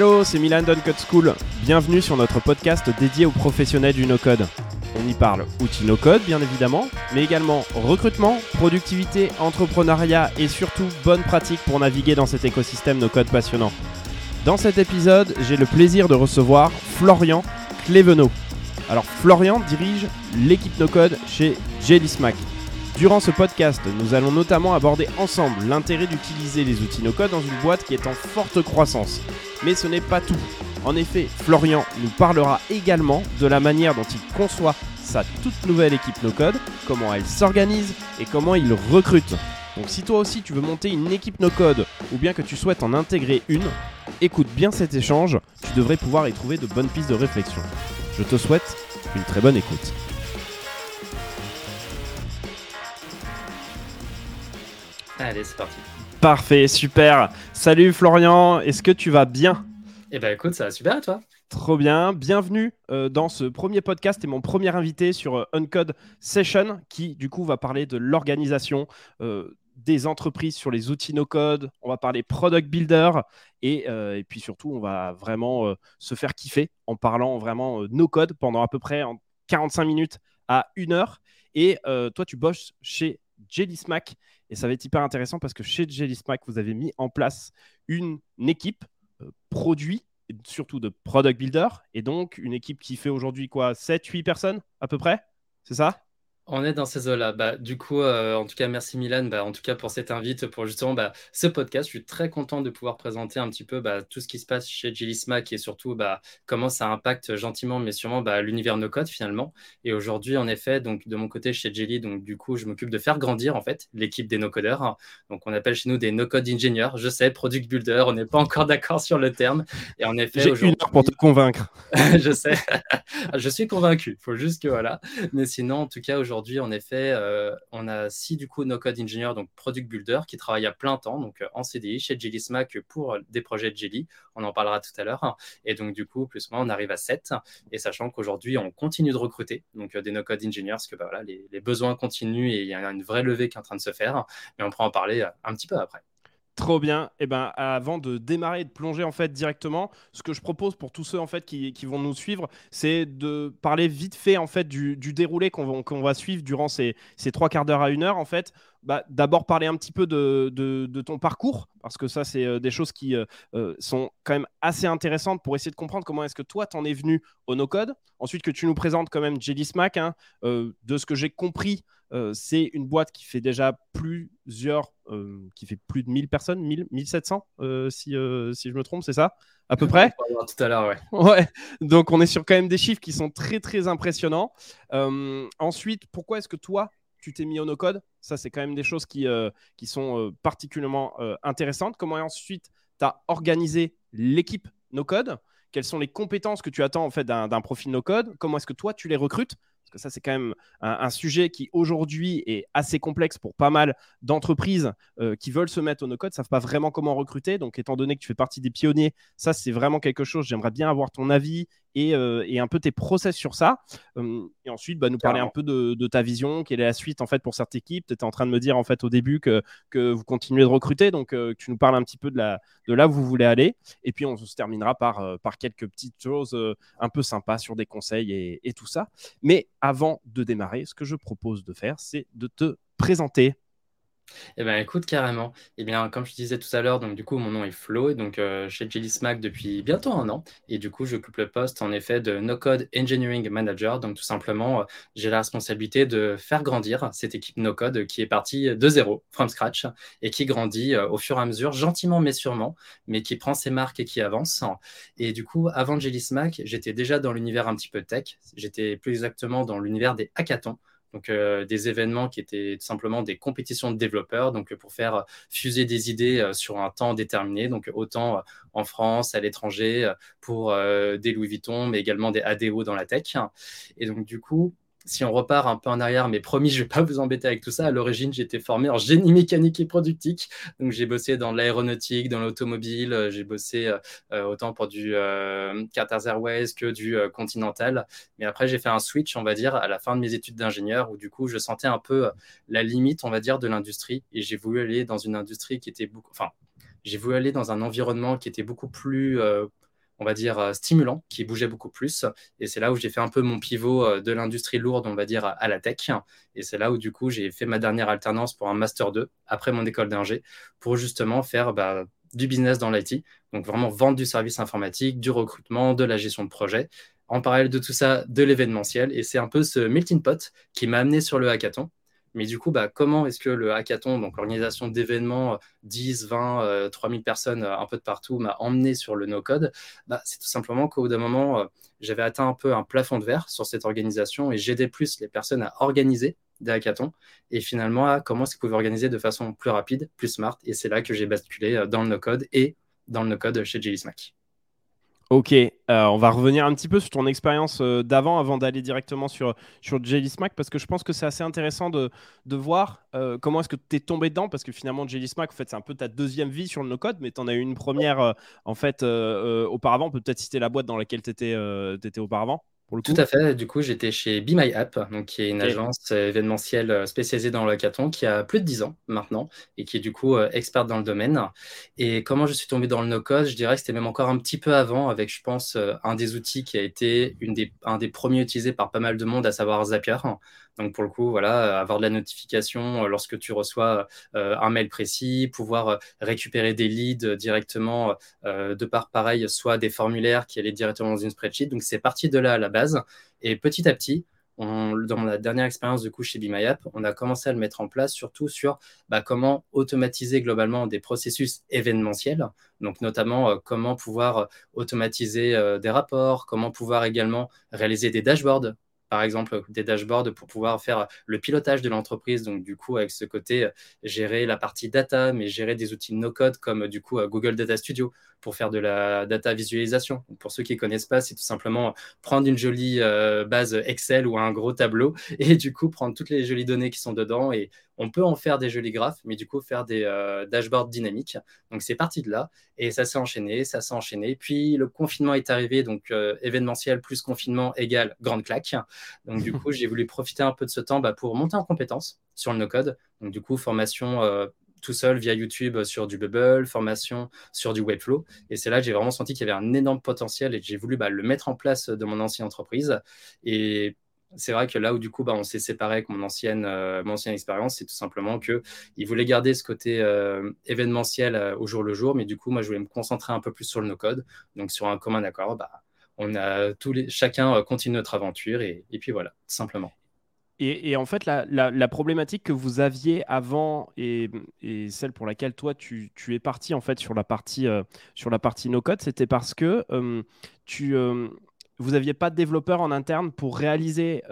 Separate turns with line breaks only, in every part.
Hello, c'est Milan d'Uncode School. Bienvenue sur notre podcast dédié aux professionnels du no-code. On y parle outils no-code, bien évidemment, mais également recrutement, productivité, entrepreneuriat et surtout bonnes pratiques pour naviguer dans cet écosystème no-code passionnant. Dans cet épisode, j'ai le plaisir de recevoir Florian Clévenot. Alors, Florian dirige l'équipe no-code chez Jelly Smack. Durant ce podcast, nous allons notamment aborder ensemble l'intérêt d'utiliser les outils no-code dans une boîte qui est en forte croissance. Mais ce n'est pas tout. En effet, Florian nous parlera également de la manière dont il conçoit sa toute nouvelle équipe no-code, comment elle s'organise et comment il recrute. Donc si toi aussi tu veux monter une équipe no-code ou bien que tu souhaites en intégrer une, écoute bien cet échange, tu devrais pouvoir y trouver de bonnes pistes de réflexion. Je te souhaite une très bonne écoute.
Allez, c'est parti.
Parfait, super. Salut Florian, est-ce que tu vas bien?
Eh ben écoute, ça va super et toi?
Trop bien, bienvenue euh, dans ce premier podcast et mon premier invité sur euh, Uncode Session qui du coup va parler de l'organisation euh, des entreprises sur les outils no-code, on va parler product builder et, et puis surtout on va vraiment se faire kiffer en parlant vraiment no-code pendant à peu près 45 minutes à une heure. Et toi tu bosses chez Jelly Smack et ça va être hyper intéressant parce que chez Jelly Smack vous avez mis en place une équipe produit et surtout de product builder et donc une équipe qui fait aujourd'hui quoi 7 8 personnes à peu près? C'est ça?
On est dans ces eaux-là. Bah, du coup, euh, en tout cas, merci Milan, bah, en tout cas pour cette invite, pour justement bah, ce podcast. Je suis très content de pouvoir présenter un petit peu bah, tout ce qui se passe chez Jelly Smack et surtout bah, comment ça impacte gentiment, mais sûrement bah, l'univers no code finalement. Et aujourd'hui, en effet, donc de mon côté chez Jelly, donc du coup, je m'occupe de faire grandir en fait l'équipe des no codeurs. Donc on appelle chez nous des no code ingénieurs. Je sais, product builder, on n'est pas encore d'accord sur le terme.
Et en effet, j'ai une heure pour te convaincre.
je sais, je suis convaincu. Il faut juste que voilà. Mais sinon, en tout cas, aujourd'hui aujourd'hui, en effet, euh, on a six du coup no-code engineers, donc product builder, qui travaillent à plein temps, donc euh, en CDI chez Jelly Smack pour des projets de Jelly. On en parlera tout à l'heure. Et donc, du coup, plus ou moins, on arrive à 7. Et sachant qu'aujourd'hui, on continue de recruter donc euh, des no-code engineers, parce que bah, voilà, les, les, besoins continuent et il y a une vraie levée qui est en train de se faire. Mais on pourra en parler un petit peu après.
Trop bien. Eh ben, avant de démarrer et de plonger en fait directement, ce que je propose pour tous ceux qui, vont nous suivre, c'est de parler vite fait en fait du, déroulé qu'on va, qu'on va, suivre durant ces, ces trois quarts d'heure à une heure en fait. Bah, D'abord parler un petit peu de, de, de, ton parcours parce que ça c'est euh, des choses qui euh, euh, sont quand même assez intéressantes pour essayer de comprendre comment est-ce que toi t'en es venu au no code. Ensuite que tu nous présentes quand même Jelly Smack. Hein, de ce que j'ai compris. Euh, c'est une boîte qui fait déjà plusieurs, qui fait plus de 1000 personnes, 1000, 1700 euh, si, si je me trompe, c'est ça? À peu près?
Tout à l'heure, ouais.
ouais. Donc on est sur quand même des chiffres qui sont très très impressionnants. ensuite, pourquoi est-ce que toi, tu t'es mis au no-code Ça, c'est quand même des choses qui, qui sont particulièrement intéressantes. Comment ensuite tu as organisé l'équipe no-code? Quelles sont les compétences que tu attends en fait d'un profil no-code? Comment est-ce que toi, tu les recrutes? Parce que ça, c'est quand même un, sujet qui aujourd'hui est assez complexe pour pas mal d'entreprises euh, qui veulent se mettre au no-code, savent pas vraiment comment recruter. Donc, étant donné que tu fais partie des pionniers, ça, c'est vraiment quelque chose. J'aimerais bien avoir ton avis euh, et, un peu tes process sur ça. Hum, et ensuite, bah, nous parler un peu de, ta vision, quelle est la suite en fait pour cette équipe. Tu étais en train de me dire en fait au début que, que vous continuez de recruter, donc euh, tu nous parles un petit peu de, la, de là où vous voulez aller. Et puis on se terminera par, euh, par quelques petites choses un peu sympas sur des conseils et, et tout ça. Mais avant de démarrer, ce que je propose de faire, c'est de te présenter
eh bien, écoute, carrément. Eh bien, comme je disais tout à l'heure, donc du coup, mon nom est Flo, et donc euh, chez Jelly Smack depuis bientôt un an. Et du coup, j'occupe le poste en effet de No Code Engineering Manager. Donc, tout simplement, euh, j'ai la responsabilité de faire grandir cette équipe No Code qui est partie de zéro, from scratch, et qui grandit euh, au fur et à mesure, gentiment mais sûrement, mais qui prend ses marques et qui avance. Et du coup, avant Jelly Smack, j'étais déjà dans l'univers un petit peu tech. J'étais plus exactement dans l'univers des hackathons donc euh, des événements qui étaient simplement des compétitions de développeurs, donc pour faire fuser des idées euh, sur un temps déterminé, donc autant euh, en France, à l'étranger, pour des Louis Vuitton, mais également des ADO dans la tech. Et donc du coup, si on repart un peu en arrière, mais promis, je ne vais pas vous embêter avec tout ça. À l'origine, j'étais formé en génie mécanique et productique. Donc, j'ai bossé dans l'aéronautique, dans l'automobile. Euh, j'ai bossé euh, euh, autant pour du Qatar Airways que du Continental. Mais après, j'ai fait un switch, on va dire, à la fin de mes études d'ingénieur, où du coup, je sentais un peu la limite, on va dire, de l'industrie. Et j'ai voulu aller dans une industrie qui était beaucoup. Enfin, j'ai voulu aller dans un environnement qui était beaucoup plus on va dire, stimulant, qui bougeait beaucoup plus. Et c'est là où j'ai fait un peu mon pivot de l'industrie lourde, on va dire, à la tech. Et c'est là où, du coup, j'ai fait ma dernière alternance pour un Master 2 après mon école d'ingé pour justement faire bah, du business dans l'IT. Donc vraiment vendre du service informatique, du recrutement, de la gestion de projet. En parallèle de tout ça, de l'événementiel. Et c'est un peu ce melting pot qui m'a amené sur le hackathon. Mais du coup, bah, comment est-ce que le hackathon, donc l'organisation d'événements, 10, 20, 3000 personnes euh, un peu de partout, m'a emmené sur le no-code bah, C'est tout simplement qu'au bout d'un moment, euh, j'avais atteint un peu un plafond de verre sur cette organisation et j'aidais plus les personnes à organiser des hackathons et finalement à comment est-ce qu'ils pouvaient organiser de façon plus rapide, plus smart? Et c'est là que j'ai basculé euh, dans le no-code et dans le no-code chez Jelly Smack.
Ok, euh, on va revenir un petit peu sur ton expérience euh, d'avant avant d'aller directement sur, sur Jelly Smack parce que je pense que c'est assez intéressant de, voir comment est-ce que tu es tombé dedans parce que finalement Jelly Smack en fait, c'est un peu ta deuxième vie sur le no-code mais tu en as eu une première en fait auparavant. On peut peut-être citer la boîte dans laquelle tu étais auparavant.
Tout à fait. Du coup, j'étais chez Be My App, donc qui est une agence euh, événementielle euh, spécialisée dans le hackathon, qui a plus de 10 ans maintenant et qui est du coup euh, experte dans le domaine. Et comment je suis tombé dans le no-code Je dirais que c'était même encore un petit peu avant, avec, je pense, un des outils qui a été une des, un des premiers utilisés par pas mal de monde, à savoir Zapier. Donc pour le coup, voilà, avoir de la notification lorsque tu reçois un mail précis, pouvoir récupérer des leads directement de par pareil, soit des formulaires qui allaient directement dans une spreadsheet. Donc c'est parti de là à la base. Et petit à petit, dans la dernière expérience de coup chez BeMyApp, on a commencé à le mettre en place surtout sur bah, comment automatiser globalement des processus événementiels, donc notamment comment pouvoir automatiser des rapports, comment pouvoir également réaliser des dashboards par exemple des dashboards pour pouvoir faire le pilotage de l'entreprise. Donc, du coup, avec ce côté, euh, gérer la partie data, mais gérer des outils no-code comme du coup Google Data Studio pour faire de la data visualisation. pour ceux qui ne connaissent pas, c'est tout simplement prendre une jolie euh, base Excel ou un gros tableau et du coup prendre toutes les jolies données qui sont dedans et on peut en faire des jolis graphes, mais du coup faire des euh, dashboards dynamiques. Donc c'est parti de là et ça s'est enchaîné, ça s'est enchaîné. Puis le confinement est arrivé, donc événementiel plus confinement égale grande claque. Donc, du coup, j'ai voulu profiter un peu de ce temps bah, pour monter en compétences sur le no-code. Donc, du coup, formation euh, tout seul via YouTube sur du Bubble, formation sur du Webflow. Et c'est là que j'ai vraiment senti qu'il y avait un énorme potentiel et que j'ai voulu bah, le mettre en place de mon ancienne entreprise. Et c'est vrai que là où du coup bah, on s'est séparé avec mon ancienne, euh, mon ancienne expérience, c'est tout simplement qu'il voulait garder ce côté euh, événementiel au jour le jour, mais du coup moi je voulais me concentrer un peu plus sur le no-code. Donc sur un commun accord, bah, on a tous les, chacun euh, continue notre aventure et, puis voilà, simplement.
Et, en fait, la, problématique que vous aviez avant et, celle pour laquelle toi tu, es parti en fait sur la partie euh, sur la partie no code, c'était parce que euh, tu vous aviez pas de développeur en interne pour réaliser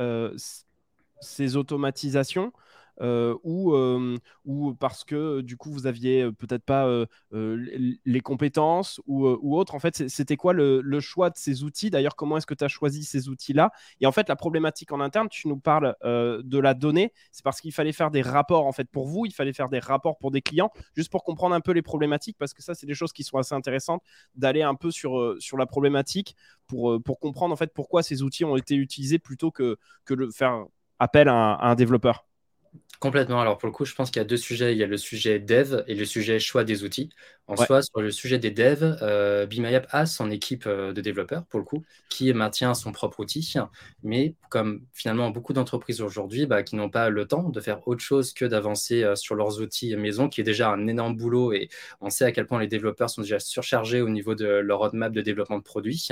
ces automatisations. euh, ou, euh, ou parce que du coup vous aviez euh, peut-être pas les compétences ou, ou autre. En fait, c'était quoi le, choix de ces outils? D'ailleurs, comment est-ce que tu as choisi ces outils-là? Et en fait, la problématique en interne, tu nous parles de la donnée, c'est parce qu'il fallait faire des rapports en fait pour vous, il fallait faire des rapports pour des clients, juste pour comprendre un peu les problématiques, parce que ça, c'est des choses qui sont assez intéressantes d'aller un peu sur, sur la problématique pour, pour comprendre en fait pourquoi ces outils ont été utilisés plutôt que, que de faire appel à un développeur.
Complètement. Alors pour le coup, je pense qu'il y a deux sujets. Il y a le sujet dev et le sujet choix des outils. En soi, sur le sujet des devs, euh, a son équipe euh, de développeurs, pour le coup, qui maintient son propre outil. Mais comme finalement beaucoup d'entreprises aujourd'hui bah, qui n'ont pas le temps de faire autre chose que d'avancer euh, sur leurs outils maison, qui est déjà un énorme boulot et on sait à quel point les développeurs sont déjà surchargés au niveau de leur roadmap de développement de produits.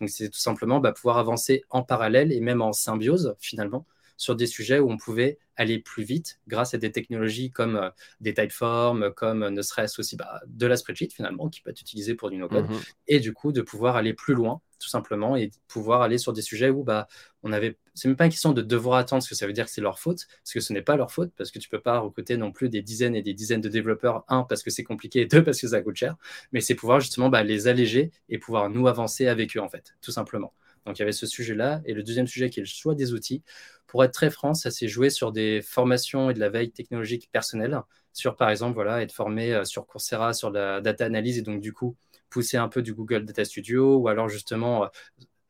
Donc c'est tout simplement bah, pouvoir avancer en parallèle et même en symbiose finalement sur des sujets où on pouvait aller plus vite grâce à des technologies comme euh, des typeforms, comme euh, ne serait-ce aussi bah, de la spreadsheet finalement, qui peut être utilisée pour du no-code, mhm. et du coup de pouvoir aller plus loin tout simplement et pouvoir aller sur des sujets où bah, on avait. C'est même pas une question de devoir attendre, ce que ça veut dire que c'est leur faute, parce que ce n'est pas leur faute, parce que tu peux pas recruter non plus des dizaines et des dizaines de développeurs, un, parce que c'est compliqué, et deux, parce que ça coûte cher, mais c'est pouvoir justement bah, les alléger et pouvoir nous avancer avec eux, en fait, tout simplement. Donc il y avait ce sujet-là. Et le deuxième sujet qui est le choix des outils. Pour être très franc, ça s'est joué sur des formations et de la veille technologique personnelle. Sur par exemple, voilà, être formé euh, sur Coursera sur la data analyse et donc du coup pousser un peu du Google Data Studio ou alors justement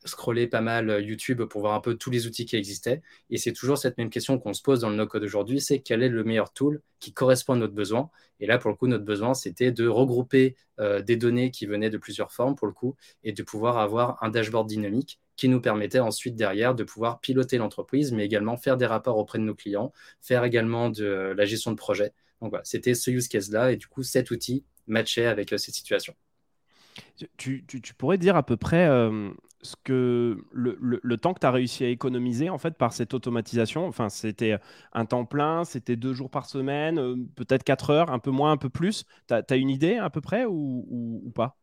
euh, scroller pas mal euh, YouTube pour voir un peu tous les outils qui existaient. Et c'est toujours cette même question qu'on se pose dans le no-code aujourd'hui, c'est quel est le meilleur tool qui correspond à notre besoin? Et là, pour le coup, notre besoin, c'était de regrouper euh, des données qui venaient de plusieurs formes, pour le coup, et de pouvoir avoir un dashboard dynamique qui nous permettait ensuite derrière de pouvoir piloter l'entreprise, mais également faire des rapports auprès de nos clients, faire également de la gestion de projet. Donc voilà, c'était ce use case-là, et du coup, cet outil matchait avec euh, cette situation.
Tu, pourrais dire à peu près euh, ce que le, temps que tu as réussi à économiser en fait par cette automatisation. Enfin, c'était un temps plein, c'était deux jours par semaine, euh, peut-être quatre heures, un peu moins, un peu plus. Tu as, une idée à peu près ou pas?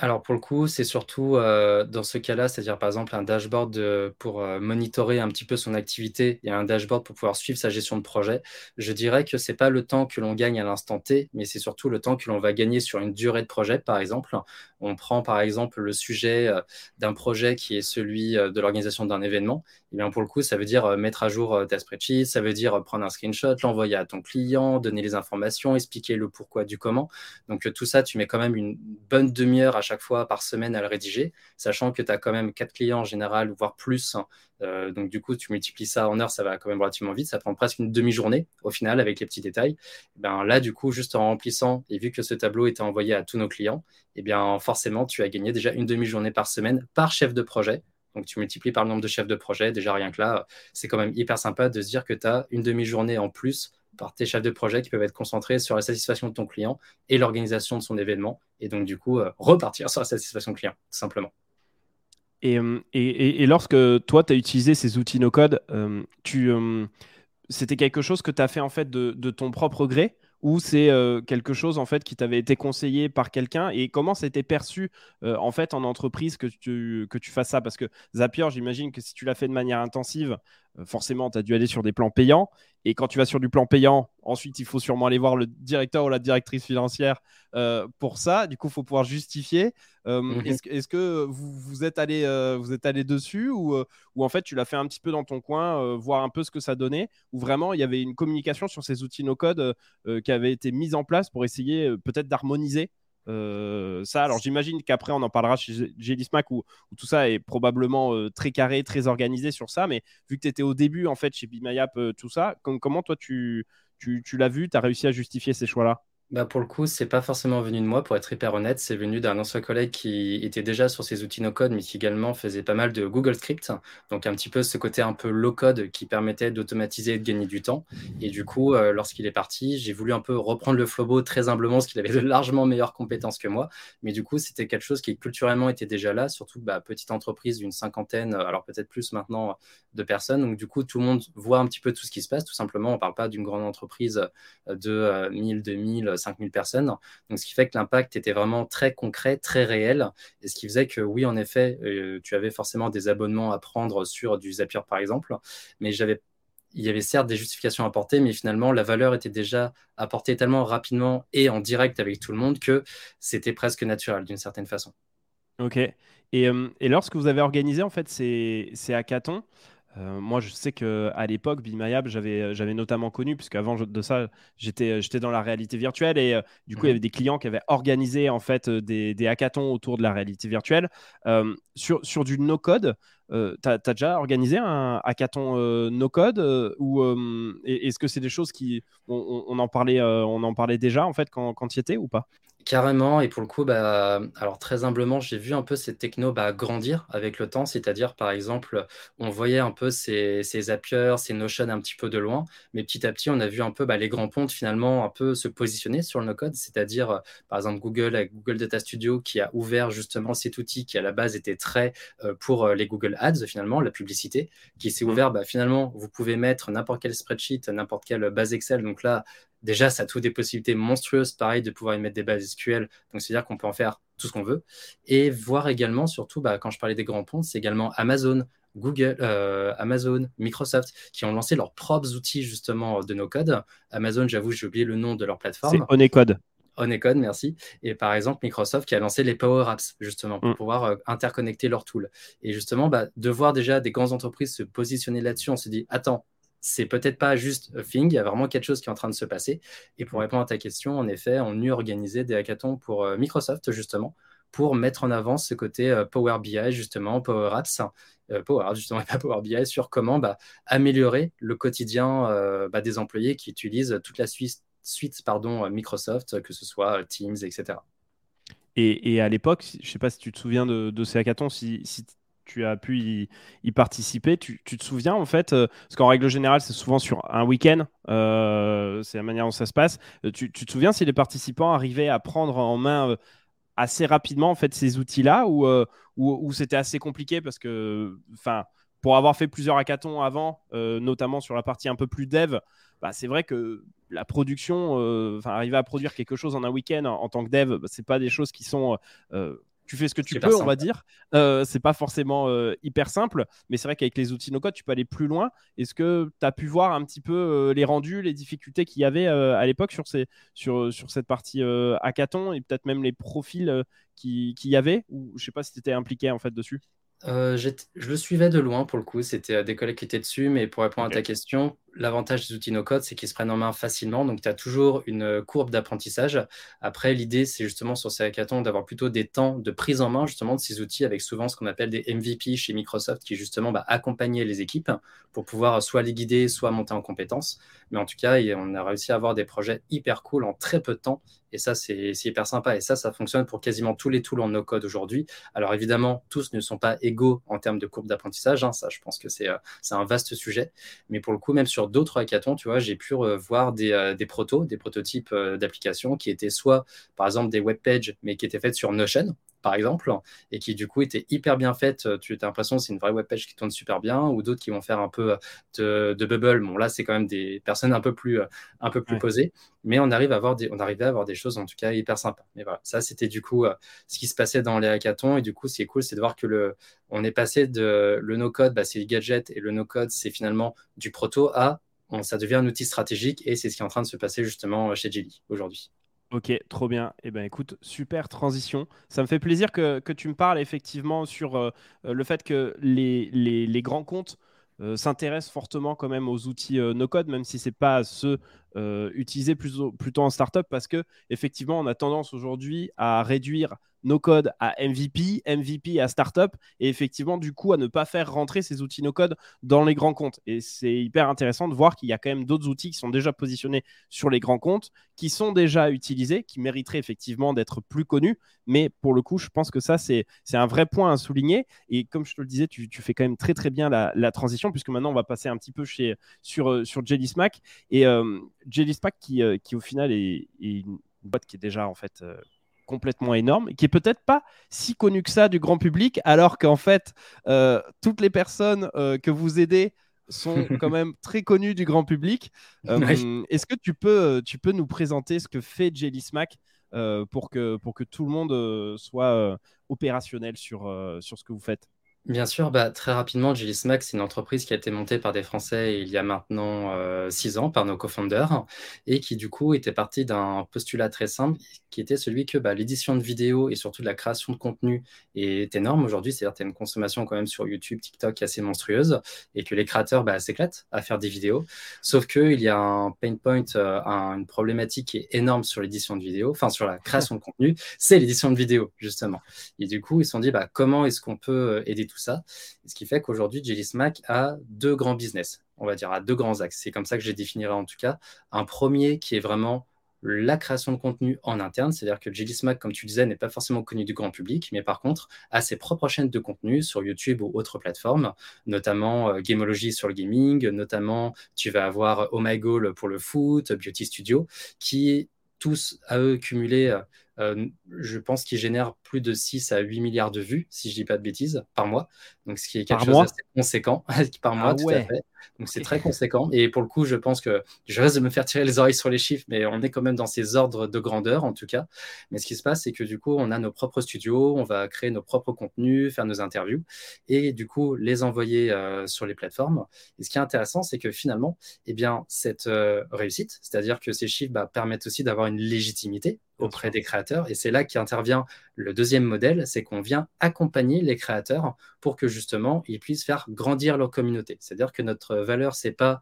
Alors pour le coup, c'est surtout euh, dans ce cas-là, c'est-à-dire par exemple un dashboard pour euh, monitorer un petit peu son activité et un dashboard pour pouvoir suivre sa gestion de projet. Je dirais que ce n'est pas le temps que l'on gagne à l'instant T, mais c'est surtout le temps que l'on va gagner sur une durée de projet, par exemple. On prend par exemple le sujet euh, d'un projet qui est celui de l'organisation d'un événement. Et eh bien pour le coup, ça veut dire mettre à jour ta spreadsheet, ça veut dire prendre un screenshot, l'envoyer à ton client, donner les informations, expliquer le pourquoi du comment. Donc tout ça, tu mets quand même une bonne demi-heure à chaque fois par semaine à le rédiger, sachant que tu as quand même quatre clients en général, voire plus. Hein. Euh, donc du coup, tu multiplies ça en heures, ça va quand même relativement vite. Ça prend presque une demi-journée au final avec les petits détails. Et ben là, du coup, juste en remplissant et vu que ce tableau était envoyé à tous nos clients, et bien forcément, tu as gagné déjà une demi-journée par semaine par chef de projet. Donc tu multiplies par le nombre de chefs de projet. Déjà rien que là, c'est quand même hyper sympa de se dire que tu as une demi-journée en plus par tes chefs de projet qui peuvent être concentrés sur la satisfaction de ton client et l'organisation de son événement. Et donc, du coup, euh, repartir sur la satisfaction client, tout simplement.
Euh, et, et, lorsque toi, tu as utilisé ces outils no-code, euh, tu, c'était quelque chose que tu as fait en fait de, de ton propre gré ou c'est quelque chose en fait qui t'avait été conseillé par quelqu'un et comment c'était perçu en fait en entreprise que tu, que tu fasses ça? Parce que Zapier, j'imagine que si tu l'as fait de manière intensive, forcément, tu as dû aller sur des plans payants. Et quand tu vas sur du plan payant, ensuite, il faut sûrement aller voir le directeur ou la directrice financière euh, pour ça. Du coup, il faut pouvoir justifier. Euh, mhm. Est-ce que vous, vous, êtes allé, euh, vous êtes allé dessus ou, ou en fait, tu l'as fait un petit peu dans ton coin, voir un peu ce que ça donnait Ou vraiment, il y avait une communication sur ces outils no-code qui avait été mise en place pour essayer peut-être d'harmoniser euh, ça, alors j'imagine qu'après on en parlera chez Gélismac où, tout ça est probablement euh, très carré, très organisé sur ça. Mais vu que tu étais au début en fait chez Bimayap, euh, tout ça, comment toi tu, tu, tu l'as vu, tu as réussi à justifier ces choix-là?
Bah pour le coup, c'est pas forcément venu de moi, pour être hyper honnête. C'est venu d'un ancien collègue qui était déjà sur ces outils no-code, mais qui également faisait pas mal de Google Script. Donc, un petit peu ce côté un peu low-code qui permettait d'automatiser et de gagner du temps. Et du coup, euh, lorsqu'il est parti, j'ai voulu un peu reprendre le Flobo très humblement, parce qu'il avait de largement meilleures compétences que moi. Mais du coup, c'était quelque chose qui culturellement était déjà là, surtout bah, petite entreprise d'une cinquantaine, euh, alors peut-être plus maintenant, de personnes. Donc, du coup, tout le monde voit un petit peu tout ce qui se passe. Tout simplement, on parle pas d'une grande entreprise de 1000, 2000, 5000 personnes. Donc, ce qui fait que l'impact était vraiment très concret, très réel. Et ce qui faisait que, oui, en effet, euh, tu avais forcément des abonnements à prendre sur du Zapier, par exemple. Mais j'avais il y avait certes des justifications à apporter, mais finalement, la valeur était déjà apportée tellement rapidement et en direct avec tout le monde que c'était presque naturel d'une certaine façon.
Ok. Et, euh, lorsque vous avez organisé en fait ces, ces hackathons, euh, moi, je sais qu'à l'époque, Bimayab, j'avais, j'avais notamment connu, puisque avant de ça, j'étais, j'étais dans la réalité virtuelle et euh, du coup, il y mhm. avait des clients qui avaient organisé en fait euh, des, des hackathons autour de la réalité virtuelle. sur, sur du no-code, tu as, déjà organisé un hackathon no-code ou est-ce que c'est des choses qui. On, en parlait, on en parlait déjà en fait quand, quand y étais ou pas?
Carrément, et pour le coup, bah, alors très humblement, j'ai vu un peu ces technos bah, grandir avec le temps, c'est-à-dire par exemple, on voyait un peu ces, ces Zapier, ces Notion un petit peu de loin, mais petit à petit, on a vu un peu bah, les grands pontes finalement un peu se positionner sur le no-code, c'est-à-dire par exemple Google avec Google Data Studio qui a ouvert justement cet outil qui à la base était très euh, pour euh, les Google Ads finalement, la publicité, qui s'est mmh. ouvert, finalement, vous pouvez mettre n'importe quel spreadsheet, n'importe quelle base Excel, donc là, déjà, ça a toutes des possibilités monstrueuses, pareil, de pouvoir y mettre des bases SQL. Donc, c'est-à-dire qu'on peut en faire tout ce qu'on veut. Et voir également, surtout, bah, quand je parlais des grands ponts, c'est également Amazon, Google, euh, Amazon, Microsoft, qui ont lancé leurs propres outils, justement, de nos codes. Amazon, j'avoue, j'ai oublié le nom de leur plateforme.
C'est Onecode.
Onecode, merci. Et par exemple, Microsoft qui a lancé les Power Apps, justement, pour mm. pouvoir euh, interconnecter leurs tools. Et justement, bah, de voir déjà des grandes entreprises se positionner là-dessus, on se dit, attends, c'est peut-être pas juste a thing, il y a vraiment quelque chose qui est en train de se passer. Et pour répondre à ta question, en effet, on a organisé des hackathons pour euh, Microsoft, justement, pour mettre en avant ce côté Power BI, justement, Power Apps, Power Apps, justement, et pas Power BI, sur comment bah, améliorer le quotidien bah, des employés qui utilisent toute la suite, pardon, Microsoft, que ce soit Teams, etc.
Et, à l'époque, je ne sais pas si tu te souviens de, de ces hackathons, si, si tu as pu y, participer. Tu, te souviens en fait, euh, parce qu'en règle générale, c'est souvent sur un week-end, euh, c'est la manière dont ça se passe. Euh, tu, te souviens si les participants arrivaient à prendre en main assez rapidement en fait ces outils-là ou, c'était assez compliqué parce que, enfin, pour avoir fait plusieurs hackathons avant, notamment sur la partie un peu plus dev, bah, c'est vrai que la production, enfin, arriver à produire quelque chose en un week-end en, tant que dev, bah, c'est pas des choses qui sont tu fais ce que tu peux, on va dire. Euh, c'est pas forcément euh, hyper simple, mais c'est vrai qu'avec les outils no-code, tu peux aller plus loin. Est-ce que tu as pu voir un petit peu euh, les rendus, les difficultés qu'il y avait à l'époque sur, ces, sur, sur cette partie hackathon et peut-être même les profils qu'il qui y avait Ou je sais pas si tu étais impliqué en fait dessus?
Je le suivais de loin pour le coup, c'était des collègues qui étaient dessus, mais pour répondre à ta question, l'avantage des outils no-code, c'est qu'ils se prennent en main facilement. Donc, tu as toujours une courbe d'apprentissage. Après, l'idée, c'est justement sur ces hackathons d'avoir plutôt des temps de prise en main justement de ces outils avec souvent ce qu'on appelle des MVP chez Microsoft qui justement bah, accompagner les équipes pour pouvoir soit les guider, soit monter en compétences. Mais en tout cas, on a réussi à avoir des projets hyper cool en très peu de temps. Et ça, c'est hyper sympa. Et ça, ça fonctionne pour quasiment tous les tools en no-code aujourd'hui. Alors évidemment, tous ne sont pas égaux en termes de courbe d'apprentissage. Hein. Ça, je pense que c'est euh, un vaste sujet. Mais pour le coup, même sur d'autres hackathons, tu vois, j'ai pu voir des, euh, des, protos, des prototypes euh, d'applications qui étaient soit, par exemple, des web pages, mais qui étaient faites sur Notion, par exemple, et qui du coup étaient hyper bien faites. Tu as l'impression que c'est une vraie web page qui tourne super bien, ou d'autres qui vont faire un peu de, bubble. Bon, là, c'est quand même des personnes un peu plus, un peu plus posées, mais on arrive à avoir des, on arrivait à avoir des choses en tout cas hyper sympas. Mais voilà, ça c'était du coup ce qui se passait dans les hackathons, et du coup, ce qui est cool, c'est de voir que le, on est passé de le no-code, bah, c'est le gadget, et le no-code, c'est finalement du proto à ça devient un outil stratégique et c'est ce qui est en train de se passer justement chez Jelly aujourd'hui.
Ok, trop bien. Eh ben, écoute, super transition. Ça me fait plaisir que, tu me parles effectivement sur euh, le fait que les, grands comptes euh, s'intéressent fortement quand même aux outils euh, no-code, même si ce n'est pas ceux utilisés plutôt, plutôt en startup, parce que effectivement, on a tendance aujourd'hui à réduire no code à MVP, MVP à startup, et effectivement, du coup, à ne pas faire rentrer ces outils no code dans les grands comptes. Et c'est hyper intéressant de voir qu'il y a quand même d'autres outils qui sont déjà positionnés sur les grands comptes, qui sont déjà utilisés, qui mériteraient effectivement d'être plus connus. Mais pour le coup, je pense que ça, c'est un vrai point à souligner. Et comme je te le disais, tu, fais quand même très très bien la, transition, puisque maintenant, on va passer un petit peu chez, sur, euh, sur Jelly Smack. Et euh, Jelly Smack, qui, euh, qui au final est, une boîte qui est déjà en fait complètement énorme, qui est peut-être pas si connu que ça du grand public, alors qu'en fait, euh, toutes les personnes euh, que vous aidez sont quand même très connues du grand public. Euh, est-ce que tu peux, tu peux nous présenter ce que fait Jelly Smack pour, que, pour que tout le monde soit opérationnel sur, sur ce que vous faites?
Bien sûr, bah, très rapidement, Jelly Smack, c'est une entreprise qui a été montée par des Français il y a maintenant six ans par nos co-founders et qui du coup était partie d'un postulat très simple qui était celui que bah, l'édition de vidéos et surtout de la création de contenu est énorme aujourd'hui. C'est-à-dire qu'il y a une consommation quand même sur YouTube, TikTok qui est assez monstrueuse et que les créateurs bah, s'éclatent à faire des vidéos. Sauf qu'il y a un pain point, euh, une problématique qui est énorme sur l'édition de vidéos, enfin sur la création de contenu, c'est l'édition de vidéos justement. Et du coup, ils se sont dit comment est-ce qu'on peut euh, aider tout ça Ce qui fait qu'aujourd'hui, Jelly Smack a deux grands business, on va dire, à deux grands axes. C'est comme ça que je les en tout cas. Un premier qui est vraiment la création de contenu en interne, c'est-à-dire que Jelly Smack, comme tu disais, n'est pas forcément connu du grand public, mais par contre a ses propres chaînes de contenu sur YouTube ou autres plateformes, notamment euh, Gameology sur le gaming, notamment tu vas avoir Oh My Goal pour le foot, Beauty Studio, qui tous à eux cumulés euh, je pense qu'il génère plus de 6 à 8 milliards de vues, si je dis pas de bêtises, par mois. Donc, ce qui est quelque chose d'assez conséquent par mois, ah tout à fait. Donc, c'est très conséquent. Et pour le coup, je pense que je reste de me faire tirer les oreilles sur les chiffres, mais on est quand même dans ces ordres de grandeur, en tout cas. Mais ce qui se passe, c'est que du coup, on a nos propres studios, on va créer nos propres contenus, faire nos interviews et du coup, les envoyer euh, sur les plateformes. Et ce qui est intéressant, c'est que finalement, eh bien, cette euh, réussite, c'est-à-dire que ces chiffres bah, permettent aussi d'avoir une légitimité auprès des créateurs. Et c'est là qu'intervient le deuxième modèle, c'est qu'on vient accompagner les créateurs pour que justement ils puissent faire grandir leur communauté. C'est-à-dire que notre valeur, c'est pas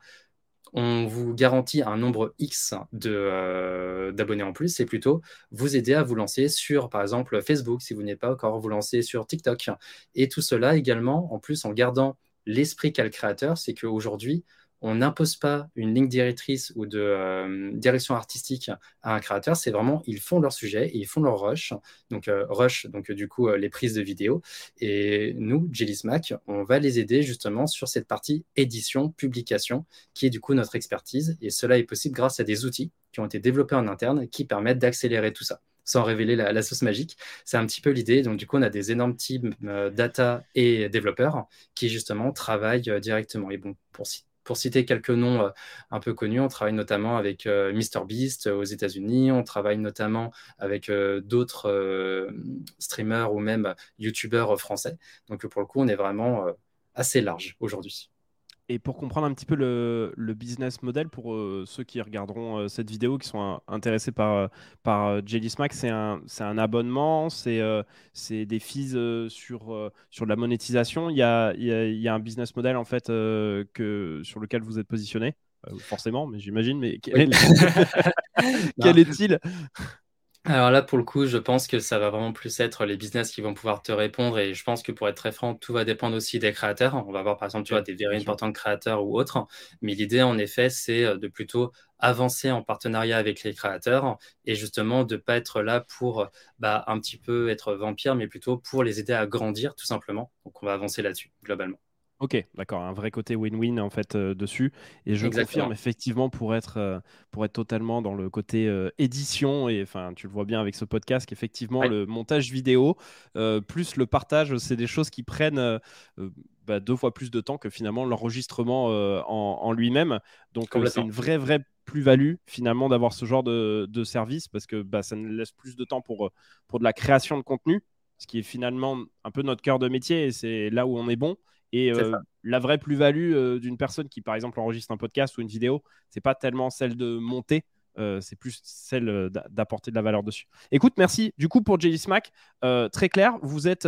on vous garantit un nombre X d'abonnés en plus, c'est plutôt vous aider à vous lancer sur, par exemple, Facebook, si vous n'êtes pas encore, vous lancer sur TikTok. Et tout cela également, en plus, en gardant l'esprit qu'a le créateur, c'est qu'aujourd'hui, on n'impose pas une ligne directrice ou de euh, direction artistique à un créateur, c'est vraiment ils font leur sujet et ils font leur rush. Donc euh, rush, donc du coup euh, les prises de vidéo. Et nous, Jelly Smack, on va les aider justement sur cette partie édition, publication, qui est du coup notre expertise. Et cela est possible grâce à des outils qui ont été développés en interne qui permettent d'accélérer tout ça sans révéler la, sauce magique. C'est un petit peu l'idée. Donc, du coup, on a des énormes teams data et développeurs qui, justement, travaillent directement. Et bon, pour, pour citer quelques noms euh, un peu connus, on travaille notamment avec euh, MrBeast aux États-Unis, on travaille notamment avec euh, d'autres streamers ou même YouTubeurs français. Donc pour le coup, on est vraiment assez large aujourd'hui.
Et pour comprendre un petit peu le, business model pour euh, ceux qui regarderont euh, cette vidéo, qui sont intéressés par, euh, par Jelly Smack, c'est un, un, abonnement, c'est des fees sur, sur la monétisation. Il y a, il y a, un business model en fait que, sur lequel vous êtes positionné, forcément, mais j'imagine. Mais quel est-il?
Alors là, pour le coup, je pense que ça va vraiment plus être les business qui vont pouvoir te répondre. Et je pense que pour être très franc, tout va dépendre aussi des créateurs. On va voir par exemple, tu vois, des very importants créateurs ou autres. Mais l'idée, en effet, c'est euh, de plutôt avancer en partenariat avec les créateurs et justement de ne pas être là pour bah, un petit peu être vampire, mais plutôt pour les aider à grandir tout simplement. Donc on va avancer là-dessus globalement.
Ok, d'accord, un vrai côté win-win en fait euh, dessus. Et je confirme effectivement pour être, euh, pour être totalement dans le côté euh, édition, et enfin tu le vois bien avec ce podcast, qu'effectivement le montage vidéo plus le partage, c'est des choses qui prennent bah, deux fois plus de temps que finalement l'enregistrement en, lui-même. Donc c'est une vraie, vraie plus-value finalement d'avoir ce genre de, de, service parce que bah, ça nous laisse plus de temps pour, pour de la création de contenu, ce qui est finalement un peu notre cœur de métier et c'est là où on est bon. Et euh, la vraie plus-value euh, d'une personne qui, par exemple, enregistre un podcast ou une vidéo, c'est pas tellement celle de monter, euh, c'est plus celle d'apporter de la valeur dessus. Écoute, merci. Du coup, pour Jelly Smack, très clair, vous êtes,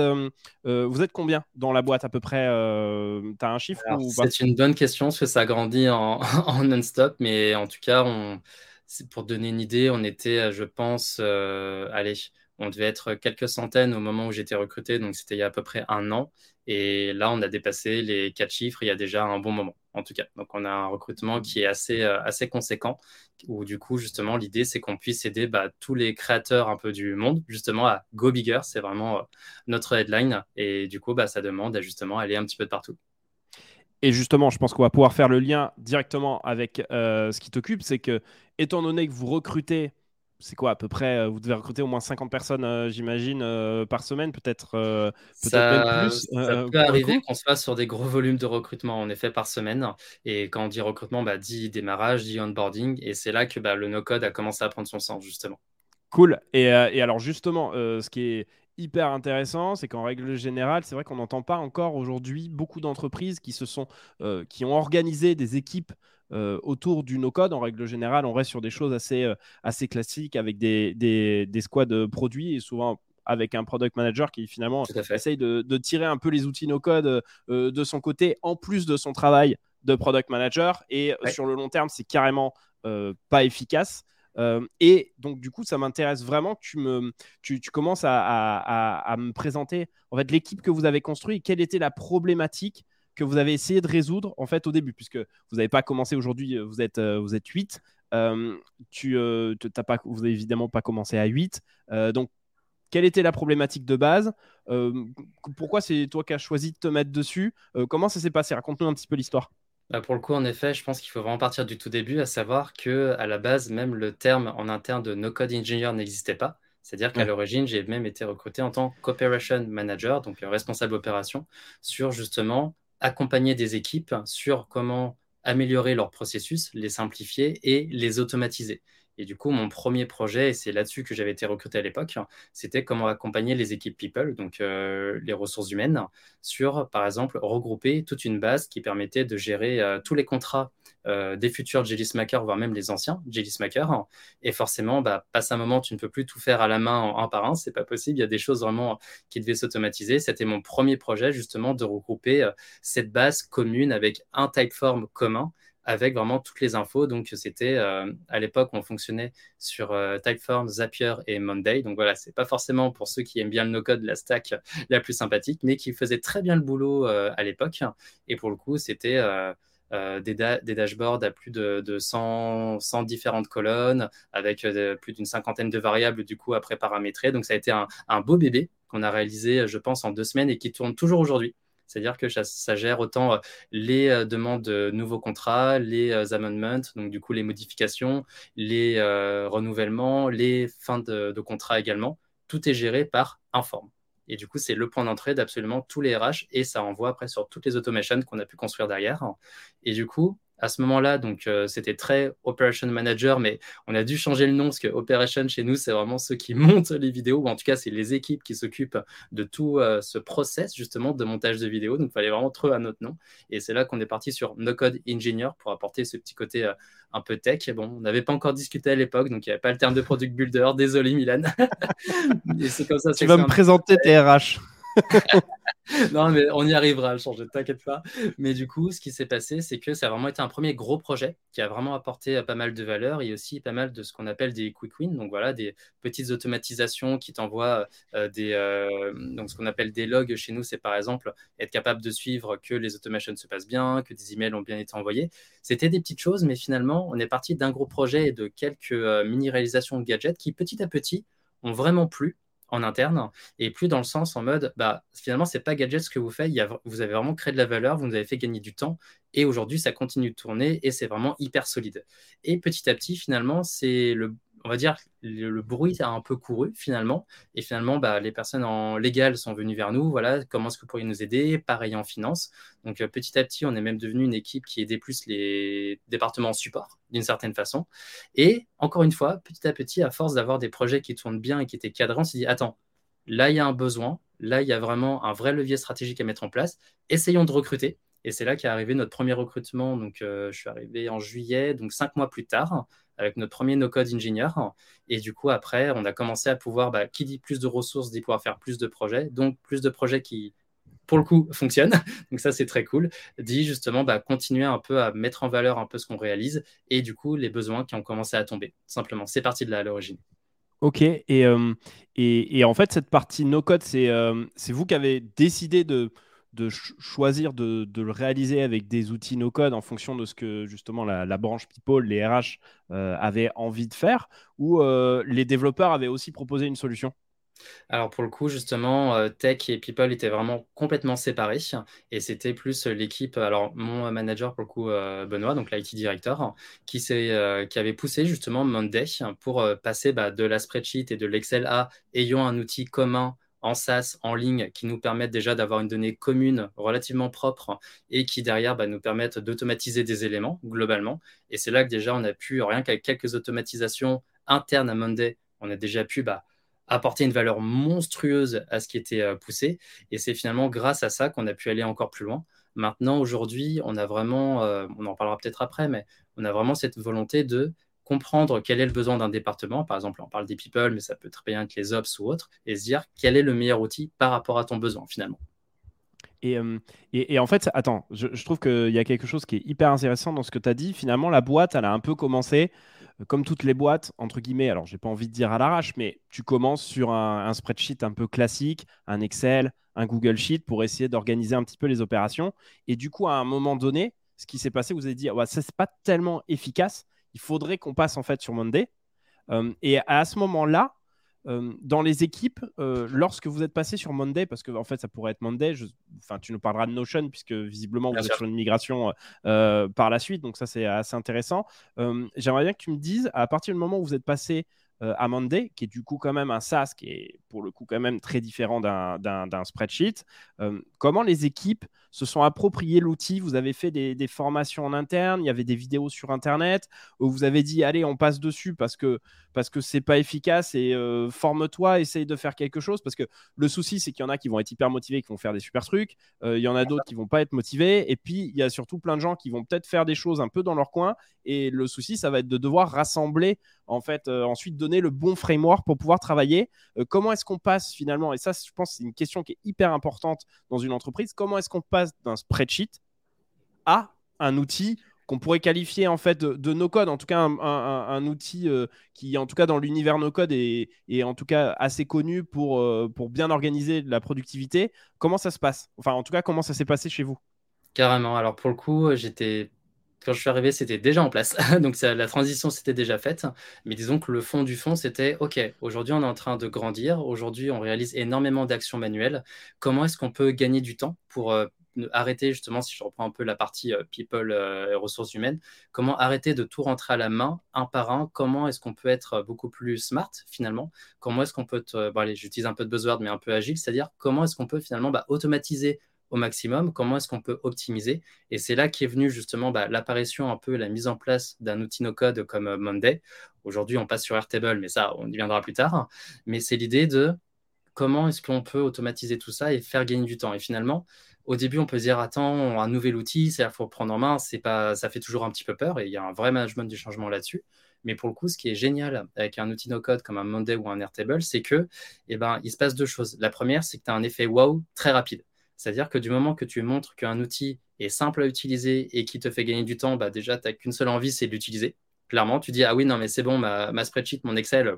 vous êtes combien dans la boîte à peu près Tu as un chiffre
C'est une bonne question parce que ça grandit en, en non-stop, mais en tout cas, on, pour donner une idée, on était, je pense, allez, on devait être quelques centaines au moment où j'étais recruté, donc c'était il y a à peu près un an. Et là, on a dépassé les quatre chiffres il y a déjà un bon moment, en tout cas. Donc, on a un recrutement qui est assez, euh, assez conséquent, où du coup, justement, l'idée, c'est qu'on puisse aider bah, tous les créateurs un peu du monde, justement, à go bigger. C'est vraiment euh, notre headline. Et du coup, bah, ça demande à justement aller un petit peu de partout.
Et justement, je pense qu'on va pouvoir faire le lien directement avec euh, ce qui t'occupe, c'est que, étant donné que vous recrutez c'est quoi à peu près euh, Vous devez recruter au moins 50 personnes, euh, j'imagine, euh, par semaine, peut-être peut même plus.
Ça peut arriver qu'on se fasse sur des gros volumes de recrutement, en effet, par semaine. Et quand on dit recrutement, bah, dit démarrage, dit onboarding. Et c'est là que bah, le no-code a commencé à prendre son sens, justement.
Cool. Et, et alors, justement, ce qui est hyper intéressant, c'est qu'en règle générale, c'est vrai qu'on n'entend pas encore aujourd'hui beaucoup d'entreprises qui se sont, qui ont organisé des équipes euh, autour du no-code. En règle générale, on reste sur des choses assez, euh, assez classiques avec des, des, des squads produits et souvent avec un product manager qui finalement essaye de, de, tirer un peu les outils no-code euh, de son côté en plus de son travail de product manager. Et sur le long terme, c'est carrément pas efficace. et donc, du coup, ça m'intéresse vraiment que tu, me, tu, tu commences à, à, à, me présenter en fait, l'équipe que vous avez construite, quelle était la problématique que vous avez essayé de résoudre en fait au début, puisque vous n'avez pas commencé aujourd'hui, euh, vous êtes, euh, vous êtes 8. Euh, tu, euh, pas, vous n'avez évidemment pas commencé à 8. donc, quelle était la problématique de base Pourquoi c'est toi qui as choisi de te mettre dessus Comment ça s'est passé? Raconte-nous un petit peu l'histoire.
Bah, pour le coup, en effet, je pense qu'il faut vraiment partir du tout début, à savoir que à la base, même le terme en interne de no-code engineer n'existait pas. C'est-à-dire qu'à l'origine, j'ai même été recruté en tant qu'operation manager, donc responsable opération, sur justement accompagner des équipes sur comment améliorer leurs processus, les simplifier et les automatiser. Et du coup, mon premier projet, et c'est là-dessus que j'avais été recruté à l'époque, c'était comment accompagner les équipes people, donc euh, les ressources humaines, sur, par exemple, regrouper toute une base qui permettait de gérer euh, tous les contrats euh, des futurs Jelly Smackers, voire même les anciens Jelly Smackers. Et forcément, bah, passe un moment, tu ne peux plus tout faire à la main un par un, c'est pas possible. Il y a des choses vraiment qui devaient s'automatiser. C'était mon premier projet, justement, de regrouper cette base commune avec un typeform commun avec vraiment toutes les infos. Donc, c'était à l'époque, on fonctionnait sur Typeform, Zapier et Monday. Donc voilà, c'est pas forcément pour ceux qui aiment bien le no-code la stack la plus sympathique, mais qui faisait très bien le boulot à l'époque. Et pour le coup, c'était euh, des, dashboards à plus de, 100, différentes colonnes, avec euh, plus d'une cinquantaine de variables du coup à préparamétrer. Donc ça a été un, beau bébé qu'on a réalisé, je pense, en deux semaines et qui tourne toujours aujourd'hui. C'est-à-dire que ça, gère autant euh, les demandes de nouveaux contrats, les amendments, donc du coup les modifications, les renouvellements, les fins de, de également. Tout est géré par Inform. Et du coup, c'est le point d'entrée d'absolument tous les RH et ça envoie après sur toutes les automations qu'on a pu construire derrière. Et du coup, à ce moment-là, donc euh, c'était très Operation Manager, mais on a dû changer le nom parce que Operation chez nous, c'est vraiment ceux qui montent les vidéos, ou en tout cas, c'est les équipes qui s'occupent de tout euh, ce process justement de montage de vidéos. Donc, il fallait vraiment trouver un autre nom. Et c'est là qu'on est parti sur No Code Engineer pour apporter ce petit côté euh, un peu tech. Bon, on n'avait pas encore discuté à l'époque, donc il n'y avait pas le terme de product builder. Désolé, Milan.
c'est comme ça. Tu vas me présenter tes RH.
non, mais on y arrivera à changer, t'inquiète pas. Mais du coup, ce qui s'est passé, c'est que ça a vraiment été un premier gros projet qui a vraiment apporté euh, pas mal de valeur et aussi pas mal de ce qu'on appelle des quick wins. Donc voilà, des petites automatisations qui t'envoient euh, des, euh, ce qu'on appelle des logs chez nous, c'est par exemple être capable de suivre que les automations se passent bien, que des emails ont bien été envoyés. C'était des petites choses, mais finalement, on est parti d'un gros projet et de quelques mini réalisations de gadgets qui petit à petit ont vraiment plu en interne et plus dans le sens en mode bah finalement c'est pas gadget ce que vous faites. Vous avez vraiment créé de la valeur vous nous avez fait gagner du temps et aujourd'hui ça continue de tourner et c'est vraiment hyper solide. Et petit à petit finalement c'est le on va dire, le, bruit a un peu couru finalement. Et finalement, bah, les personnes en légal sont venues vers nous. Voilà, comment est-ce que vous pourriez nous aider? Pareil en finance. Donc euh, petit à petit, on est même devenu une équipe qui aidait plus les départements en support d'une certaine façon. Et encore une fois, petit à petit, à force d'avoir des projets qui tournent bien et qui étaient cadrés, on s'est dit, attends, là, il y a un besoin. Là, il y a vraiment un vrai levier stratégique à mettre en place. Essayons de recruter. Et c'est là qu'est arrivé notre premier recrutement. Donc, euh, je suis arrivé en juillet, donc cinq mois plus tard avec notre premier no-code engineer. Et du coup, après, on a commencé à pouvoir, bah, qui dit plus de ressources, dit pouvoir faire plus de projets. Donc, plus de projets qui, pour le coup, fonctionnent. Donc, ça, c'est très cool. Dit justement, bah, continuer un peu à mettre en valeur un peu ce qu'on réalise et du coup, les besoins qui ont commencé à tomber. Simplement, c'est parti de là à l'origine.
Ok, et, euh, et, en fait, cette partie no-code, c'est euh, vous qui avez décidé de, de choisir de, le réaliser avec des outils no-code en fonction de ce que justement la, branche People, les RH euh, avaient envie de faire, ou euh, les développeurs avaient aussi proposé une solution?
Alors pour le coup, justement, euh, Tech et People étaient vraiment complètement séparés et c'était plus l'équipe, alors mon manager pour le coup, Benoît, donc l'IT director, qui, qui avait poussé justement Monday pour passer bah, de la spreadsheet et de l'Excel à ayant un outil commun en SaaS, en ligne, qui nous permettent déjà d'avoir une donnée commune relativement propre et qui derrière bah, nous permettent d'automatiser des éléments globalement. Et c'est là que déjà on a pu, rien qu'avec quelques automatisations internes à Monday, on a déjà pu bah, apporter une valeur monstrueuse à ce qui était euh, poussé. Et c'est finalement grâce à ça qu'on a pu aller encore plus loin. Maintenant, aujourd'hui, on a vraiment, euh, on en parlera peut-être après, mais on a vraiment cette volonté de comprendre quel est le besoin d'un département. Par exemple, on parle des people, mais ça peut très bien être les ops ou autres, et se dire quel est le meilleur outil par rapport à ton besoin finalement.
Et, euh, en fait, attends, je, trouve qu'il y a quelque chose qui est hyper intéressant dans ce que tu as dit. Finalement, la boîte, elle a un peu commencé, euh, comme toutes les boîtes, entre guillemets, alors j'ai pas envie de dire à l'arrache, mais tu commences sur un, spreadsheet un peu classique, un Excel, un Google Sheet pour essayer d'organiser un petit peu les opérations. Et du coup, à un moment donné, ce qui s'est passé, vous avez dit, ouais, ça, c'est pas tellement efficace il faudrait qu'on passe en fait sur Monday. Euh, et à ce moment-là, euh, dans les équipes, euh, lorsque vous êtes passé sur Monday, parce que en fait ça pourrait être Monday, enfin tu nous parleras de Notion puisque visiblement vous êtes sur une migration par la suite, donc ça c'est assez intéressant. J'aimerais bien que tu me dises à partir du moment où vous êtes passé à Monday, qui est du coup quand même un SaaS, qui est pour le coup quand même très différent d'un spreadsheet, comment les équipes se sont appropriés l'outil, vous avez fait des, formations en interne, il y avait des vidéos sur Internet, où vous avez dit, allez, on passe dessus parce que parce que c'est pas efficace et euh, forme-toi, essaye de faire quelque chose. Parce que le souci, c'est qu'il y en a qui vont être hyper motivés, qui vont faire des super trucs, euh, il y en a d'autres qui vont pas être motivés, et puis il y a surtout plein de gens qui vont peut-être faire des choses un peu dans leur coin, et le souci, ça va être de devoir rassembler, en fait, euh, ensuite donner le bon framework pour pouvoir travailler. comment est-ce qu'on passe finalement, et ça, je pense, c'est une question qui est hyper importante dans une entreprise, comment est-ce qu'on passe d'un spreadsheet à un outil qu'on pourrait qualifier en fait de, no-code, en tout cas un, outil qui, en tout cas dans l'univers no-code, est, en tout cas assez connu pour, pour bien organiser la productivité. Comment ça se passe? Enfin, en tout cas, comment ça s'est passé chez vous?
Carrément. Alors pour le coup, j'étais quand je suis arrivé, c'était déjà en place. Donc la transition s'était déjà faite. Mais disons que le fond du fond, c'était OK, aujourd'hui on est en train de grandir. Aujourd'hui, on réalise énormément d'actions manuelles. Comment est-ce qu'on peut gagner du temps pour euh, arrêter, justement, si je reprends un peu la partie euh, people euh, ressources humaines, comment arrêter de tout rentrer à la main, un par un? Comment est-ce qu'on peut être beaucoup plus smart finalement? Comment est-ce qu'on peut, bon, allez, j'utilise un peu de buzzword, mais un peu agile, c'est-à-dire comment est-ce qu'on peut finalement bah, automatiser au maximum, comment est-ce qu'on peut optimiser? Et c'est là qu'est venue justement bah, l'apparition, un peu la mise en place d'un outil no-code comme euh, Monday. Aujourd'hui, on passe sur Airtable, mais ça, on y viendra plus tard. Mais c'est l'idée de comment est-ce qu'on peut automatiser tout ça et faire gagner du temps? Et finalement, au début, on peut se dire, attends, un nouvel outil, c'est à faut prendre en main, ça fait toujours un petit peu peur et il y a un vrai management du changement là-dessus. Mais pour le coup, ce qui est génial avec un outil no-code comme un Monday ou un Airtable, c'est que, eh ben, il se passe deux choses. La première, c'est que tu as un effet wow très rapide. C'est-à-dire que du moment que tu montres qu'un outil est simple à utiliser et qui te fait gagner du temps, bah déjà, tu n'as qu'une seule envie, c'est de l'utiliser. Clairement, tu dis, ah oui, non, mais c'est bon, ma, ma spreadsheet, mon Excel,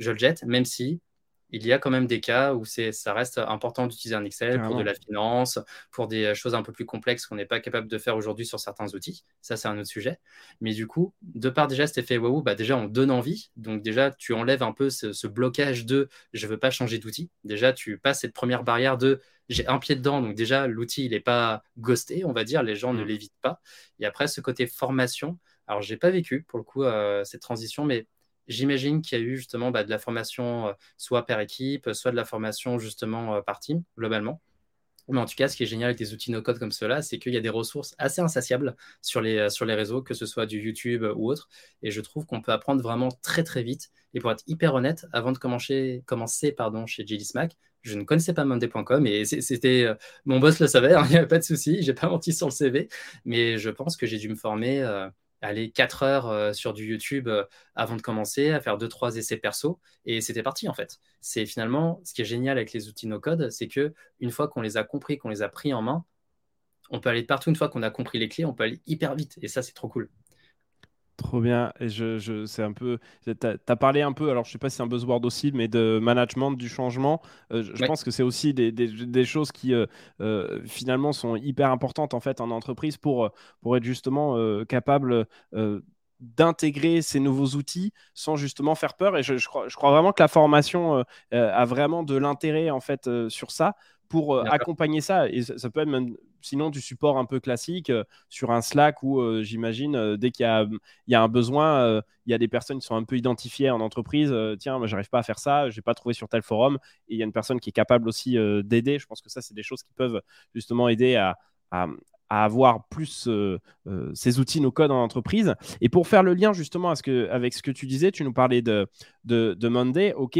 je le jette, même si il y a quand même des cas où ça reste important d'utiliser un Excel pour de la finance, pour des choses un peu plus complexes qu'on n'est pas capable de faire aujourd'hui sur certains outils. Ça, c'est un autre sujet. Mais du coup, de part déjà cet effet wow, bah déjà, on donne envie. Donc déjà, tu enlèves un peu ce, blocage de je ne veux pas changer d'outil. Déjà, tu passes cette première barrière de j'ai un pied dedans. Donc déjà, l'outil, il n'est pas ghosté, on va dire. Les gens ne mmh. l'évitent pas. Et après, ce côté formation. Alors, je n'ai pas vécu, pour le coup, euh, cette transition, mais J'imagine qu'il y a eu justement bah, de la formation euh, soit par équipe, soit de la formation justement euh, par team, globalement. Mais en tout cas, ce qui est génial avec des outils no-code comme cela, c'est qu'il y a des ressources assez insatiables sur les, euh, sur les réseaux, que ce soit du YouTube ou autre. Et je trouve qu'on peut apprendre vraiment très très vite. Et pour être hyper honnête, avant de commencer, commencer pardon, chez JD Smack, je ne connaissais pas monday.com et c'était mon boss le savait, hein, il n'y avait pas de souci, j'ai pas menti sur le CV, mais je pense que j'ai dû me former aller 4 heures euh, sur du YouTube euh, avant de commencer, à faire 2-3 essais perso, et c'était parti en fait. C'est finalement ce qui est génial avec les outils no-code, c'est que une fois qu'on les a compris, qu'on les a pris en main, on peut aller partout. Une fois qu'on a compris les clés, on peut aller hyper vite, et ça c'est trop cool.
Trop bien. Et je, je c'est un peu. Tu as, parlé un peu, alors je sais pas si c'est un buzzword aussi, mais de management du changement. Euh, je, pense que c'est aussi des, des, des, choses qui euh, euh, finalement sont hyper importantes en fait en entreprise pour, pour être justement capable d'intégrer ces nouveaux outils sans justement faire peur. Et je, je, crois, je crois, vraiment que la formation a vraiment de l'intérêt en fait sur ça pour accompagner ça. Et ça, peut être même sinon du support un peu classique sur un Slack où j'imagine dès qu'il y, y, a un besoin, il y a des personnes qui sont un peu identifiées en entreprise. Tiens, moi j'arrive pas à faire ça, j'ai pas trouvé sur tel forum. Et il y a une personne qui est capable aussi d'aider. Je pense que ça, c'est des choses qui peuvent justement aider à, à, avoir plus ces outils no code en entreprise. Et pour faire le lien justement à ce que, avec ce que tu disais, tu nous parlais de, de, de Monday. Ok,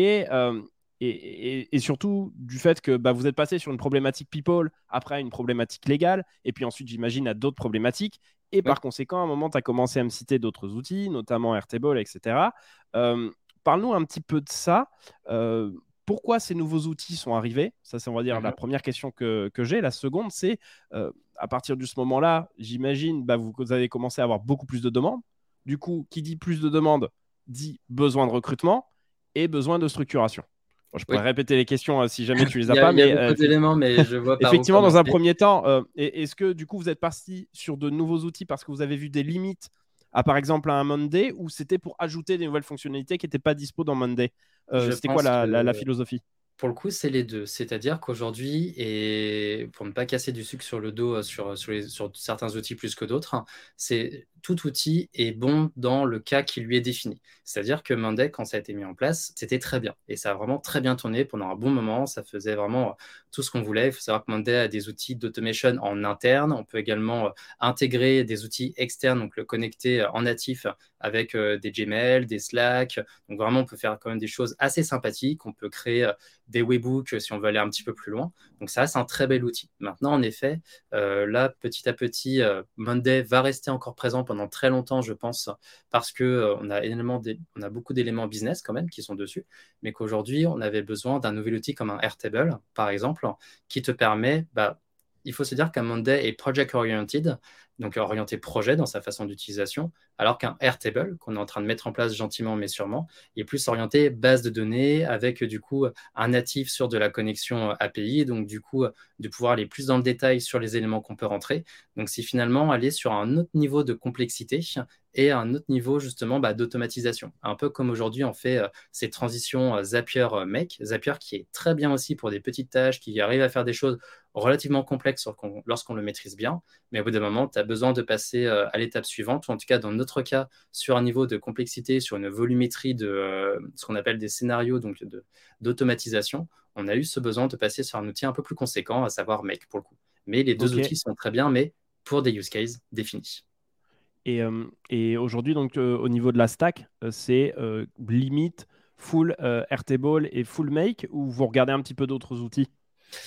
et, surtout du fait que bah, vous êtes passé sur une problématique people, après une problématique légale, et puis ensuite, j'imagine, à d'autres problématiques. Et par conséquent, à un moment, tu as commencé à me citer d'autres outils, notamment Airtable, etc. Euh, Parle-nous un petit peu de ça. Euh, pourquoi ces nouveaux outils sont arrivés Ça, c'est, on va dire, la mhm. première question que, que j'ai. La seconde, c'est euh, à partir de ce moment-là, j'imagine, bah, vous, vous avez commencé à avoir beaucoup plus de demandes. Du coup, qui dit plus de demandes dit besoin de recrutement et besoin de structuration je pourrais répéter les questions euh, si jamais tu les as pas.
Il y a beaucoup euh, d'éléments, mais je vois
pas. Effectivement, dans un premier temps, euh, est-ce que du coup vous êtes parti sur de nouveaux outils parce que vous avez vu des limites à par exemple un Monday ou c'était pour ajouter des nouvelles fonctionnalités qui n'étaient pas dispo dans Monday C'était quoi la, philosophie?
pour le coup, c'est les deux. C'est-à-dire qu'aujourd'hui, et pour ne pas casser du sucre sur le dos sur, sur, sur certains outils plus que d'autres, hein, c'est tout outil est bon dans le cas qui lui est défini. C'est-à-dire que Monday, quand ça a été mis en place, c'était très bien. Et ça a vraiment très bien tourné pendant un bon moment. Ça faisait vraiment euh, tout ce qu'on voulait. Il faut savoir que Monday a des outils d'automation en interne. On peut également euh, intégrer des outils externes, donc le connecter euh, en natif avec des Gmail, des Slack. Donc vraiment, on peut faire quand même des choses assez sympathiques. On peut créer des webbooks si on veut aller un petit peu plus loin. Donc ça, c'est un très bel outil. Maintenant, en effet, là, petit à petit, Monday va rester encore présent pendant très longtemps, je pense, parce que euh, on a énormément on a beaucoup d'éléments business quand même qui sont dessus, mais qu'aujourd'hui on avait besoin d'un nouvel outil comme un Airtable, par exemple, qui te permet, bah, il faut se dire qu'un Monday est project oriented, donc orienté projet dans sa façon d'utilisation, alors qu'un Airtable, qu'on est en train de mettre en place gentiment mais sûrement, est plus orienté base de données avec du coup un natif sur de la connexion API, donc du coup de pouvoir aller plus dans le détail sur les éléments qu'on peut rentrer. Donc c'est finalement aller sur un autre niveau de complexité et un autre niveau justement bah, d'automatisation. Un peu comme aujourd'hui on fait euh, ces transitions euh, Zapier-Make, Zapier qui est très bien aussi pour des petites tâches, qui arrive à faire des choses relativement complexes lorsqu'on le maîtrise bien, mais au bout d'un moment, tu as besoin de passer euh, à l'étape suivante, ou en tout cas dans notre cas, sur un niveau de complexité, sur une volumétrie de ce qu'on appelle des scénarios donc d'automatisation, on a eu ce besoin de passer sur un outil un peu plus conséquent, à savoir Make pour le coup. Mais les deux outils sont très bien, mais pour des use cases définis.
Et, euh, et aujourd'hui, donc euh, au niveau de la stack, euh, c'est limite full Airtable et full Make ou vous regardez un petit peu d'autres outils?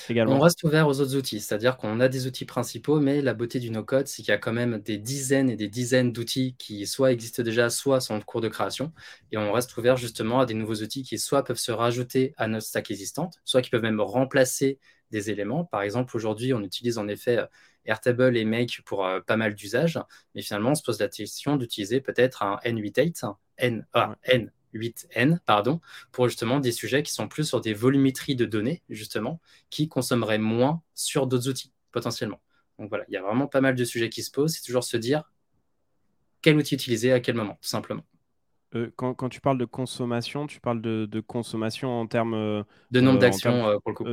Également
On reste ouvert aux autres outils, c'est-à-dire qu'on a des outils principaux, mais la beauté du no-code, c'est qu'il y a quand même des dizaines et des dizaines d'outils qui soit existent déjà, soit sont en cours de création. Et on reste ouvert justement à des nouveaux outils qui soit peuvent se rajouter à notre stack existante, soit qui peuvent même remplacer des éléments. Par exemple, aujourd'hui, on utilise en effet Airtable et Make pour euh, pas mal d'usages, mais finalement, on se pose la question d'utiliser peut-être un N88, N, N8N, pardon, pour justement des sujets qui sont plus sur des volumétries de données, justement, qui consommeraient moins sur d'autres outils, potentiellement. Donc voilà, il y a vraiment pas mal de sujets qui se posent. C'est toujours se dire quel outil utiliser à quel moment, tout simplement.
Euh, quand, quand, tu parles de consommation, tu parles de, de consommation en termes. Euh,
de nombre d'actions, pour le coup.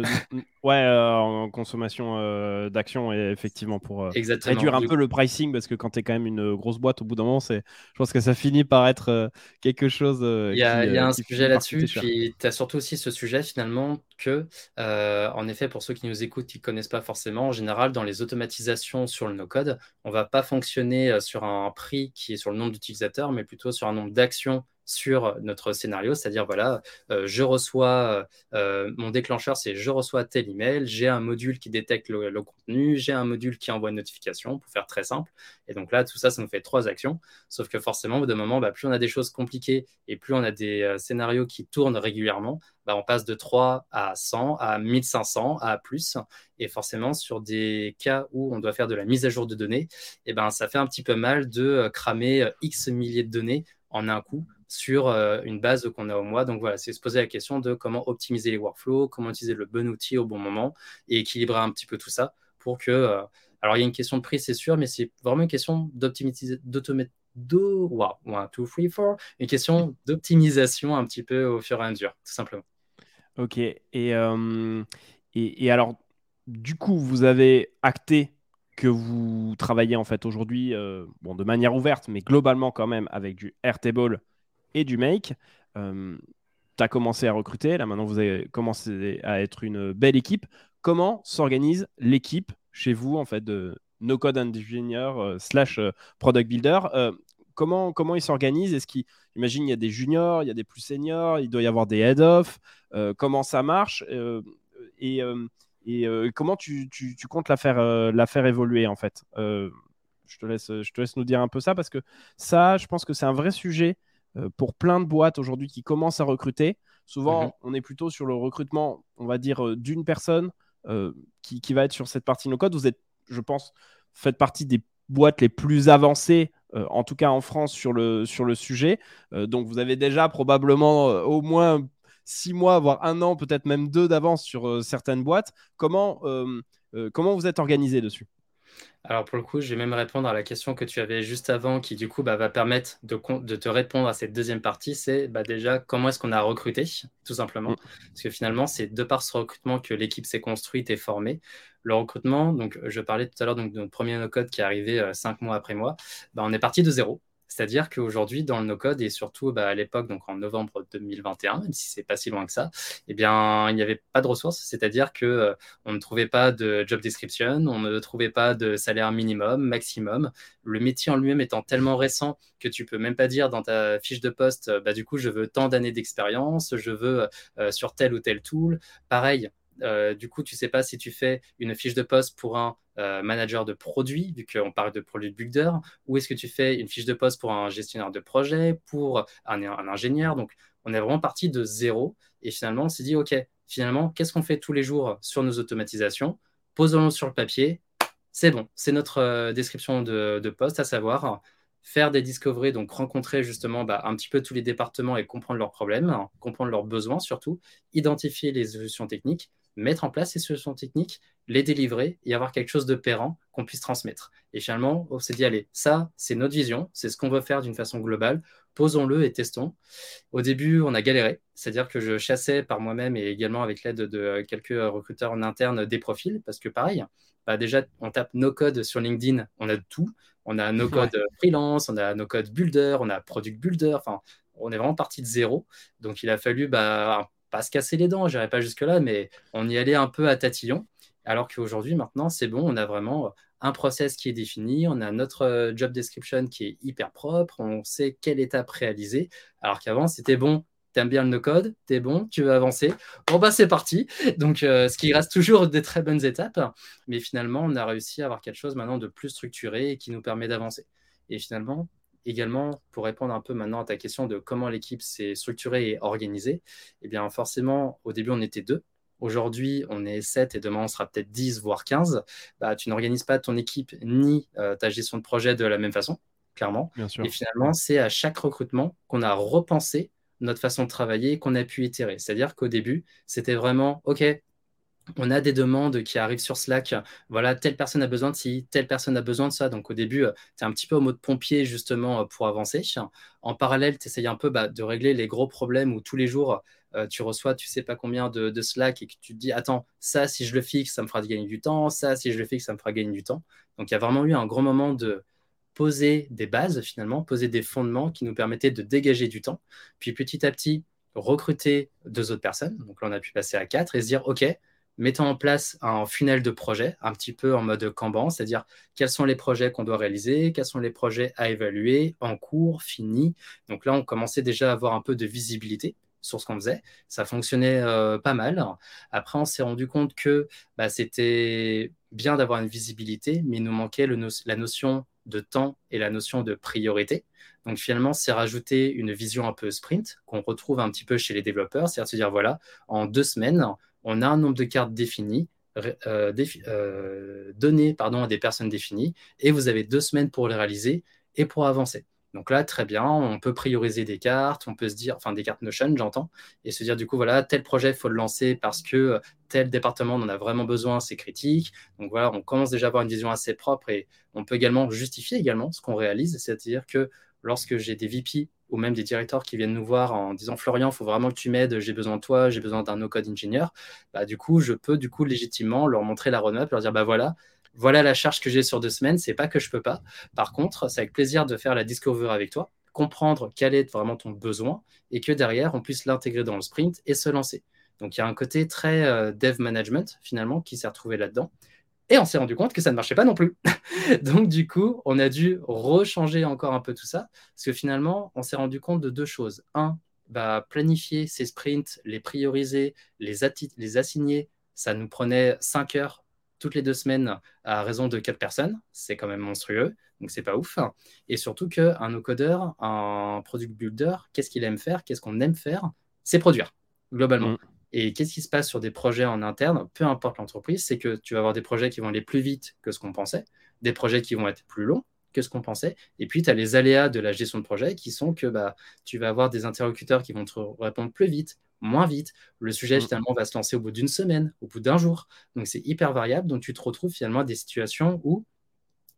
ouais, en consommation d'actions, effectivement, pour réduire un peu le pricing, parce que quand tu es quand même une grosse boîte, au bout d'un moment, je pense que ça finit par être quelque chose.
Il y a, y a un sujet là-dessus, puis tu as surtout aussi ce sujet, finalement, que, en effet, pour ceux qui nous écoutent, qui ne connaissent pas forcément, en général, dans les automatisations sur le no-code, on ne va pas fonctionner sur un prix qui est sur le nombre d'utilisateurs, mais plutôt sur un nombre d'actions sur notre scénario, c'est-à-dire voilà, euh, je reçois euh, mon déclencheur, c'est je reçois tel email, j'ai un module qui détecte le, contenu, j'ai un module qui envoie une notification, pour faire très simple. Et donc là, tout ça, ça nous fait trois actions. Sauf que forcément, au bout d'un moment, bah, plus on a des choses compliquées et plus on a des euh, scénarios qui tournent régulièrement, bah, on passe de 3 à 100, à 1500, à plus. Et forcément, sur des cas où on doit faire de la mise à jour de données, et eh ben, ça fait un petit peu mal de cramer X milliers de données en un coup sur euh, une base qu'on a au mois. Donc voilà, c'est se poser la question de comment optimiser les workflows, comment utiliser le bon outil au bon moment et équilibrer un petit peu tout ça pour que. Euh, alors il y a une question de prix, c'est sûr, mais c'est vraiment une question d'optimiser, d'automatiser. Wow, one, two, three, four. Une question d'optimisation un petit peu au fur et à mesure, tout simplement.
Ok. Et, euh, et, alors, du coup, vous avez acté que vous travaillez en fait aujourd'hui, bon, de manière ouverte, mais globalement quand même avec du Airtable et du make. Euh, tu as commencé à recruter, là maintenant vous avez commencé à être une belle équipe. Comment s'organise l'équipe chez vous en fait de no code engineer euh, slash euh, product builder? Comment, comment ils s'organisent Est-ce qu'il il y a des juniors, il y a des plus seniors, il doit y avoir des head of Comment ça marche? Et, comment tu, tu, comptes la faire, la faire évoluer en fait? Je te, laisse, je te laisse nous dire un peu ça parce que ça, je pense que c'est un vrai sujet euh, pour plein de boîtes aujourd'hui qui commencent à recruter. Souvent, mhm. on est plutôt sur le recrutement, on va dire, euh, d'une personne euh, qui, va être sur cette partie no-code. Vous êtes, je pense, faites partie des boîtes les plus avancées, en tout cas en France, sur le, sur le sujet. donc, vous avez déjà probablement au moins six mois, voire un an, peut-être même deux d'avance sur certaines boîtes. Comment, comment vous êtes organisé dessus?
Alors pour le coup, je vais même répondre à la question que tu avais juste avant, qui du coup bah, va permettre de, te répondre à cette deuxième partie. C'est bah, déjà comment est-ce qu'on a recruté, tout simplement. Mm. Parce que finalement, c'est de par ce recrutement que l'équipe s'est construite et formée. Le recrutement, donc je parlais tout à l'heure de notre premier no-code qui est arrivé euh, cinq mois après moi, bah, on est parti de zéro. C'est-à-dire qu'aujourd'hui, dans le no-code, et surtout bah, à l'époque, donc en novembre 2021, même si c'est pas si loin que ça, eh bien, il n'y avait pas de ressources. C'est-à-dire qu'on euh, ne trouvait pas de job description, on ne trouvait pas de salaire minimum, maximum. Le métier en lui-même étant tellement récent que tu peux même pas dire dans ta fiche de poste, bah, du coup, je veux tant d'années d'expérience, je veux euh, sur tel ou tel tool. Pareil, euh, du coup, tu sais pas si tu fais une fiche de poste pour un euh, manager de produit, vu qu'on parle de produit builder, ou est-ce que tu fais une fiche de poste pour un gestionnaire de projet, pour un, ingénieur? Donc, on est vraiment parti de zéro. Et finalement, on s'est dit, OK, finalement, qu'est-ce qu'on fait tous les jours sur nos automatisations? Posons-le sur le papier. C'est bon, c'est notre euh, description de, de, poste, à savoir faire des discoveries, donc rencontrer justement bah, un petit peu tous les départements et comprendre leurs problèmes, comprendre leurs besoins surtout, identifier les solutions techniques, mettre en place ces solutions techniques, les délivrer et avoir quelque chose de pérant qu'on puisse transmettre. Et finalement, on s'est dit, allez, ça, c'est notre vision, c'est ce qu'on veut faire d'une façon globale, posons-le et testons. Au début, on a galéré, c'est-à-dire que je chassais par moi-même et également avec l'aide de quelques recruteurs en interne des profils, parce que pareil, bah déjà, on tape no code sur LinkedIn, on a tout. On a no code freelance, on a no code builder, on a product builder, enfin, on est vraiment parti de zéro. Donc, il a fallu bah, pas se casser les dents, j'irai pas jusque-là, mais on y allait un peu à tatillon. Alors qu'aujourd'hui, maintenant, c'est bon, on a vraiment un process qui est défini, on a notre euh, job description qui est hyper propre, on sait quelle étape réaliser. Alors qu'avant, c'était bon, t'aimes bien le no-code, t'es bon, tu veux avancer. Bon, bah, c'est parti. Donc, euh, ce qui reste toujours des très bonnes étapes, mais finalement, on a réussi à avoir quelque chose maintenant de plus structuré qui nous permet d'avancer. Et finalement, également, pour répondre un peu maintenant à ta question de comment l'équipe s'est structurée et organisée, eh bien, forcément, au début, on était deux. Aujourd'hui, on est 7 et demain, on sera peut-être 10, voire 15. Bah, tu n'organises pas ton équipe ni euh, ta gestion de projet de la même façon, clairement. Et finalement, c'est à chaque recrutement qu'on a repensé notre façon de travailler qu'on a pu itérer. C'est-à-dire qu'au début, c'était vraiment, OK, on a des demandes qui arrivent sur Slack. Voilà, telle personne a besoin de ci, telle personne a besoin de ça. Donc au début, euh, tu es un petit peu au mode pompier justement euh, pour avancer. En parallèle, tu essayes un peu bah, de régler les gros problèmes où tous les jours, euh, tu reçois tu sais pas combien de, de, Slack et que tu te dis, attends, ça, si je le fixe, ça me fera gagner du temps. Ça, si je le fixe, ça me fera gagner du temps. Donc il y a vraiment eu un grand moment de poser des bases finalement, poser des fondements qui nous permettaient de dégager du temps. Puis petit à petit, recruter deux autres personnes. Donc là, on a pu passer à quatre et se dire, OK, mettons en place un funnel de projets, un petit peu en mode Kanban, c'est-à-dire quels sont les projets qu'on doit réaliser, quels sont les projets à évaluer, en cours, finis. Donc là, on commençait déjà à avoir un peu de visibilité sur ce qu'on faisait. Ça fonctionnait euh, pas mal. Après, on s'est rendu compte que bah, c'était bien d'avoir une visibilité, mais il nous manquait la notion de temps et la notion de priorité. Donc finalement, c'est rajouter une vision un peu sprint qu'on retrouve un petit peu chez les développeurs, c'est-à-dire se dire, voilà, en deux semaines, on a un nombre de cartes définies, euh, euh, à des personnes définies, et vous avez deux semaines pour les réaliser et pour avancer. Donc là, très bien, on peut prioriser des cartes, on peut se dire, enfin des cartes Notion, j'entends, et se dire du coup, voilà, tel projet, il faut le lancer parce que euh, tel département en a vraiment besoin, c'est critique. Donc voilà, on commence déjà à avoir une vision assez propre et on peut également justifier également ce qu'on réalise, c'est-à-dire que lorsque j'ai des VP ou même des directeurs qui viennent nous voir en disant Florian, il faut vraiment que tu m'aides, j'ai besoin de toi, j'ai besoin d'un no-code ingénieur, bah, du coup, je peux du coup légitimement leur montrer la roadmap, leur dire bah voilà, voilà la charge que j'ai sur deux semaines, c'est pas que je peux pas. Par contre, c'est avec plaisir de faire la discovery avec toi, comprendre quel est vraiment ton besoin et que derrière, on puisse l'intégrer dans le sprint et se lancer. Donc il y a un côté très euh, dev management finalement qui s'est retrouvé là-dedans. Et on s'est rendu compte que ça ne marchait pas non plus. Donc du coup, on a dû rechanger encore un peu tout ça, parce que finalement, on s'est rendu compte de deux choses. Un, bah, planifier ces sprints, les prioriser, les, assigner, ça nous prenait cinq heures toutes les deux semaines à raison de quatre personnes. C'est quand même monstrueux, donc c'est pas ouf. Et surtout qu'un no-codeur, un product builder, qu'est-ce qu'il aime faire Qu'est-ce qu'on aime faire? C'est produire, globalement. Mm. Et qu'est-ce qui se passe sur des projets en interne, peu importe l'entreprise, c'est que tu vas avoir des projets qui vont aller plus vite que ce qu'on pensait, des projets qui vont être plus longs que ce qu'on pensait, et puis tu as les aléas de la gestion de projet qui sont que bah, tu vas avoir des interlocuteurs qui vont te répondre plus vite, moins vite. Le sujet, mm. finalement, va se lancer au bout d'une semaine, au bout d'un jour. Donc, c'est hyper variable. Donc, tu te retrouves finalement à des situations où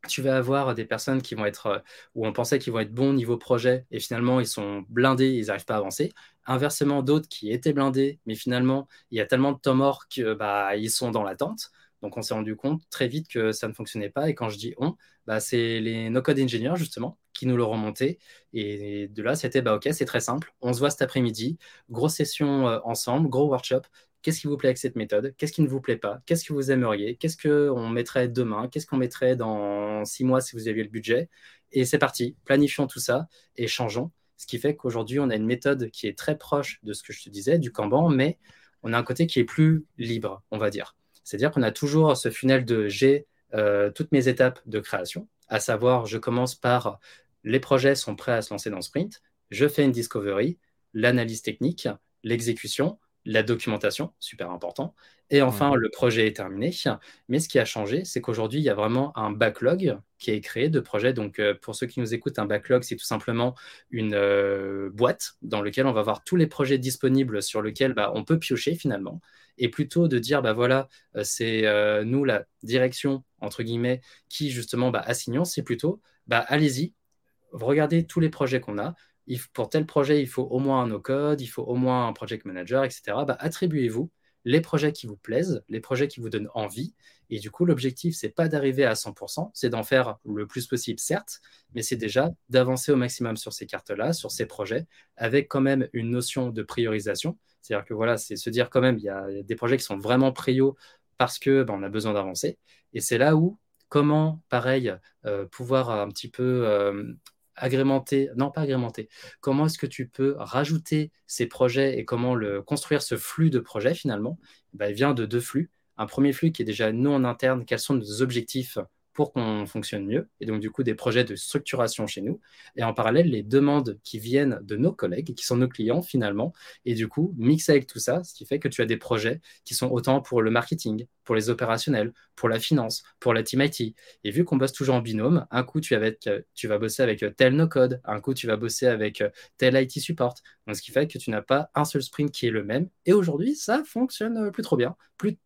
tu vas avoir des personnes qui vont être, euh, où on pensait qu'ils vont être bons niveau projet, et finalement, ils sont blindés, ils n'arrivent pas à avancer. Inversement, d'autres qui étaient blindés, mais finalement, il y a tellement de temps mort qu'ils bah, sont dans l'attente. Donc, on s'est rendu compte très vite que ça ne fonctionnait pas. Et quand je dis on, bah, c'est les no-code ingénieurs, justement, qui nous l'ont remonté. Et de là, c'était bah, OK, c'est très simple. On se voit cet après-midi. Grosse session euh, ensemble, gros workshop. Qu'est-ce qui vous plaît avec cette méthode? Qu'est-ce qui ne vous plaît pas? Qu'est-ce que vous aimeriez? Qu'est-ce qu'on mettrait demain? Qu'est-ce qu'on mettrait dans six mois si vous aviez le budget? Et c'est parti. Planifions tout ça et changeons. Ce qui fait qu'aujourd'hui, on a une méthode qui est très proche de ce que je te disais, du Kanban, mais on a un côté qui est plus libre, on va dire. C'est-à-dire qu'on a toujours ce funnel de j'ai euh, toutes mes étapes de création, à savoir je commence par les projets sont prêts à se lancer dans sprint, je fais une discovery, l'analyse technique, l'exécution, la documentation, super important. Et enfin, le projet est terminé. Mais ce qui a changé, c'est qu'aujourd'hui, il y a vraiment un backlog qui est créé de projets. Donc, euh, pour ceux qui nous écoutent, un backlog, c'est tout simplement une euh, boîte dans laquelle on va voir tous les projets disponibles sur lesquels bah, on peut piocher finalement. Et plutôt de dire, bah voilà, euh, c'est nous la direction, entre guillemets, qui justement bah, assignons, c'est plutôt, bah, allez-y, regardez tous les projets qu'on a, pour tel projet, il faut au moins un no-code, il faut au moins un project manager, etc. Bah, attribuez-vous les projets qui vous plaisent, les projets qui vous donnent envie. Et du coup, l'objectif, c'est pas d'arriver à 100%, c'est d'en faire le plus possible, certes, mais c'est déjà d'avancer au maximum sur ces cartes-là, sur ces projets, avec quand même une notion de priorisation. C'est-à-dire que voilà, c'est se dire quand même, il y a des projets qui sont vraiment prio parce que ben, on a besoin d'avancer. Et c'est là où comment, pareil, euh, pouvoir un petit peu euh, agrémenter, non pas agrémenter, comment est-ce que tu peux rajouter ces projets et comment le, construire ce flux de projets finalement? Bah, Il vient de deux flux. Un premier flux qui est déjà nous en interne, quels sont nos objectifs pour qu'on fonctionne mieux, et donc du coup des projets de structuration chez nous, et en parallèle les demandes qui viennent de nos collègues, qui sont nos clients finalement, et du coup mixer avec tout ça, ce qui fait que tu as des projets qui sont autant pour le marketing, pour les opérationnels, pour la finance, pour la team IT, et vu qu'on bosse toujours en binôme, un coup tu, tu vas bosser avec tel no-code, un coup tu vas bosser avec tel IT support, donc ce qui fait que tu n'as pas un seul sprint qui est le même, et aujourd'hui ça fonctionne plus trop bien, plus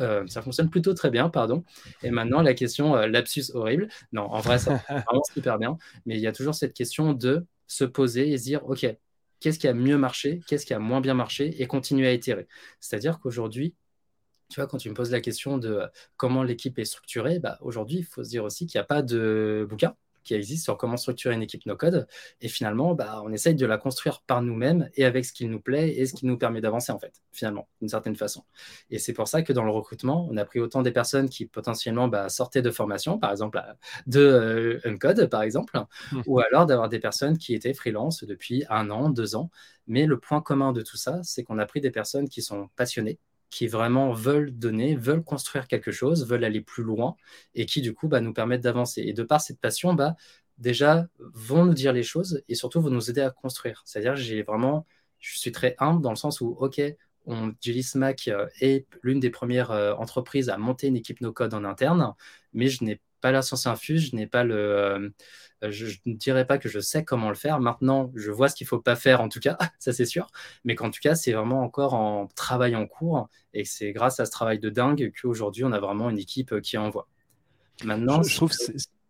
euh, ça fonctionne plutôt très bien, pardon. Et maintenant, la question, euh, lapsus horrible. Non, en vrai, ça fonctionne vraiment super bien. Mais il y a toujours cette question de se poser et se dire, OK, qu'est-ce qui a mieux marché, qu'est-ce qui a moins bien marché, et continuer à itérer. C'est-à-dire qu'aujourd'hui, tu vois, quand tu me poses la question de euh, comment l'équipe est structurée, bah, aujourd'hui, il faut se dire aussi qu'il n'y a pas de bouquin qui existe sur comment structurer une équipe no-code. Et finalement, bah, on essaye de la construire par nous-mêmes et avec ce qui nous plaît et ce qui nous permet d'avancer, en fait, finalement, d'une certaine façon. Et c'est pour ça que dans le recrutement, on a pris autant des personnes qui potentiellement bah, sortaient de formation, par exemple, de euh, Uncode, par exemple, mmh. ou alors d'avoir des personnes qui étaient freelance depuis un an, deux ans. Mais le point commun de tout ça, c'est qu'on a pris des personnes qui sont passionnées, qui vraiment veulent donner, veulent construire quelque chose, veulent aller plus loin et qui du coup bah, nous permettent d'avancer. Et de par cette passion, bah, déjà vont nous dire les choses et surtout vont nous aider à construire. C'est-à-dire j'ai vraiment, je suis très humble dans le sens où, ok, on, Smack euh, est l'une des premières euh, entreprises à monter une équipe no-code en interne, mais je n'ai pas la science infuse, je n'ai pas le, euh, je, ne dirais pas que je sais comment le faire. Maintenant, je vois ce qu'il faut pas faire, en tout cas, ça c'est sûr. Mais qu'en tout cas, c'est vraiment encore en travail en cours, et c'est grâce à ce travail de dingue qu'aujourd'hui, on a vraiment une équipe qui envoie.
Maintenant, je, trouve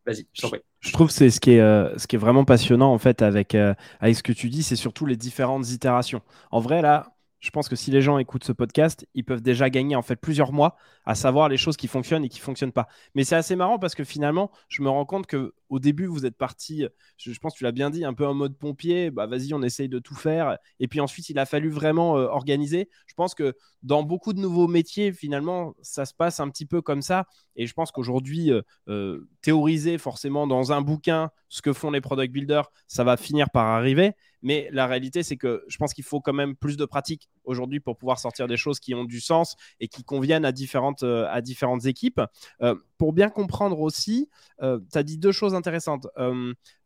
Vas-y, je t'en prie. Je trouve c'est ce qui est euh, ce qui est vraiment passionnant en fait avec euh, avec ce que tu dis, c'est surtout les différentes itérations. En vrai là, je pense que si les gens écoutent ce podcast, ils peuvent déjà gagner en fait plusieurs mois à savoir les choses qui fonctionnent et qui fonctionnent pas. Mais c'est assez marrant parce que finalement, je me rends compte que au début, vous êtes parti, je, pense que tu l'as bien dit, un peu en mode pompier. Bah vas-y, on essaye de tout faire. Et puis ensuite, il a fallu vraiment euh, organiser. Je pense que dans beaucoup de nouveaux métiers, finalement, ça se passe un petit peu comme ça. Et je pense qu'aujourd'hui, euh, euh, théoriser forcément dans un bouquin ce que font les product builders, ça va finir par arriver. Mais la réalité, c'est que je pense qu'il faut quand même plus de pratique aujourd'hui pour pouvoir sortir des choses qui ont du sens et qui conviennent à différentes, euh, à différentes équipes. Euh, pour bien comprendre aussi, euh, tu as dit deux choses intéressantes.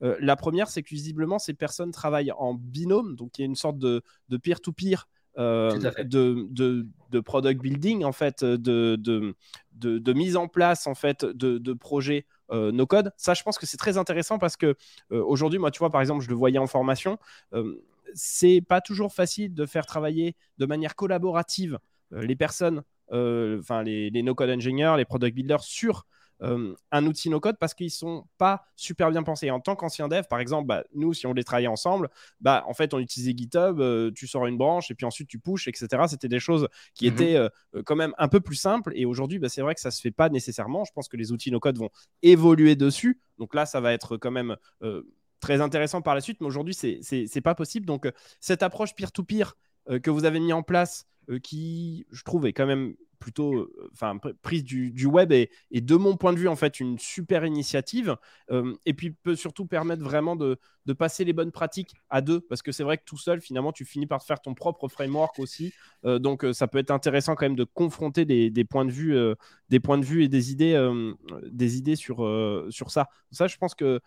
la première, c'est que visiblement, ces personnes travaillent en binôme, donc il y a une sorte de peer-to-peer. de, de, product building en fait de, de, de, mise en place en fait de, projets no code ça je pense que c'est très intéressant parce que aujourd'hui moi tu vois par exemple je le voyais en formation c'est pas toujours facile de faire travailler de manière collaborative euh, les personnes, euh, enfin les, no-code engineers, les product builders sur euh, un outil no-code parce qu'ils sont pas super bien pensés. En tant qu'ancien dev, par exemple, bah, nous, si on les travaillait ensemble, bah, en fait, on utilisait GitHub, tu sors une branche et puis ensuite tu pushes, etc. C'était des choses qui mhm. étaient quand même un peu plus simples. Et aujourd'hui, bah, c'est vrai que ça se fait pas nécessairement. Je pense que les outils no-code vont évoluer dessus. Donc là, ça va être quand même très intéressant par la suite, mais aujourd'hui, c'est pas possible. Donc, euh, cette approche peer-to-peer euh, que vous avez mis en place, euh, qui, je trouve, est quand même plutôt euh, enfin prise du, web et, de mon point de vue en fait une super initiative euh, et puis peut surtout permettre vraiment de, passer les bonnes pratiques à deux parce que c'est vrai que tout seul finalement tu finis par faire ton propre framework aussi euh, donc ça peut être intéressant quand même de confronter des, points de vue des points de vue et des idées des idées sur sur ça. Ça je pense que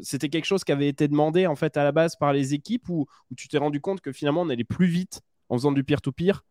c'était quelque chose qui avait été demandé en fait à la base par les équipes où, où tu t'es rendu compte que finalement on allait plus vite en faisant du peer-to-peer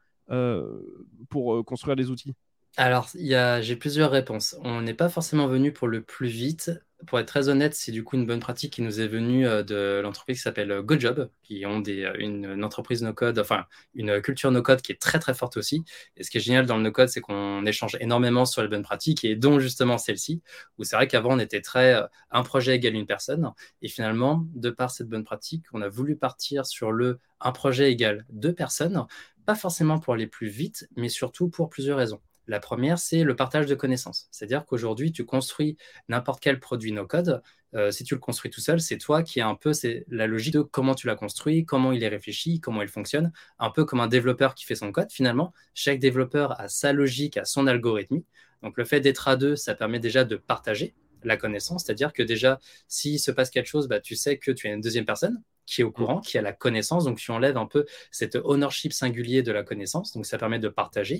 pour construire les outils
alors, j'ai plusieurs réponses. On n'est pas forcément venu pour le plus vite. Pour être très honnête, c'est du coup une bonne pratique qui nous est venue euh, de l'entreprise qui s'appelle euh, GoJob, qui ont des, euh, une, entreprise no-code, enfin une culture no-code qui est très très forte aussi. Et ce qui est génial dans le no-code, c'est qu'on échange énormément sur les bonnes pratiques, et dont justement celle-ci, où c'est vrai qu'avant on était très un projet égale une personne, et finalement, de par cette bonne pratique, on a voulu partir sur le un projet égale deux personnes, pas forcément pour aller plus vite, mais surtout pour plusieurs raisons. La première, c'est le partage de connaissances. C'est-à-dire qu'aujourd'hui, tu construis n'importe quel produit no-code. Euh, si tu le construis tout seul, c'est toi qui as un peu la logique de comment tu l'as construit, comment il est réfléchi, comment il fonctionne. Un peu comme un développeur qui fait son code, finalement. Chaque développeur a sa logique, a son algorithme. Donc le fait d'être à deux, ça permet déjà de partager la connaissance. C'est-à-dire que déjà, s'il se passe quelque chose, bah, tu sais que tu es une deuxième personne qui est au courant, qui a la connaissance. Donc, tu enlèves un peu cet ownership singulier de la connaissance. Donc, ça permet de partager.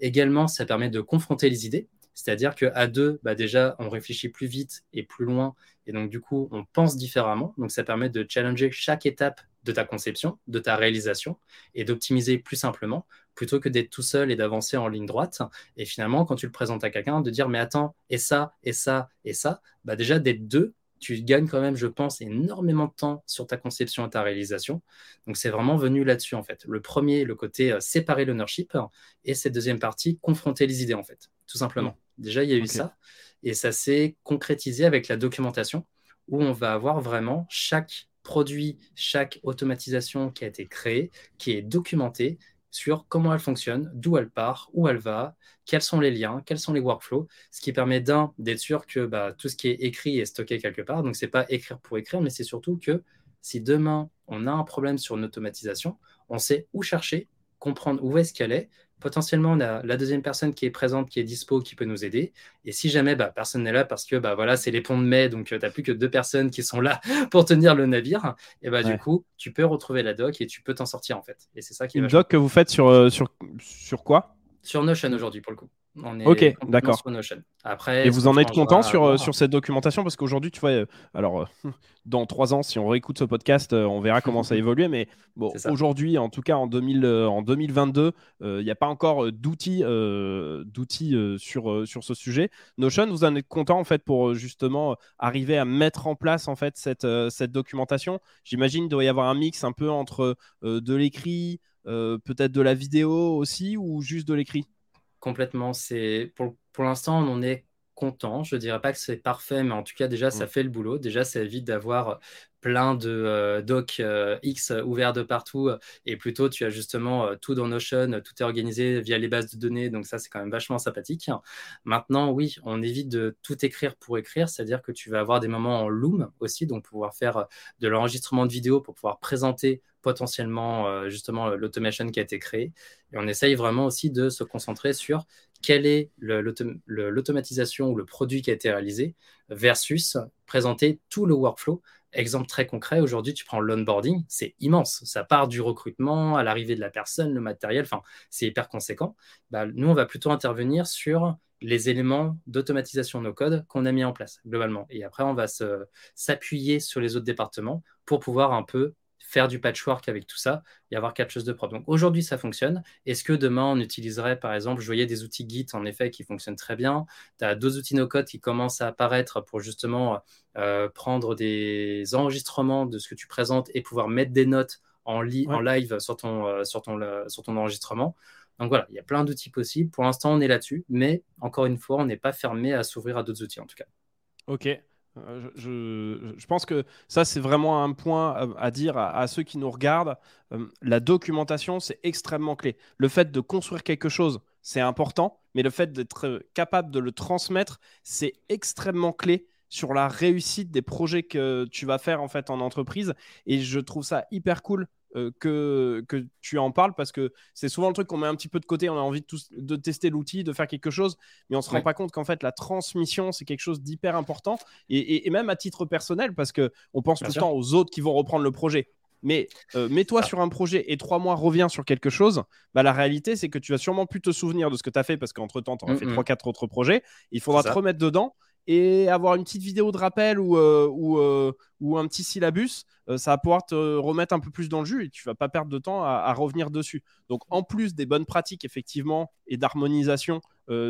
Également, ça permet de confronter les idées. C'est-à-dire qu'à deux, bah déjà, on réfléchit plus vite et plus loin. Et donc, du coup, on pense différemment. Donc, ça permet de challenger chaque étape de ta conception, de ta réalisation et d'optimiser plus simplement plutôt que d'être tout seul et d'avancer en ligne droite. Et finalement, quand tu le présentes à quelqu'un, de dire, mais attends, et ça, et ça, et ça, bah déjà, d'être deux, tu gagnes quand même, je pense, énormément de temps sur ta conception et ta réalisation. Donc, c'est vraiment venu là-dessus, en fait. Le premier, le côté euh, séparer l'ownership, et cette deuxième partie, confronter les idées, en fait, tout simplement. Mmh. Déjà, il y a eu ça, et ça s'est concrétisé avec la documentation, où on va avoir vraiment chaque produit, chaque automatisation qui a été créée, qui est documentée sur comment elle fonctionne, d'où elle part, où elle va, quels sont les liens, quels sont les workflows, ce qui permet d'un, d'être sûr que bah, tout ce qui est écrit est stocké quelque part. Donc, ce n'est pas écrire pour écrire, mais c'est surtout que si demain, on a un problème sur une automatisation, on sait où chercher, comprendre où est-ce qu'elle est. Potentiellement, on a la deuxième personne qui est présente, qui est dispo, qui peut nous aider. Et si jamais bah, personne n'est là parce que bah, voilà, c'est les ponts de mai, donc euh, tu n'as plus que deux personnes qui sont là pour tenir le navire, et bah, du coup, tu peux retrouver la doc et tu peux t'en sortir en fait. Et c'est ça qui
Une doc que vous faites sur, euh, sur, sur quoi?
Sur Notion aujourd'hui, pour le coup.
On est ok, d'accord. Après, et vous en êtes content sur, euh, sur cette documentation? Parce qu'aujourd'hui, tu vois, euh, alors euh, dans trois ans, si on réécoute ce podcast, on verra comment ça a évolué. Mais bon, aujourd'hui, en tout cas en, 2000, en 2022, il n'y a pas encore d'outils d'outils sur, sur ce sujet. Notion, vous en êtes content en fait pour justement arriver à mettre en place en fait cette, cette documentation? J'imagine qu'il doit y avoir un mix un peu entre de l'écrit, peut-être de la vidéo aussi, ou juste de l'écrit?
Complètement. C'est pour, pour l'instant, on en est content. Je ne dirais pas que c'est parfait, mais en tout cas, déjà, ça mm. fait le boulot. Déjà, ça évite d'avoir plein de euh, docs euh, X ouverts de partout. Et plutôt, tu as justement euh, tout dans Notion, tout est organisé via les bases de données. Donc ça, c'est quand même vachement sympathique. Maintenant, oui, on évite de tout écrire pour écrire. C'est-à-dire que tu vas avoir des moments en Loom aussi, donc pouvoir faire de l'enregistrement de vidéo pour pouvoir présenter potentiellement euh, justement l'automation qui a été créée. Et on essaye vraiment aussi de se concentrer sur quelle est l'automatisation ou le produit qui a été réalisé versus présenter tout le workflow. Exemple très concret, aujourd'hui, tu prends l'onboarding, c'est immense. Ça part du recrutement à l'arrivée de la personne, le matériel, enfin, c'est hyper conséquent. Bah, nous, on va plutôt intervenir sur les éléments d'automatisation no code qu'on a mis en place globalement. Et après, on va s'appuyer sur les autres départements pour pouvoir un peu faire du patchwork avec tout ça et avoir quelque chose de propre. Donc aujourd'hui, ça fonctionne. Est-ce que demain, on utiliserait, par exemple, je voyais des outils Git, en effet, qui fonctionnent très bien. Tu as d'autres outils no-code qui commencent à apparaître pour justement euh, prendre des enregistrements de ce que tu présentes et pouvoir mettre des notes en, en live sur ton, euh, sur, ton, sur ton enregistrement. Donc voilà, il y a plein d'outils possibles. Pour l'instant, on est là-dessus, mais encore une fois, on n'est pas fermé à s'ouvrir à d'autres outils en tout cas.
Ok, euh, je, pense que ça, c'est vraiment un point à, dire à, ceux qui nous regardent. Euh, la documentation, c'est extrêmement clé. Le fait de construire quelque chose, c'est important, mais le fait d'être capable de le transmettre, c'est extrêmement clé sur la réussite des projets que tu vas faire en fait en entreprise. Et je trouve ça hyper cool euh, que, que tu en parles parce que c'est souvent le truc qu'on met un petit peu de côté. On a envie de, de tester l'outil, de faire quelque chose, mais on se rend pas compte qu'en fait la transmission c'est quelque chose d'hyper important et, et, même à titre personnel parce que on pense tout le temps aux autres qui vont reprendre le projet. Mais euh, mets-toi ah. sur un projet et trois mois reviens sur quelque chose, bah, la réalité c'est que tu vas sûrement plus te souvenir de ce que tu as fait parce qu'entre temps tu auras fait trois, quatre autres projets. Il faudra te remettre dedans et avoir une petite vidéo de rappel ou, ou, ou un petit syllabus, ça va pouvoir te remettre un peu plus dans le jus et tu vas pas perdre de temps à, revenir dessus. Donc en plus des bonnes pratiques effectivement et d'harmonisation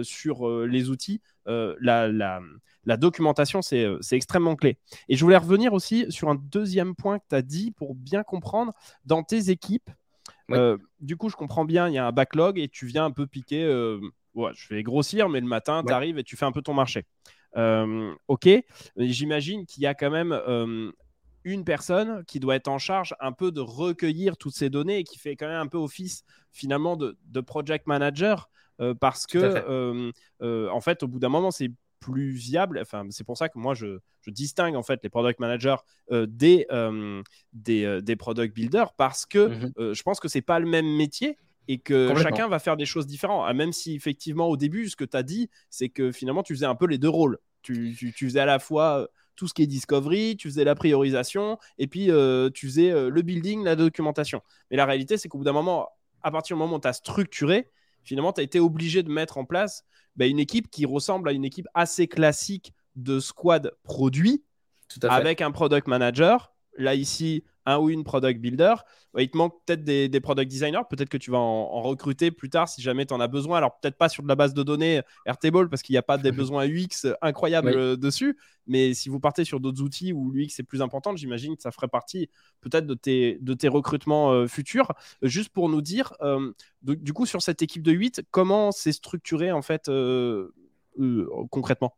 sur les outils, la, la, la, documentation c'est extrêmement clé. Et je voulais revenir aussi sur un deuxième point que tu as dit pour bien comprendre dans tes équipes. du coup, je comprends bien, il y a un backlog et tu viens un peu piquer. je vais grossir, mais le matin, tu arrives et tu fais un peu ton marché. Euh, ok, j'imagine qu'il y a quand même euh, une personne qui doit être en charge un peu de recueillir toutes ces données et qui fait quand même un peu office finalement de, project manager euh, parce que en fait au bout d'un moment c'est plus viable. Enfin, c'est pour ça que moi, je, distingue en fait les product managers des, des, product builders parce que mhm. je pense que c'est pas le même métier et que chacun va faire des choses différentes. Ah, même si effectivement au début, ce que tu as dit, c'est que finalement tu faisais un peu les deux rôles. Tu, faisais à la fois euh, tout ce qui est discovery, tu faisais la priorisation et puis euh, tu faisais euh, le building, la documentation. Mais la réalité, c'est qu'au bout d'un moment, à partir du moment où tu as structuré, finalement, tu as été obligé de mettre en place bah, une équipe qui ressemble à une équipe assez classique de squad produit avec un product manager. Là, ici, un ou une product builder. Il te manque peut-être des, product designers. Peut-être que tu vas en, recruter plus tard si jamais tu en as besoin. Alors, peut-être pas sur de la base de données Airtable parce qu'il n'y a pas des besoins UX incroyables euh, dessus. Mais si vous partez sur d'autres outils où l'UX est plus important, j'imagine que ça ferait partie peut-être de tes, de tes recrutements euh, futurs. Juste pour nous dire, euh, du coup, sur cette équipe de 8, comment c'est structuré en fait concrètement?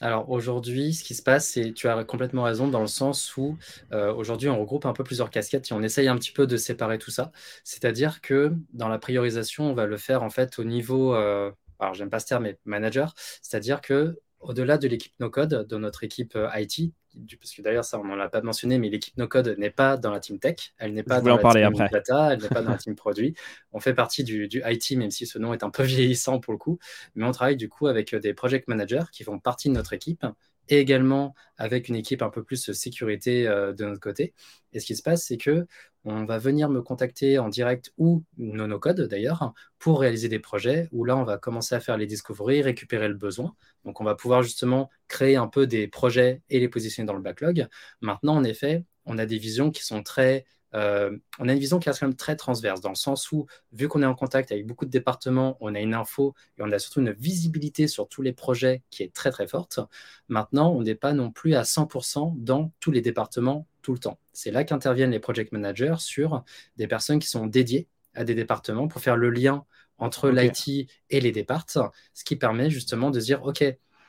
Alors aujourd'hui, ce qui se passe, c'est tu as complètement raison dans le sens où euh, aujourd'hui on regroupe un peu plusieurs casquettes et on essaye un petit peu de séparer tout ça. C'est-à-dire que dans la priorisation, on va le faire en fait au niveau, euh, alors j'aime pas ce terme, mais manager, c'est-à-dire que au-delà de l'équipe no-code, de notre équipe euh, IT, parce que d'ailleurs, ça, on n'en l'a pas mentionné, mais l'équipe no-code n'est pas dans la team tech, elle n'est pas dans la team data, elle n'est pas dans la team produit. On fait partie du, du, IT, même si ce nom est un peu vieillissant pour le coup, mais on travaille du coup avec des project managers qui font partie de notre équipe et également avec une équipe un peu plus sécurité euh, de notre côté. Et ce qui se passe, c'est que on va venir me contacter en direct ou non code d'ailleurs pour réaliser des projets où là, on va commencer à faire les discoveries, récupérer le besoin. Donc, on va pouvoir justement créer un peu des projets et les positionner dans le backlog. Maintenant, en effet, on a des visions qui sont très euh, on a une vision qui reste quand même très transverse, dans le sens où, vu qu'on est en contact avec beaucoup de départements, on a une info et on a surtout une visibilité sur tous les projets qui est très très forte. Maintenant, on n'est pas non plus à 100% dans tous les départements tout le temps. C'est là qu'interviennent les project managers sur des personnes qui sont dédiées à des départements pour faire le lien entre l'IT et les départs, ce qui permet justement de dire, OK,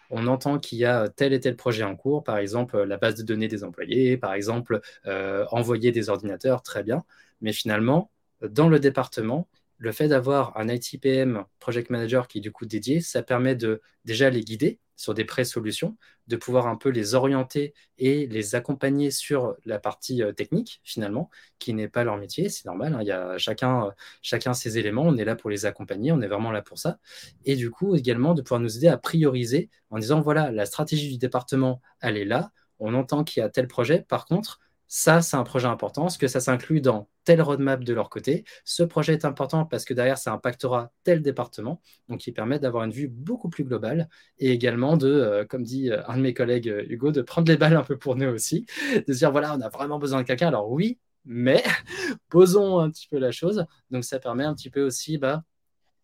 on entend qu'il y a tel et tel projet en cours, par exemple la base de données des employés, par exemple euh, envoyer des ordinateurs, très bien. Mais finalement, dans le département, le fait d'avoir un ITPM Project Manager qui est du coup dédié, ça permet de déjà les guider sur des pré-solutions, de pouvoir un peu les orienter et les accompagner sur la partie euh, technique finalement, qui n'est pas leur métier, c'est normal, hein. il y a chacun, euh, chacun ses éléments, on est là pour les accompagner, on est vraiment là pour ça. Et du coup également de pouvoir nous aider à prioriser en disant voilà, la stratégie du département, elle est là, on entend qu'il y a tel projet, par contre, ça, c'est un projet important. Ce que ça s'inclut dans tel roadmap de leur côté. Ce projet est important parce que derrière, ça impactera tel département. Donc, il permet d'avoir une vue beaucoup plus globale et également de, euh, comme dit euh, un de mes collègues, euh, Hugo, de prendre les balles un peu pour nous aussi. De dire, voilà, on a vraiment besoin de quelqu'un. Alors, oui, mais posons un petit peu la chose. Donc, ça permet un petit peu aussi bah,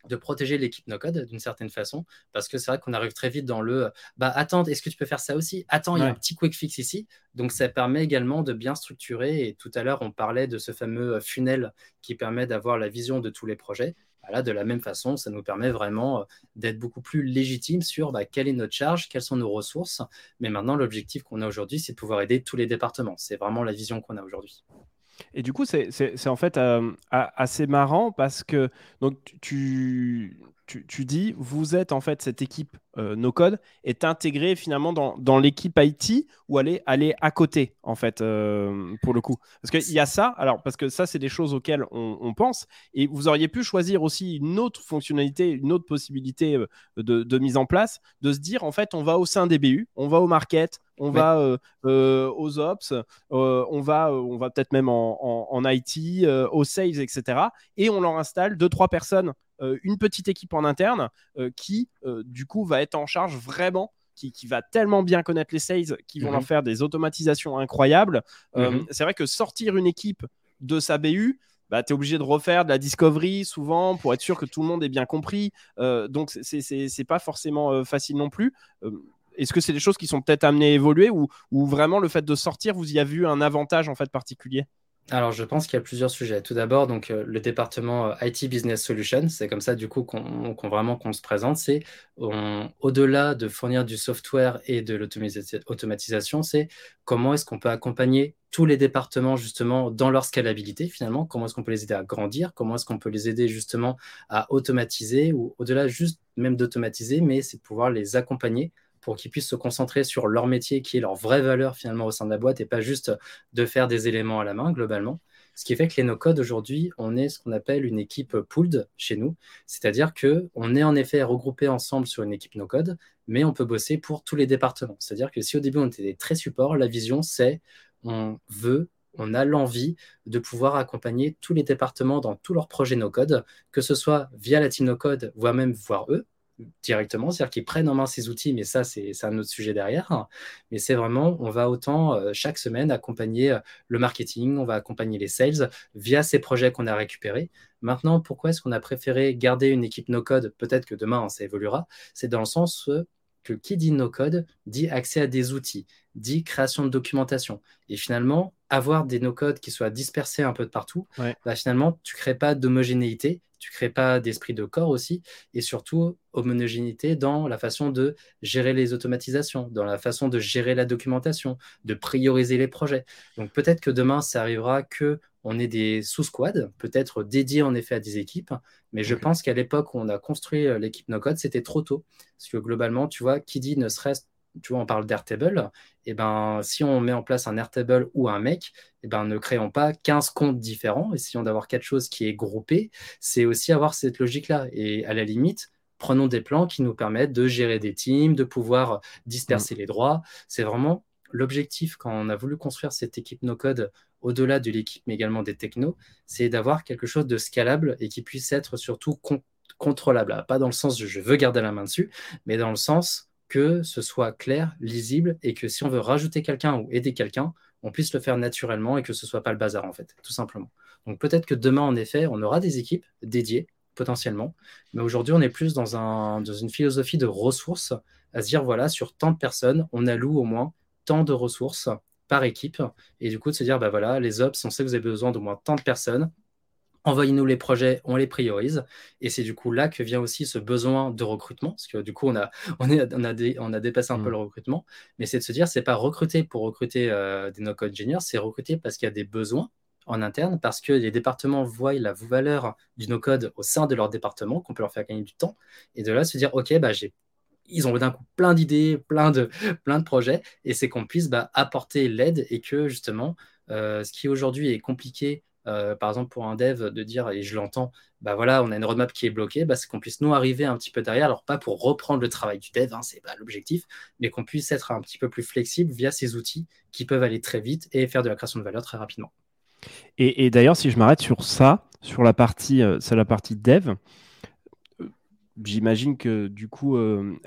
de protéger l'équipe no-code d'une certaine façon, parce que c'est vrai qu'on arrive très vite dans le bah attends, est-ce que tu peux faire ça aussi? Attends, il y a un petit quick fix ici. Donc ça permet également de bien structurer. Et tout à l'heure, on parlait de ce fameux funnel qui permet d'avoir la vision de tous les projets. Bah là, de la même façon, ça nous permet vraiment euh, d'être beaucoup plus légitime sur bah, quelle est notre charge, quelles sont nos ressources. Mais maintenant, l'objectif qu'on a aujourd'hui, c'est de pouvoir aider tous les départements. C'est vraiment la vision qu'on a aujourd'hui.
Et du coup, c'est en fait euh, assez marrant parce que donc, tu, tu, tu, dis, vous êtes en fait cette équipe euh, no code est intégrée finalement dans, dans l'équipe IT ou aller aller à côté en fait euh, pour le coup? Parce qu'il y a ça alors parce que ça c'est des choses auxquelles on, on, pense et vous auriez pu choisir aussi une autre fonctionnalité une autre possibilité de, de, mise en place de se dire en fait on va au sein des BU on va au market on va aux ops, on va, on va peut-être même en, en, en IT, aux sales, etc. Et on leur installe deux, trois personnes euh, une petite équipe en interne euh, qui, euh, du coup, va être en charge vraiment qui, va tellement bien connaître les sales, qui vont leur
mhm.
faire des automatisations incroyables.
Mhm.
C'est vrai que sortir une équipe de sa BU, bah, tu es obligé de refaire de la discovery souvent pour être sûr que tout le monde ait bien compris. Euh, donc, c'est pas forcément euh, facile non plus. Euh, est-ce que c'est des choses qui sont peut-être amenées à évoluer ou, vraiment le fait de sortir, vous y avez vu un avantage en fait particulier?
Alors, je pense qu'il y a plusieurs sujets. Tout d'abord, donc le département IT Business Solutions, c'est comme ça du coup qu'on se présente. C'est au-delà de fournir du software et de l'automatisation, c'est comment est-ce qu'on peut accompagner tous les départements justement dans leur scalabilité finalement, comment est-ce qu'on peut les aider à grandir, comment est-ce qu'on peut les aider justement à automatiser ou au-delà juste même d'automatiser, mais c'est de pouvoir les accompagner pour qu'ils puissent se concentrer sur leur métier qui est leur vraie valeur finalement au sein de la boîte et pas juste de faire des éléments à la main globalement. Ce qui fait que les no-code aujourd'hui, on est ce qu'on appelle une équipe pooled chez nous, c'est-à-dire que on est en effet regroupé ensemble sur une équipe no-code, mais on peut bosser pour tous les départements. C'est-à-dire que si au début on était très support, la vision c'est on veut, on a l'envie de pouvoir accompagner tous les départements dans tous leurs projets no-code, que ce soit via la team no-code, voire même voir eux directement, c'est-à-dire qu'ils prennent en main ces outils, mais ça, c'est un autre sujet derrière. Mais c'est vraiment, on va autant euh, chaque semaine accompagner euh, le marketing, on va accompagner les sales via ces projets qu'on a récupérés. Maintenant, pourquoi est-ce qu'on a préféré garder une équipe no-code? Peut-être que demain, ça évoluera. C'est dans le sens que qui dit no-code dit accès à des outils, dit création de documentation. Et finalement, avoir des no-codes qui soient dispersés un peu de partout, bah finalement, tu ne crées pas d'homogénéité, tu ne crées pas d'esprit de corps aussi, et surtout homogénéité dans la façon de gérer les automatisations, dans la façon de gérer la documentation, de prioriser les projets. Donc peut-être que demain, ça arrivera que on ait des sous-squads, peut-être dédiés en effet à des équipes, mais je pense qu'à l'époque où on a construit euh, l'équipe no-code, c'était trop tôt. Parce que globalement, tu vois, qui dit ne serait-ce tu vois, on parle d'Airtable, et eh ben si on met en place un Airtable ou un mec, et eh ben ne créons pas 15 comptes différents, essayons d'avoir quelque chose qui est groupé, c'est aussi avoir cette logique-là. Et à la limite, prenons des plans qui nous permettent de gérer des teams, de pouvoir disperser mm. les droits. C'est vraiment l'objectif quand on a voulu construire cette équipe no-code au-delà de l'équipe, mais également des technos, c'est d'avoir quelque chose de scalable et qui puisse être surtout contrôlable. Pas dans le sens de je veux garder la main dessus, mais dans le sens que ce soit clair, lisible et que si on veut rajouter quelqu'un ou aider quelqu'un, on puisse le faire naturellement et que ce soit pas le bazar en fait, tout simplement. Donc peut-être que demain en effet, on aura des équipes dédiées potentiellement, mais aujourd'hui on est plus dans une philosophie de ressources, à se dire voilà, sur tant de personnes, on alloue au moins tant de ressources par équipe, et du coup de se dire bah voilà, les ops, on sait que vous avez besoin d'au moins tant de personnes, envoyez-nous les projets, on les priorise. Et c'est du coup là que vient aussi ce besoin de recrutement, parce que du coup, on a, on est, on a, on a dépassé un peu mm. le recrutement, mais c'est de se dire, c'est pas recruter pour recruter euh, des no-code engineers, c'est recruter parce qu'il y a des besoins en interne, parce que les départements voient la valeur du no-code au sein de leur département, qu'on peut leur faire gagner du temps, et de là se dire, OK, bah, j'ai ils ont d'un coup plein d'idées, plein de, plein de projets, et c'est qu'on puisse bah, apporter l'aide et que justement, euh, ce qui aujourd'hui est compliqué euh, par exemple pour un dev, de dire, et je l'entends, bah voilà, on a une roadmap qui est bloquée, bah, c'est qu'on puisse nous arriver un petit peu derrière, alors pas pour reprendre le travail du dev, hein, c'est pas l'objectif, mais qu'on puisse être un petit peu plus flexible via ces outils qui peuvent aller très vite et faire de la création de valeur très rapidement.
Et, d'ailleurs, si je m'arrête sur ça, sur la partie, euh, c'est la partie dev, J'imagine que du coup,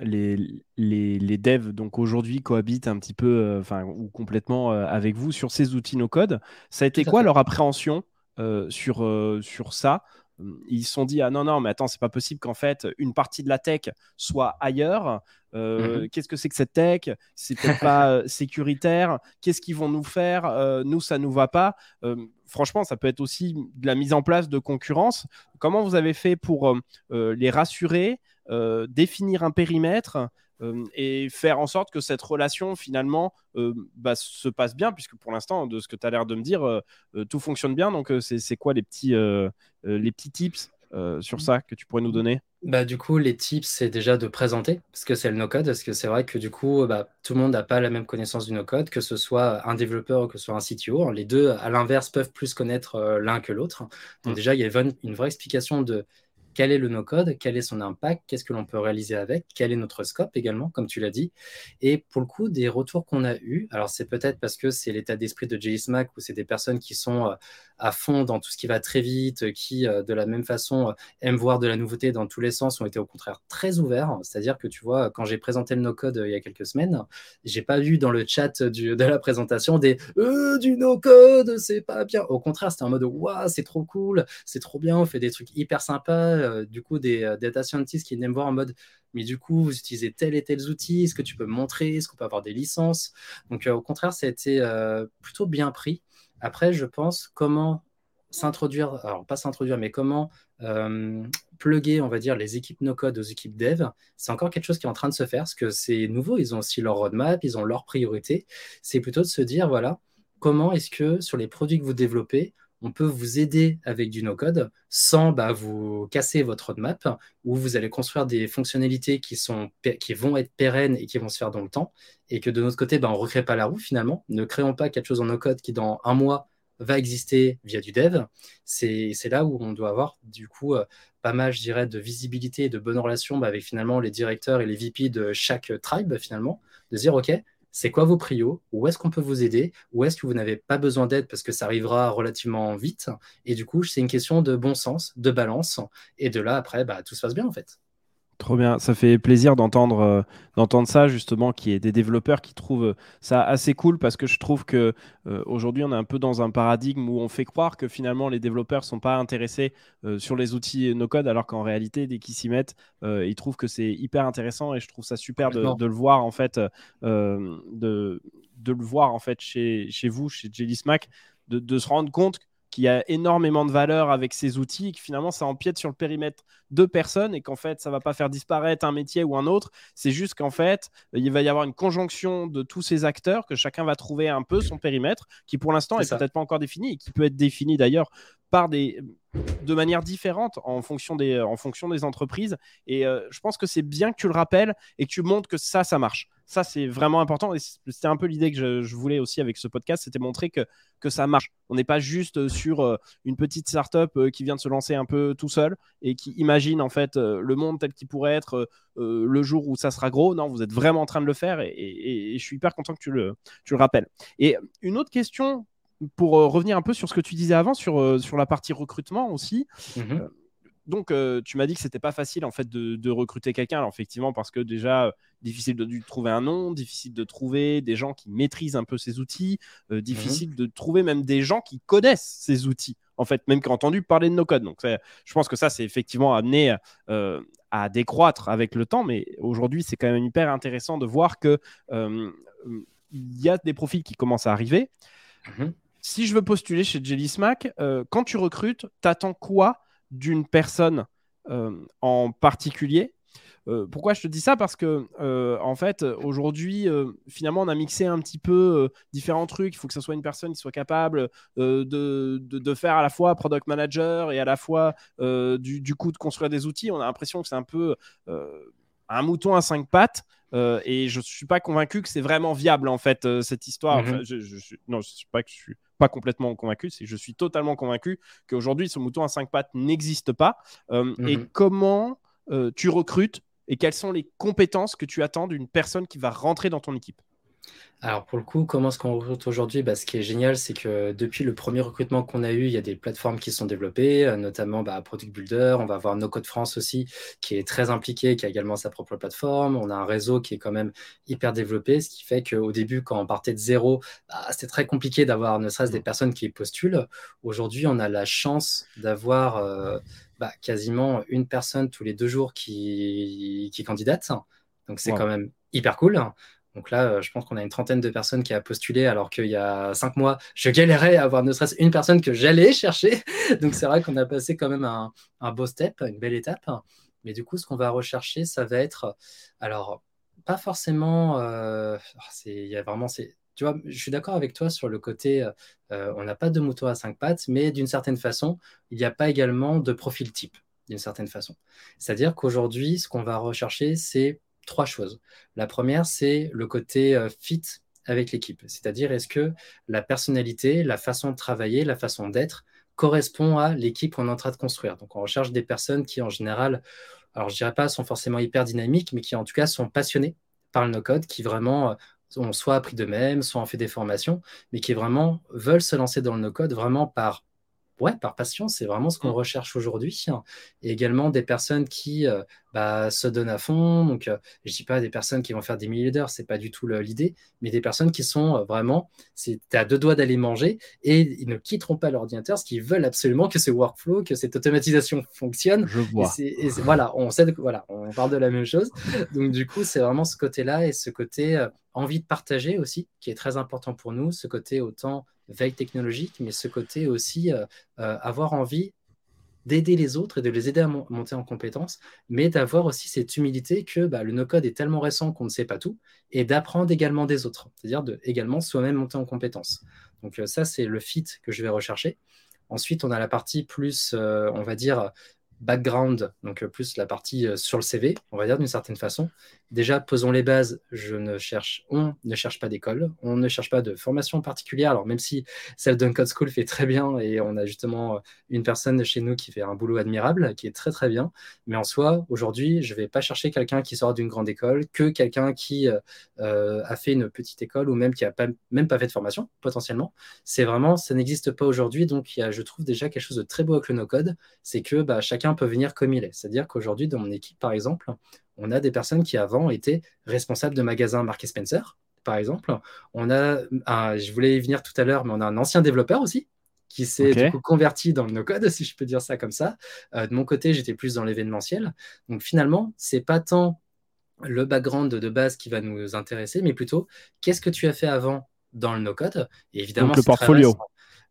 les, les, les, devs donc aujourd'hui cohabitent un petit peu, enfin ou complètement avec vous sur ces outils no code. Ça a été quoi leur appréhension sur, sur ça ils se sont dit ah non non mais attends c'est pas possible qu'en fait une partie de la tech soit ailleurs. Mmh qu'est-ce que c'est que cette tech? C'est peut-être pas sécuritaire. Qu'est-ce qu'ils vont nous faire? Nous ça nous va pas. Franchement ça peut être aussi de la mise en place de concurrence. Comment vous avez fait pour les rassurer définir un périmètre euh, et faire en sorte que cette relation finalement bah, se passe bien, puisque pour l'instant, de ce que tu as l'air de me dire, tout fonctionne bien. Donc, c'est quoi les petits, les petits tips sur ça que tu pourrais nous donner?
Bah, du coup, les tips, c'est déjà de présenter, parce que c'est le no-code, parce que c'est vrai que du coup, bah, tout le monde n'a pas la même connaissance du no-code, que ce soit un développeur ou que ce soit un CTO. Les deux, à l'inverse, peuvent plus connaître l'un que l'autre. Donc mmh. déjà, il y a une vraie explication de quel est le no-code, quel est son impact, qu'est-ce que l'on peut réaliser avec, quel est notre scope également, comme tu l'as dit. Et pour le coup, des retours qu'on a eus, alors c'est peut-être parce que c'est l'état d'esprit de JSMAC ou c'est des personnes qui sont euh, à fond dans tout ce qui va très vite, qui de la même façon aiment voir de la nouveauté dans tous les sens, ont été au contraire très ouverts. C'est-à-dire que tu vois, quand j'ai présenté le no-code il y a quelques semaines, j'ai pas vu dans le chat de la présentation des du no-code, c'est pas bien. Au contraire, c'était en mode waouh, c'est trop cool, c'est trop bien, on fait des trucs hyper sympas. du coup, des data scientists qui viennent voir en mode mais du coup, vous utilisez tel et tel outil, est-ce que tu peux me montrer, est-ce qu'on peut avoir des licences? Donc, euh, au contraire, ça a été euh, plutôt bien pris. Après, je pense comment s'introduire, alors pas s'introduire, mais comment euh, plugger, on va dire, les équipes no-code aux équipes dev, c'est encore quelque chose qui est en train de se faire, parce que c'est nouveau, ils ont aussi leur roadmap, ils ont leurs priorités. C'est plutôt de se dire, voilà, comment est-ce que sur les produits que vous développez, on peut vous aider avec du no-code sans bah, vous casser votre roadmap, où vous allez construire des fonctionnalités qui, sont, qui vont être pérennes et qui vont se faire dans le temps, et que de notre côté, bah, on ne recrée pas la roue finalement. Ne créons pas quelque chose en no-code qui, dans un mois, va exister via du dev. C'est là où on doit avoir, du coup, euh, pas mal, je dirais, de visibilité et de bonnes relations bah, avec finalement les directeurs et les VP de chaque tribe, finalement, de dire, OK, c'est quoi vos prios, où est-ce qu'on peut vous aider, où est-ce que vous n'avez pas besoin d'aide parce que ça arrivera relativement vite? Et du coup, c'est une question de bon sens, de balance. Et de là, après, bah, tout se passe bien en fait.
Trop bien, ça fait plaisir d'entendre euh, d'entendre ça justement, qu'il y ait des développeurs qui trouvent euh, ça assez cool parce que je trouve que euh, aujourd'hui on est un peu dans un paradigme où on fait croire que finalement les développeurs sont pas intéressés sur les outils no code alors qu'en réalité dès qu'ils s'y mettent, ils trouvent que c'est hyper intéressant et je trouve ça super de, le voir en fait, de, de le voir en fait chez, chez vous, chez Jelly Smack, de, de se rendre compte qu'il y a énormément de valeur avec ces outils et que finalement ça empiète sur le périmètre de personnes et qu'en fait ça va pas faire disparaître un métier ou un autre. C'est juste qu'en fait il va y avoir une conjonction de tous ces acteurs que chacun va trouver un peu son périmètre qui pour l'instant est, peut-être pas encore défini et qui peut être défini d'ailleurs par des de manière différente en fonction des, en fonction des entreprises. Et euh, je pense que c'est bien que tu le rappelles et que tu montres que ça, ça marche. Ça, c'est vraiment important. Et c'était un peu l'idée que je, voulais aussi avec ce podcast, c'était montrer que, que ça marche. On n'est pas juste sur euh, une petite startup euh, qui vient de se lancer un peu tout seul et qui imagine en fait le monde tel qu'il pourrait être le jour où ça sera gros. Non, vous êtes vraiment en train de le faire et, je suis hyper content que tu le, tu le rappelles. Et une autre question pour euh, revenir un peu sur ce que tu disais avant, sur, euh, sur la partie recrutement aussi. Euh, donc, tu m'as dit que c'était pas facile en fait de, recruter quelqu'un. Alors effectivement, parce que déjà difficile de, trouver un nom, difficile de trouver des gens qui maîtrisent un peu ces outils, difficile mhm. de trouver même des gens qui connaissent ces outils. En fait, même qui ont entendu parler de nos codes. Donc, je pense que ça, c'est effectivement amené à décroître avec le temps. Mais aujourd'hui, c'est quand même hyper intéressant de voir que il y a des profils qui commencent à arriver. Mhm si je veux postuler chez Jelly Smack, euh, quand tu recrutes, t'attends quoi d'une personne euh, en particulier euh, pourquoi je te dis ça? Parce que, en fait, aujourd'hui, finalement, on a mixé un petit peu différents trucs. Il faut que ce soit une personne qui soit capable de, de, faire à la fois product manager et à la fois, du, du, coup, de construire des outils. On a l'impression que c'est un peu un mouton à cinq pattes. et je ne suis pas convaincu que c'est vraiment viable, en fait, cette histoire. Mhm. je, non, je ne suis pas que je suis pas complètement convaincu, c'est je suis totalement convaincu qu'aujourd'hui, ce mouton à cinq pattes n'existe pas. Euh, et mhm. comment euh, tu recrutes et quelles sont les compétences que tu attends d'une personne qui va rentrer dans ton équipe?
Alors pour le coup, comment est-ce qu'on recrute aujourd'hui? Bah, Ce qui est génial, c'est que depuis le premier recrutement qu'on a eu, il y a des plateformes qui sont développées, euh, notamment bah, Product Builder. On va avoir No Code France aussi, qui est très impliqué, qui a également sa propre plateforme. On a un réseau qui est quand même hyper développé, ce qui fait qu'au début, quand on partait de zéro, bah, c'était très compliqué d'avoir ne serait-ce des personnes qui postulent. Aujourd'hui, on a la chance d'avoir euh, quasiment une personne tous les deux jours qui, qui candidate. Donc c'est quand même hyper cool. Donc là, euh, je pense qu'on a une trentaine de personnes qui a postulé, alors qu'il y a cinq mois, je galérais à avoir ne serait-ce une personne que j'allais chercher. Donc c'est vrai qu'on a passé quand même un, beau step, une belle étape. Mais du coup, ce qu'on va rechercher, ça va être, alors, pas forcément, euh, il y a vraiment, tu vois, je suis d'accord avec toi sur le côté, euh, on n'a pas de mouton à cinq pattes, mais d'une certaine façon, il n'y a pas également de profil type, d'une certaine façon. C'est-à-dire qu'aujourd'hui, ce qu'on va rechercher, c'est trois choses. La première, c'est le côté euh, fit avec l'équipe, c'est-à-dire est-ce que la personnalité, la façon de travailler, la façon d'être correspond à l'équipe qu'on est en train de construire? Donc on recherche des personnes qui en général, alors je dirais pas sont forcément hyper dynamiques, mais qui en tout cas sont passionnées par le no-code, qui vraiment euh, ont soit appris d'eux-mêmes, soit ont fait des formations, mais qui vraiment veulent se lancer dans le no-code vraiment par ouais, par passion, c'est vraiment ce qu'on
Mm.
recherche aujourd'hui. Et également des personnes qui euh, bah, se donnent à fond. Donc, euh, je dis pas des personnes qui vont faire des milliers d'heures, c'est pas du tout l'idée, mais des personnes qui sont euh, vraiment, c'est à deux doigts d'aller manger et ils ne quitteront pas l'ordinateur, parce qu'ils veulent absolument que ce workflow, que cette automatisation fonctionne.
Je vois.
et voilà, on sait, voilà, on parle de la même chose. Donc, du coup, c'est vraiment ce côté-là et ce côté euh, envie de partager aussi, qui est très important pour nous, ce côté autant veille technologique, mais ce côté aussi euh, euh, avoir envie d'aider les autres et de les aider à mon- monter en compétences, mais d'avoir aussi cette humilité que bah, le no-code est tellement récent qu'on ne sait pas tout, et d'apprendre également des autres, c'est-à-dire de également soi-même monter en compétences. Donc euh, ça, c'est le fit que je vais rechercher. Ensuite, on a la partie plus, on va dire, background, donc euh, plus la partie euh, sur le CV, on va dire d'une certaine façon. Déjà, posons les bases. Je ne cherche, on ne cherche pas d'école, on ne cherche pas de formation particulière. Alors même si celle d'un Code School fait très bien et on a justement euh, une personne chez nous qui fait un boulot admirable, qui est très très bien. Mais en soi, aujourd'hui, je ne vais pas chercher quelqu'un qui sort d'une grande école, que quelqu'un qui a fait une petite école ou même qui a pas, même pas fait de formation potentiellement. C'est vraiment, ça n'existe pas aujourd'hui. Donc, je trouve déjà quelque chose de très beau avec le no-code, c'est que bah, chacun peut venir comme il est. C'est-à-dire qu'aujourd'hui, dans mon équipe, par exemple, on a des personnes qui avant étaient responsables de magasins Mark Spencer, par exemple. On a, un, je voulais y venir tout à l'heure, mais on a un ancien développeur aussi qui s'est converti dans le no-code, si je peux dire ça comme ça. Euh, de mon côté, j'étais plus dans l'événementiel. Donc finalement, c'est pas tant le background de base qui va nous intéresser, mais plutôt qu'est-ce que tu as fait avant dans le no-code? Et évidemment,
Donc le
très
portfolio.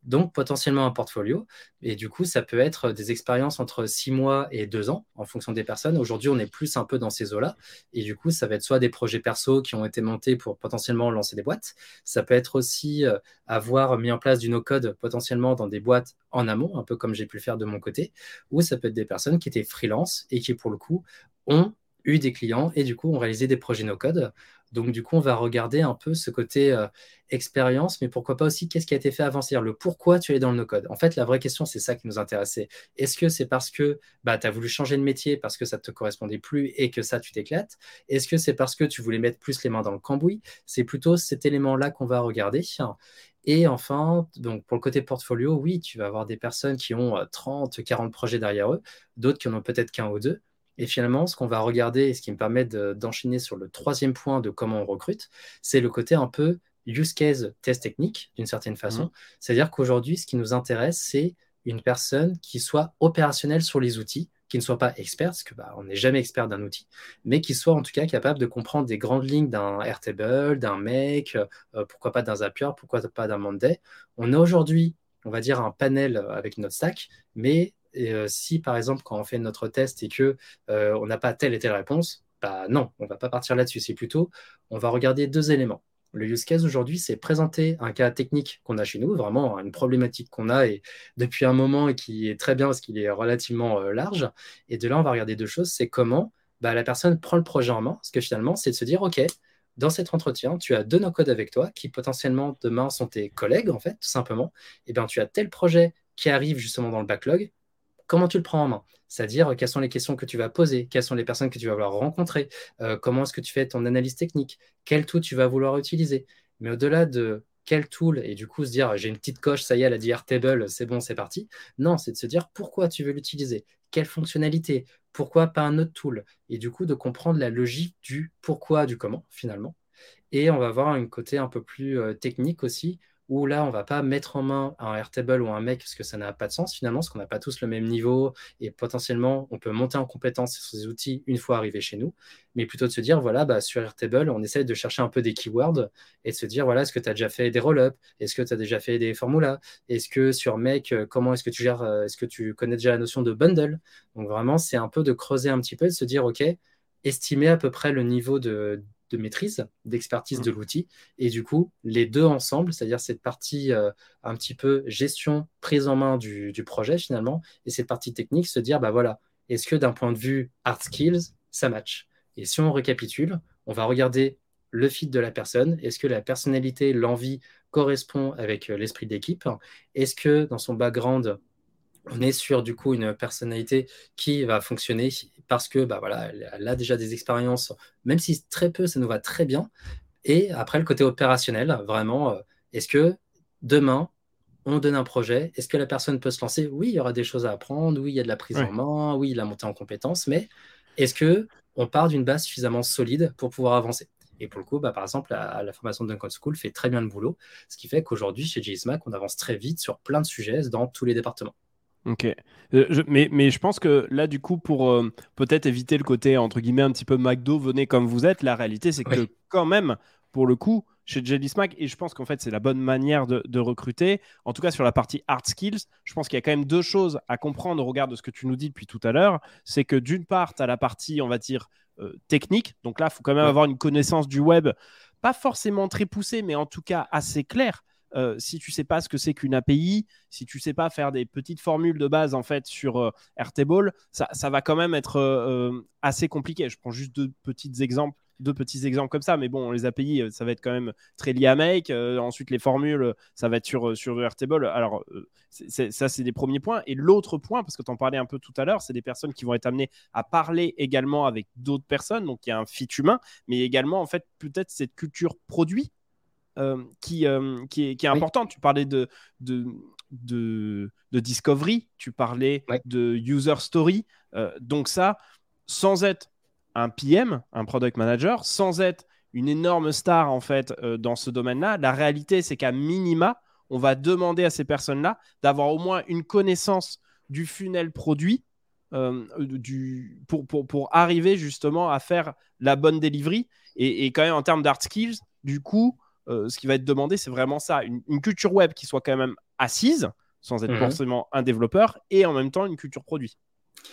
Donc potentiellement un portfolio. Et du coup, ça peut être des expériences entre six mois et deux ans en fonction des personnes. Aujourd'hui, on est plus un peu dans ces eaux-là. Et du coup, ça va être soit des projets perso qui ont été montés pour potentiellement lancer des boîtes. Ça peut être aussi euh, avoir mis en place du no-code potentiellement dans des boîtes en amont, un peu comme j'ai pu le faire de mon côté. Ou ça peut être des personnes qui étaient freelance et qui, pour le coup, ont eu des clients et du coup ont réalisé des projets no-code. Donc du coup, on va regarder un peu ce côté euh, expérience, mais pourquoi pas aussi qu'est-ce qui a été fait avant, c'est-à-dire le pourquoi tu es dans le no-code. En fait, la vraie question, c'est ça qui nous intéressait. Est-ce que c'est parce que bah, tu as voulu changer de métier parce que ça ne te correspondait plus et que ça, tu t'éclates? Est-ce que c'est parce que tu voulais mettre plus les mains dans le cambouis? C'est plutôt cet élément-là qu'on va regarder. Et enfin, donc pour le côté portfolio, oui, tu vas avoir des personnes qui ont 30, 40 projets derrière eux, d'autres qui en ont peut-être qu'un ou deux. Et finalement, ce qu'on va regarder, et ce qui me permet d'enchaîner sur le troisième point de comment on recrute, c'est le côté un peu use case test technique, d'une certaine façon. Mmh. C'est-à-dire qu'aujourd'hui, ce qui nous intéresse, c'est une personne qui soit opérationnelle sur les outils, qui ne soit pas expert, parce que bah, on n'est jamais expert d'un outil, mais qui soit en tout cas capable de comprendre des grandes lignes d'un Airtable, d'un Make, euh, pourquoi pas d'un Zapier, pourquoi pas d'un Monday. On a aujourd'hui, on va dire, un panel avec notre stack, mais et, euh, si par exemple quand on fait notre test et que euh, on n'a pas telle et telle réponse, bah non, on va pas partir là-dessus. C'est plutôt, on va regarder deux éléments. Le use case aujourd'hui, c'est présenter un cas technique qu'on a chez nous, vraiment une problématique qu'on a et depuis un moment et qui est très bien parce qu'il est relativement euh, large. Et de là, on va regarder deux choses. C'est comment bah, la personne prend le projet en main. Parce que finalement, c'est de se dire, OK, dans cet entretien, tu as deux no-code avec toi qui potentiellement demain sont tes collègues, en fait, tout simplement. Et bien, tu as tel projet qui arrive justement dans le backlog comment tu le prends en main c'est-à-dire quelles sont les questions que tu vas poser, quelles sont les personnes que tu vas vouloir rencontrer, euh, comment est-ce que tu fais ton analyse technique, quel tool tu vas vouloir utiliser. Mais au-delà de quel tool, et du coup se dire j'ai une petite coche, ça y est, elle a dit Airtable, c'est bon, c'est parti. Non, c'est de se dire pourquoi tu veux l'utiliser, quelle fonctionnalité, pourquoi pas un autre tool, et du coup de comprendre la logique du pourquoi, du comment finalement. Et on va avoir un côté un peu plus euh, technique aussi, où là, on va pas mettre en main un Airtable ou un Make parce que ça n'a pas de sens finalement, parce qu'on n'a pas tous le même niveau et potentiellement, on peut monter en compétence sur ces outils une fois arrivé chez nous, mais plutôt de se dire, voilà, bah, sur Airtable, on essaie de chercher un peu des keywords et de se dire, voilà, est-ce que tu as déjà fait des roll-up? Est-ce que tu as déjà fait des formulas? Est-ce que sur Make, comment est-ce que tu gères Est-ce que tu connais déjà la notion de bundle? Donc vraiment, c'est un peu de creuser un petit peu, de se dire, OK, estimer à peu près le niveau de de maîtrise, d'expertise mmh. de l'outil. Et du coup, les deux ensemble, c'est-à-dire cette partie euh, un petit peu gestion, prise en main du, du, projet finalement, et cette partie technique, se dire, bah voilà, est-ce que d'un point de vue hard skills, ça match? Et si on récapitule, on va regarder le fit de la personne. Est-ce que la personnalité, l'envie correspond avec l'esprit d'équipe Est-ce que dans son background, on est sur du coup une personnalité qui va fonctionner parce que bah voilà, elle a déjà des expériences, même si très peu, ça nous va très bien. Et après le côté opérationnel, vraiment, euh, est-ce que demain on donne un projet. Est-ce que la personne peut se lancer? Oui, il y aura des choses à apprendre. Oui, il y a de la prise en main. Oui, la montée en compétences. Mais est-ce que on part d'une base suffisamment solide pour pouvoir avancer? Et pour le coup, bah, par exemple, la, formation de Duncan School fait très bien le boulot, ce qui fait qu'aujourd'hui, chez JSMAC, on avance très vite sur plein de sujets dans tous les départements.
Ok. Euh, mais, mais, je pense que là, du coup, pour euh, peut-être éviter le côté, entre guillemets, un petit peu McDo, venez comme vous êtes, la réalité, c'est que quand même, pour le coup, chez Jelly Smack, et je pense qu'en fait, c'est la bonne manière de, recruter, en tout cas sur la partie hard skills, je pense qu'il y a quand même deux choses à comprendre au regard de ce que tu nous dis depuis tout à l'heure. C'est que d'une part, tu as la partie, on va dire, euh, technique. Donc là, il faut quand même avoir une connaissance du web, pas forcément très poussée, mais en tout cas assez claire. Euh, si tu sais pas ce que c'est qu'une API, si tu sais pas faire des petites formules de base en fait sur euh, ça, va quand même être assez compliqué. Je prends juste deux petits exemples deux petits exemples comme ça, mais bon, les API, euh, ça va être quand même très lié à Make. Euh, ensuite, les formules, ça va être sur, euh, sur. Alors, ça, c'est des premiers points. Et l'autre point, parce que tu en parlais un peu tout à l'heure, c'est des personnes qui vont être amenées à parler également avec d'autres personnes. Donc, il y a un fit humain, mais également, en fait, peut-être cette culture produit qui, qui, est, qui est importante. Tu parlais de, de, de, discovery, tu parlais de user story. donc, ça, sans être un PM, un product manager, sans être une énorme star en fait euh, dans ce domaine-là. La réalité, c'est qu'à minima, on va demander à ces personnes-là d'avoir au moins une connaissance du funnel produit euh, du, pour, pour, arriver justement à faire la bonne delivery. Et, quand même en termes d'art skills, du coup, euh, ce qui va être demandé, c'est vraiment ça, une, culture web qui soit quand même assise, sans être mhm. forcément un développeur, et en même temps une culture produit.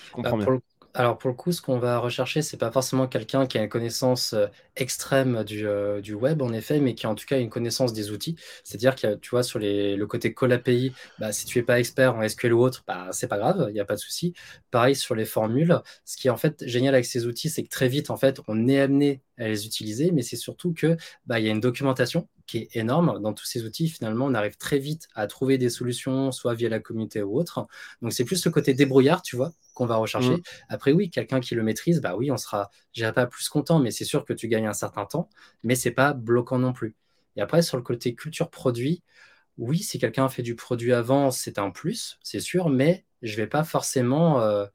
Je comprends bah, bien. Alors pour le coup, ce qu'on va rechercher, c'est pas forcément quelqu'un qui a une connaissance euh, extrême du, euh, du web, en effet, mais qui a en tout cas une connaissance des outils. C'est-à-dire que tu vois, sur le côté call API, bah, si tu es pas expert en SQL ou autre, bah, c'est pas grave, il n'y a pas de souci. Pareil sur les formules. Ce qui est en fait génial avec ces outils, c'est que très vite, en fait, on est amené à les utiliser, mais c'est surtout que bah, y a une documentation qui est énorme. Dans tous ces outils, finalement, on arrive très vite à trouver des solutions, soit via la communauté ou autre. Donc, c'est plus le côté débrouillard, tu vois, qu'on va rechercher. Mmh. Après, oui, quelqu'un qui le maîtrise, bah oui, on sera, je pas plus content, mais c'est sûr que tu gagnes un certain temps, mais c'est pas bloquant non plus. Et après, sur le côté culture produit, oui, si quelqu'un fait du produit avant, c'est un plus, c'est sûr, mais je vais pas forcément, euh,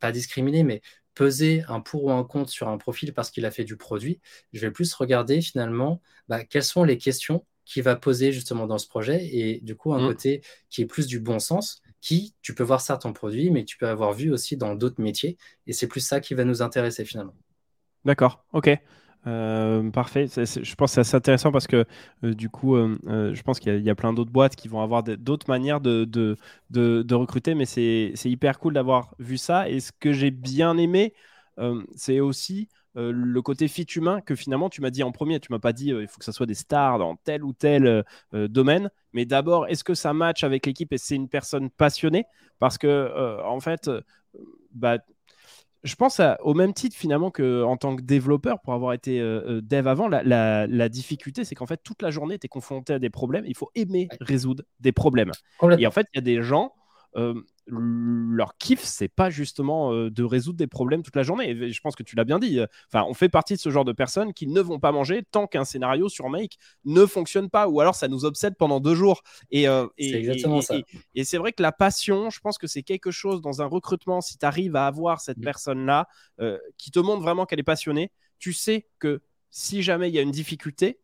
pas discriminer, mais peser un pour ou un contre sur un profil parce qu'il a fait du produit. Je vais plus regarder finalement bah, quelles sont les questions qu'il va poser justement dans ce projet et du coup un mmh. côté qui est plus du bon sens qui tu peux voir ça ton produit mais tu peux avoir vu aussi dans d'autres métiers et c'est plus ça qui va nous intéresser finalement.
D'accord, ok. Euh, parfait. je pense que c'est assez intéressant parce que euh, du coup, euh, je pense qu'il y, a plein d'autres boîtes qui vont avoir d'autres manières de, recruter, mais c'est hyper cool d'avoir vu ça. Et ce que j'ai bien aimé, c'est aussi le côté fit humain que finalement tu m'as dit en premier. Tu m'as pas dit il faut que ça soit des stars dans tel ou tel domaine, mais d'abord, est-ce que ça match avec l'équipe et c'est une personne passionnée? Parce que en fait, bah, je pense au même titre finalement que en tant que développeur, pour avoir été euh, euh, dev avant, la, difficulté, c'est qu'en fait, toute la journée, tu es confronté à des problèmes. Il faut aimer résoudre des problèmes. Et en fait, il y a des gens, leur kiff, c'est pas justement euh, de résoudre des problèmes toute la journée. Et je pense que tu l'as bien dit. Enfin, on fait partie de ce genre de personnes qui ne vont pas manger tant qu'un scénario sur Make ne fonctionne pas, ou alors ça nous obsède pendant deux jours. Et, euh, c'est exactement ça. Et, c'est vrai que la passion, je pense que c'est quelque chose dans un recrutement. Si tu arrives à avoir cette mmh. personne-là euh, qui te montre vraiment qu'elle est passionnée, tu sais que si jamais il y a une difficulté,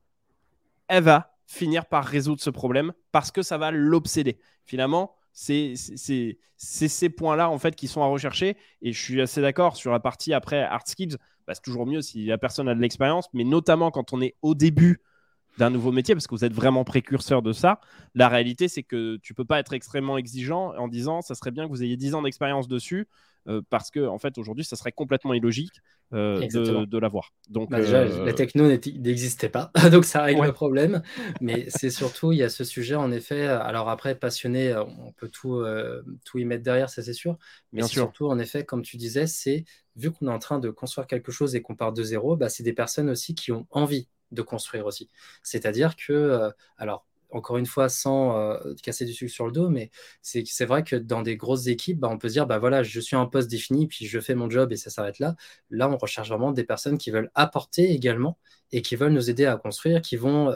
elle va finir par résoudre ce problème parce que ça va l'obséder. Finalement, c'est ces points-là en fait qui sont à rechercher. Et je suis assez d'accord sur la partie après hard skills. Bah, c'est toujours mieux si la personne a de l'expérience, mais notamment quand on est au début d'un nouveau métier, parce que vous êtes vraiment précurseur de ça. La réalité, c'est que tu peux pas être extrêmement exigeant en disant ça serait bien que vous ayez 10 ans d'expérience dessus. Euh, parce que en fait aujourd'hui ça serait complètement illogique euh, de, l'avoir. Donc
bah, déjà, euh, la techno n'existait pas, donc ça règle le problème. Mais c'est surtout il y a ce sujet en effet. Alors après passionné, on peut tout tout y mettre derrière, ça c'est sûr. Mais surtout en effet, comme tu disais, c'est vu qu'on est en train de construire quelque chose et qu'on part de zéro, bah, c'est des personnes aussi qui ont envie de construire aussi. C'est-à-dire que, alors, encore une fois, sans euh, casser du sucre sur le dos, mais c'est vrai que dans des grosses équipes, bah, on peut se dire, bah voilà, je suis un poste défini, puis je fais mon job et ça s'arrête là. Là, on recherche vraiment des personnes qui veulent apporter également et qui veulent nous aider à construire, qui vont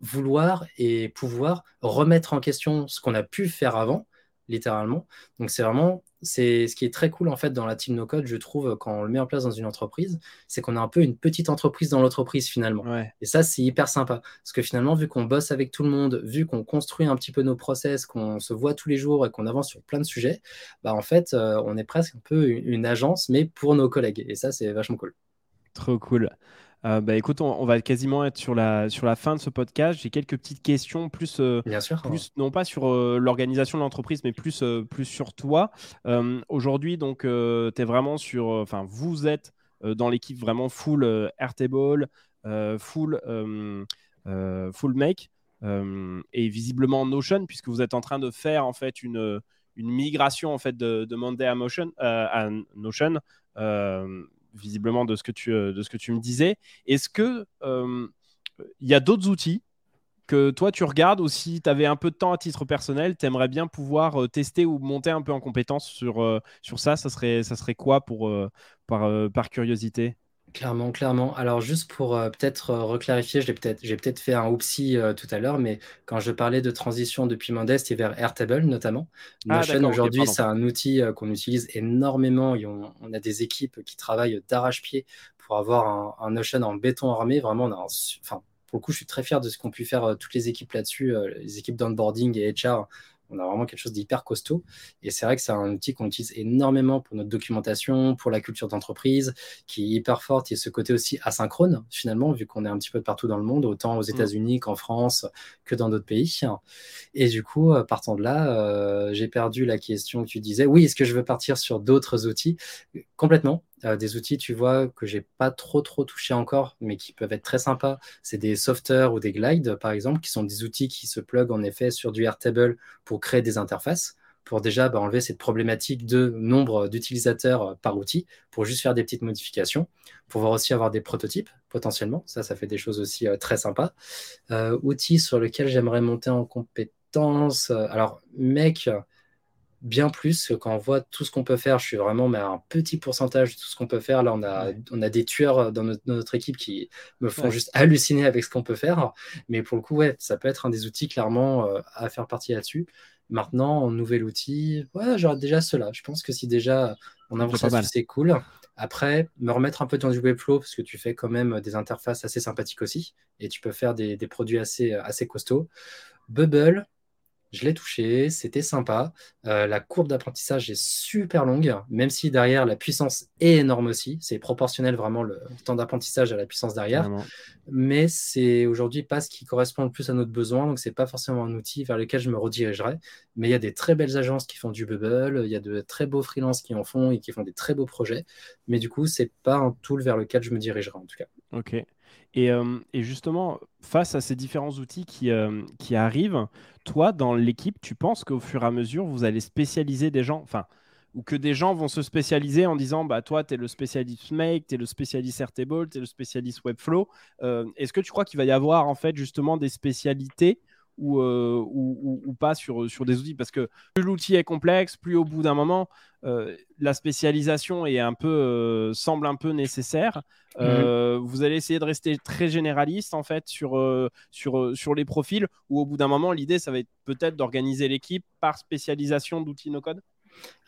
vouloir et pouvoir remettre en question ce qu'on a pu faire avant, littéralement. Donc c'est vraiment, c'est ce qui est très cool en fait dans la team no code, je trouve, quand on le met en place dans une entreprise, c'est qu'on a un peu une petite entreprise dans l'entreprise finalement. Et ça, c'est hyper sympa. Parce que finalement, vu qu'on bosse avec tout le monde, vu qu'on construit un petit peu nos process, qu'on se voit tous les jours et qu'on avance sur plein de sujets, bah en fait, euh, on est presque un peu une agence, mais pour nos collègues. Et ça, c'est vachement cool.
Trop cool. Euh, bah, écoute, on, va quasiment être sur la, sur la fin de ce podcast. J'ai quelques petites questions, plus, euh, plus non pas sur euh, l'organisation de l'entreprise, mais plus, plus sur toi. Aujourd'hui, donc, tu es vraiment sur. Enfin, vous êtes dans l'équipe vraiment full Airtable, full, full Make et visiblement Notion, puisque vous êtes en train de faire en fait une, une migration en fait de, de Monday à, Motion, à Notion visiblement de ce que tu, euh, de ce que tu me disais. Est-ce que euh, il y a d'autres outils que toi tu regardes ou si tu avais un peu de temps à titre personnel, tu aimerais bien pouvoir euh, tester ou monter un peu en compétence sur, sur ça, ça serait, quoi par curiosité?
Clairement, clairement. Alors juste pour euh, peut-être euh, reclarifier, j'ai peut-être j'ai peut-être fait un oupsie euh, tout à l'heure, mais quand je parlais de transition depuis Monday, vers Airtable notamment. Ah, Notion aujourd'hui, c'est un outil qu'on utilise énormément et on, a des équipes qui travaillent d'arrache-pied pour avoir un, Notion en béton armé. Vraiment, on a enfin, pour le coup, je suis très fier de ce qu'ont pu faire toutes les équipes là-dessus, les équipes d'onboarding et HR on a vraiment quelque chose d'hyper costaud. Et c'est vrai que c'est un outil qu'on utilise énormément pour notre documentation, pour la culture d'entreprise, qui est hyper forte. Et ce côté aussi asynchrone, finalement, vu qu'on est un petit peu partout dans le monde, autant aux mm. États-Unis qu'en France, que dans d'autres pays. Et du coup, euh, partant de là, euh, j'ai perdu la question que tu disais. Oui, est-ce que je veux partir sur d'autres outils? Complètement. Euh, des outils, tu vois, que j'ai pas trop trop touché encore, mais qui peuvent être très sympas. C'est des softwares ou des glides, par exemple, qui sont des outils qui se pluguent en effet sur du Airtable pour créer des interfaces, pour déjà bah, enlever cette problématique de nombre d'utilisateurs par outil, pour juste faire des petites modifications, pouvoir aussi avoir des prototypes potentiellement. Ça, ça fait des choses aussi euh, très sympas. Euh, outils sur lesquels j'aimerais monter en compétence. alors, mec bien plus quand on voit tout ce qu'on peut faire. Je suis vraiment mais un petit pourcentage de tout ce qu'on peut faire. Là, on a, on a des tueurs dans notre, équipe qui me font juste halluciner avec ce qu'on peut faire. Mais pour le coup, ouais, ça peut être un des outils clairement euh, à faire partie là-dessus. Maintenant, en nouvel outil, ouais, j'aurais déjà cela. Je pense que si déjà on avance là c'est cool. Après, me remettre un peu dans du Webflow parce que tu fais quand même des interfaces assez sympathiques aussi et tu peux faire des, des produits assez, assez costauds. Bubble, je l'ai touché, c'était sympa. Euh, la courbe d'apprentissage est super longue, même si derrière la puissance est énorme aussi. C'est proportionnel vraiment le temps d'apprentissage à la puissance derrière. Mais c'est aujourd'hui pas ce qui correspond le plus à notre besoin, donc c'est pas forcément un outil vers lequel je me redirigerai. Mais il y a des très belles agences qui font du bubble, il y a de très beaux freelances qui en font et qui font des très beaux projets. Mais du coup, c'est pas un tool vers lequel je me dirigerai en tout cas.
Ok. Et, euh, et, justement, face à ces différents outils qui, euh, qui arrivent, toi, dans l'équipe, tu penses qu'au fur et à mesure, vous allez spécialiser des gens, enfin, ou que des gens vont se spécialiser en disant, bah, toi, tu es le spécialiste Make, tu es le spécialiste Airtable, tu es le spécialiste Webflow. Euh, Est-ce que tu crois qu'il va y avoir, en fait, justement, des spécialités ou, pas sur des outils? Parce que plus l'outil est complexe, plus au bout d'un moment, euh, la spécialisation est un peu, euh, semble un peu nécessaire. Mhm. Vous allez essayer de rester très généraliste en fait sur, sur, sur les profils ou au bout d'un moment, l'idée, ça va être peut-être d'organiser l'équipe par spécialisation d'outils no-code?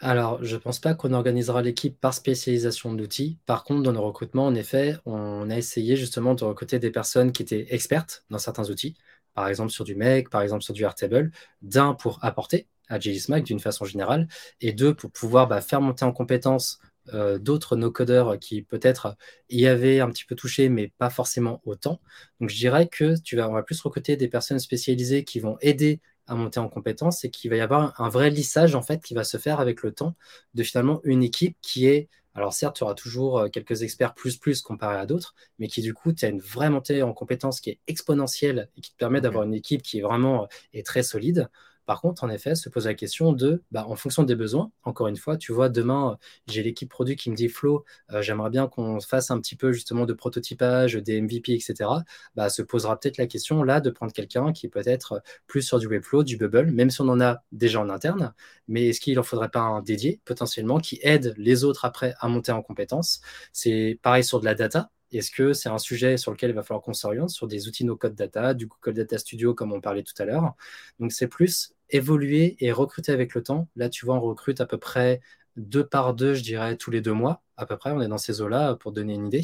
Alors, je ne pense pas qu'on organisera l'équipe par spécialisation d'outils. Par contre, dans nos recrutements, en effet, on a essayé justement de recruter des personnes qui étaient expertes dans certains outils par exemple sur du Make, par exemple sur du Airtable, d'un pour apporter à JSMAC d'une façon générale, et deux pour pouvoir bah, faire monter en compétence euh, d'autres no-codeurs qui peut-être y avaient un petit peu touché, mais pas forcément autant. Donc je dirais que tu vas, on va plus recruter des personnes spécialisées qui vont aider à monter en compétence et qu'il va y avoir un vrai lissage en fait qui va se faire avec le temps de finalement une équipe qui est alors certes, tu auras toujours euh, quelques experts plus plus comparé à d'autres, mais qui du coup, tu as une vraie montée en compétences qui est exponentielle et qui te permet d'avoir une équipe qui est vraiment euh, est très solide. Par contre, en effet, se pose la question de, bah, en fonction des besoins, encore une fois, tu vois, demain, j'ai l'équipe produit qui me dit, Flo, euh, j'aimerais bien qu'on fasse un petit peu justement de prototypage, des MVP, etc. Bah, se posera peut-être la question là de prendre quelqu'un qui peut être plus sur du Webflow, du Bubble, même si on en a déjà en interne, mais est-ce qu'il en faudrait pas un dédié potentiellement qui aide les autres après à monter en compétences? C'est pareil sur de la data Est-ce que c'est un sujet sur lequel il va falloir qu'on s'oriente sur des outils no code data, du Google Data Studio comme on parlait tout à l'heure. Donc c'est plus évoluer et recruter avec le temps. Là, tu vois, on recrute à peu près deux par deux, je dirais, tous les deux mois, à peu près. On est dans ces eaux-là pour donner une idée.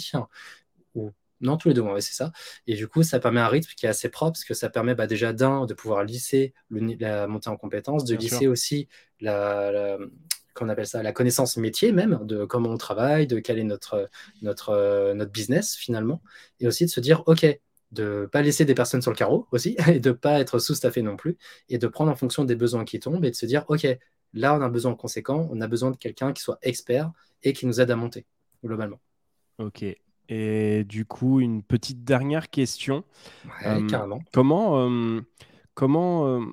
Ou non, tous les deux mois, c'est ça. Et du coup, ça permet un rythme qui est assez propre, parce que ça permet bah, déjà d'un, de pouvoir lisser la montée en compétences, de lisser aussi la, qu'on appelle ça, la connaissance métier même, de comment on travaille, de quel est notre, notre, notre business finalement, et aussi de se dire, OK, de pas laisser des personnes sur le carreau aussi, et de pas être sous-staffé non plus, et de prendre en fonction des besoins qui tombent, et de se dire, OK, là on a un besoin conséquent, on a besoin de quelqu'un qui soit expert et qui nous aide à monter, globalement.
Ok. Et du coup, une petite dernière question.
Ouais, carrément.
Comment, euh, comment euh,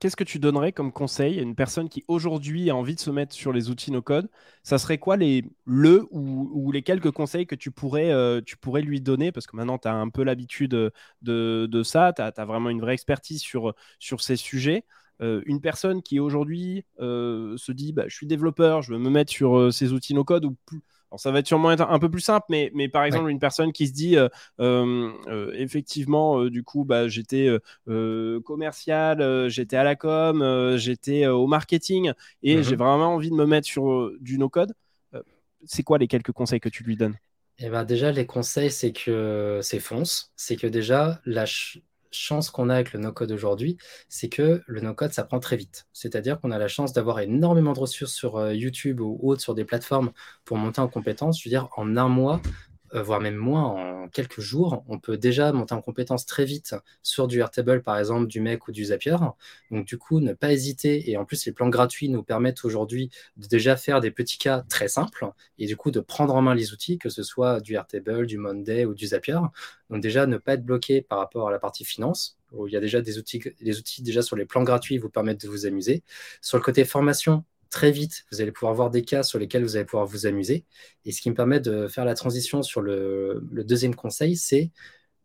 qu'est-ce que tu donnerais comme conseil à une personne qui aujourd'hui a envie de se mettre sur les outils no-code Ça serait quoi les, le ou, les quelques conseils que tu pourrais, euh, lui donner? Parce que maintenant, tu as un peu l'habitude de, de, ça, tu as, vraiment une vraie expertise sur, ces sujets. Euh, une personne qui aujourd'hui euh, se dit bah, je suis développeur, je veux me mettre sur ces outils no-code ou alors, ça va être sûrement être un peu plus simple, mais, mais par exemple, une personne qui se dit euh, euh, euh, effectivement, du coup, bah, j'étais commercial, j'étais à la com, j'étais au marketing et mhm. j'ai vraiment envie de me mettre sur du no-code. c'est quoi les quelques conseils que tu lui donnes?
Eh ben déjà, les conseils, c'est que c'est fonce. C'est que déjà, la, chance qu'on a avec le no-code aujourd'hui, c'est que le no-code, ça prend très vite. C'est-à-dire qu'on a la chance d'avoir énormément de ressources sur euh, YouTube ou autres, sur des plateformes pour monter en compétences. Je veux dire, en un mois, voire même moins, en quelques jours, on peut déjà monter en compétence très vite sur du Airtable, par exemple, du MEC ou du Zapier. Donc, du coup, ne pas hésiter. Et en plus, les plans gratuits nous permettent aujourd'hui de déjà faire des petits cas très simples et du coup de prendre en main les outils, que ce soit du Airtable, du Monday ou du Zapier. Donc, déjà, ne pas être bloqué par rapport à la partie finance, où il y a déjà des outils, des outils déjà sur les plans gratuits vous permettent de vous amuser. Sur le côté formation, très vite, vous allez pouvoir voir des cas sur lesquels vous allez pouvoir vous amuser. Et ce qui me permet de faire la transition sur le, deuxième conseil, c'est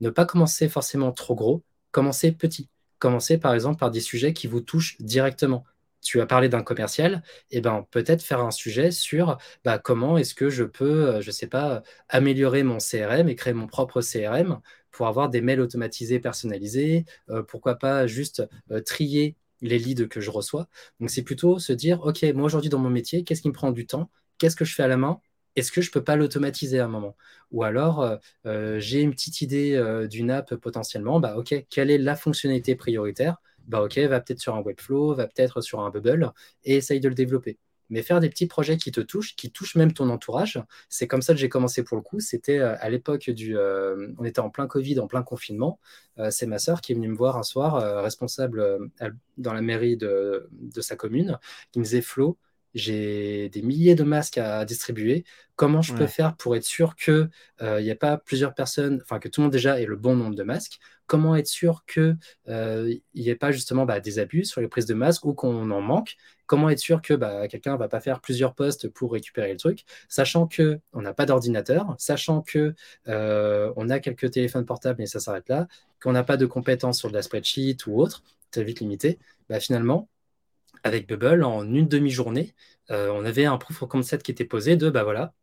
ne pas commencer forcément trop gros, commencer petit. Commencer par exemple par des sujets qui vous touchent directement. Tu as parlé d'un commercial, et eh ben peut-être faire un sujet sur bah, comment est-ce que je peux, euh, je sais pas, améliorer mon CRM et créer mon propre CRM pour avoir des mails automatisés personnalisés. Euh, pourquoi pas juste euh, trier les leads que je reçois. Donc c'est plutôt se dire, OK, moi aujourd'hui dans mon métier, qu'est-ce qui me prend du temps? Qu'est-ce que je fais à la main? Est-ce que je ne peux pas l'automatiser à un moment? Ou alors, euh, euh, j'ai une petite idée euh, d'une app potentiellement, bah OK, quelle est la fonctionnalité prioritaire? Bah OK, va peut-être sur un Webflow, va peut-être sur un Bubble et essaye de le développer mais faire des petits projets qui te touchent, qui touchent même ton entourage. C'est comme ça que j'ai commencé pour le coup. C'était euh, à l'époque du. Euh, on était en plein Covid, en plein confinement. Euh, c'est ma sœur qui est venue me voir un soir, responsable dans la mairie de, de, sa commune, qui me disait Flo, j'ai des milliers de masques à distribuer. Comment je peux faire pour être sûr qu'il n'y a pas plusieurs personnes, enfin que tout le monde déjà ait le bon nombre de masques? Comment être sûr qu'il n'y ait pas justement bah, des abus sur les prises de masques ou qu'on en manque? Comment être sûr que bah, quelqu'un ne va pas faire plusieurs postes pour récupérer le truc, sachant qu'on n'a pas d'ordinateur, sachant qu'on on a quelques téléphones portables mais ça s'arrête là, qu'on n'a pas de compétences sur de la spreadsheet ou autre, c'est vite limité. Bah, finalement, avec Bubble, en une demi-journée, euh, on avait un proof of concept qui était posé de, bah voilà,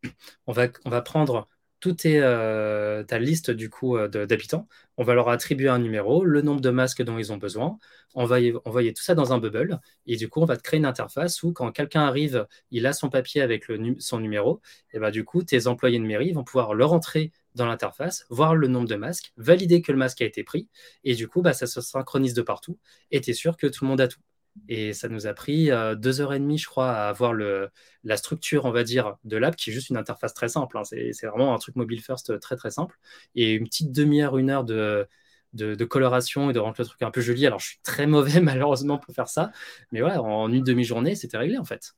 on on va prendre toute euh, ta liste du coup euh, d'habitants, on va leur attribuer un numéro, le nombre de masques dont ils ont besoin, on va envoyer tout ça dans un bubble, et du coup on va te créer une interface où quand quelqu'un arrive, il a son papier avec son numéro, et bah du coup tes employés de mairie vont pouvoir le rentrer dans l'interface, voir le nombre de masques, valider que le masque a été pris, et du coup bah, ça se synchronise de partout, et tu es sûr que tout le monde a tout. Et ça nous a pris euh, deux heures et demie, je crois, à avoir le, la structure, on va dire, de l'app, qui est juste une interface très simple. Hein. C'est vraiment un truc mobile first très très simple. Et une petite demi-heure, une heure de, de, coloration et de rendre le truc un peu joli. Alors, je suis très mauvais, malheureusement, pour faire ça. Mais voilà, en une demi-journée, c'était réglé, en fait.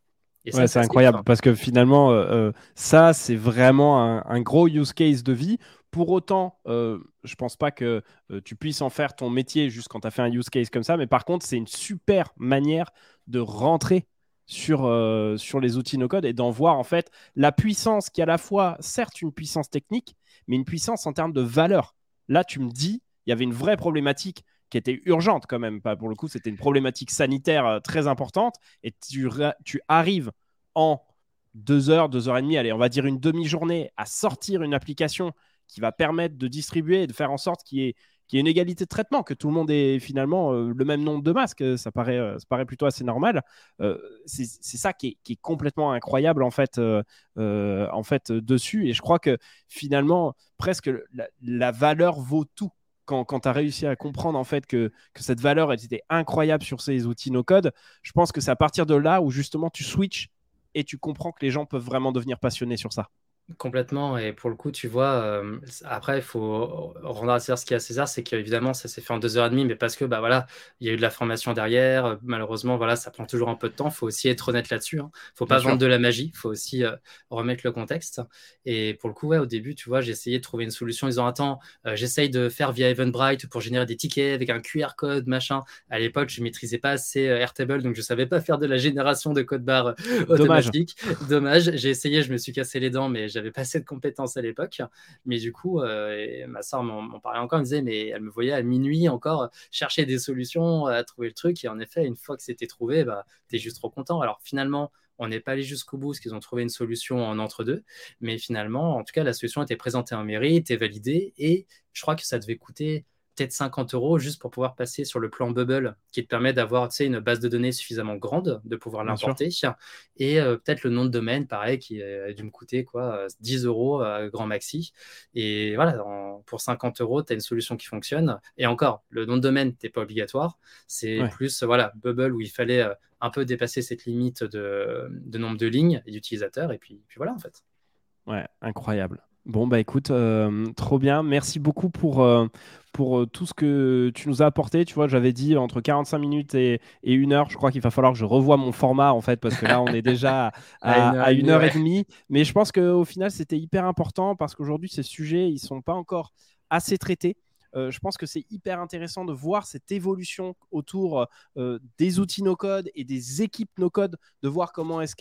Ouais, c'est incroyable parce que finalement, euh, euh, ça, c'est vraiment un, un, gros use case de vie pour autant, euh, je pense pas que euh, tu puisses en faire ton métier juste quand tu as fait un use case comme ça, mais par contre, c'est une super manière de rentrer sur, euh, sur les outils no-code et d'en voir en fait la puissance qui est à la fois, certes, une puissance technique, mais une puissance en termes de valeur. Là, tu me dis, il y avait une vraie problématique qui était urgente quand même, pas pour le coup, c'était une problématique sanitaire euh, très importante et tu, tu arrives en deux heures, deux heures et demie, allez, on va dire une demi-journée à sortir une application qui va permettre de distribuer et de faire en sorte qu'il y ait une égalité de traitement, que tout le monde ait finalement euh, le même nombre de masques, ça paraît, euh, ça paraît plutôt assez normal. Euh, c'est ça qui est, complètement incroyable en fait, en fait dessus. Et je crois que finalement, presque la, valeur vaut tout. Quand, tu as réussi à comprendre en fait que, cette valeur était incroyable sur ces outils no-code, je pense que c'est à partir de là où justement tu switches et tu comprends que les gens peuvent vraiment devenir passionnés sur ça.
Complètement. Et pour le coup, tu vois, euh, après, il faut rendre à César ce qu'il y a à César, c'est qu'évidemment, ça s'est fait en deux heures et demie, mais parce que, bah voilà, il y a eu de la formation derrière. Malheureusement, voilà, ça prend toujours un peu de temps. Il faut aussi être honnête là-dessus. Hein. faut pas vendre de la magie. Il faut aussi euh, remettre le contexte. Et pour le coup, ouais, au début, tu vois, j'ai essayé de trouver une solution en disant, attends, euh, j'essaye de faire via Eventbrite pour générer des tickets avec un QR code, machin. À l'époque, je maîtrisais pas assez Airtable, donc je savais pas faire de la génération de code barre automatique. Dommage. Dommage. J'ai essayé, je me suis cassé les dents, mais j'avais pas assez de compétences à l'époque. Mais du coup, euh, ma soeur m'en parlait encore, elle me disait, mais elle me voyait à minuit encore chercher des solutions, à trouver le truc. Et en effet, une fois que c'était trouvé, bah, tu es juste trop content. Alors finalement, on n'est pas allé jusqu'au bout parce qu'ils ont trouvé une solution en entre-deux. Mais finalement, en tout cas, la solution était présentée en mairie, était validée. Et je crois que ça devait coûter peut-être 50 euros juste pour pouvoir passer sur le plan Bubble qui te permet d'avoir une base de données suffisamment grande de pouvoir l'importer. Et euh, peut-être le nom de domaine, pareil, qui a dû me coûter quoi, 10 euros à grand maxi. Et voilà, pour 50 euros, tu as une solution qui fonctionne. Et encore, le nom de domaine n'est pas obligatoire. C'est plus voilà, Bubble où il fallait euh, un peu dépasser cette limite de, nombre de lignes et d'utilisateurs. Et puis, puis voilà, en fait.
Ouais, incroyable. Bon, bah écoute, euh, trop bien. Merci beaucoup pour, pour euh, tout ce que tu nous as apporté. Tu vois, j'avais dit entre 45 minutes et, et une heure. Je crois qu'il va falloir que je revoie mon format en fait, parce que là, on est déjà à, une heure, et demie. Mais je pense qu'au final, c'était hyper important parce qu'aujourd'hui, ces sujets, ils sont pas encore assez traités. Euh, je pense que c'est hyper intéressant de voir cette évolution autour euh, des outils no-code et des équipes no-code, de voir comment est-ce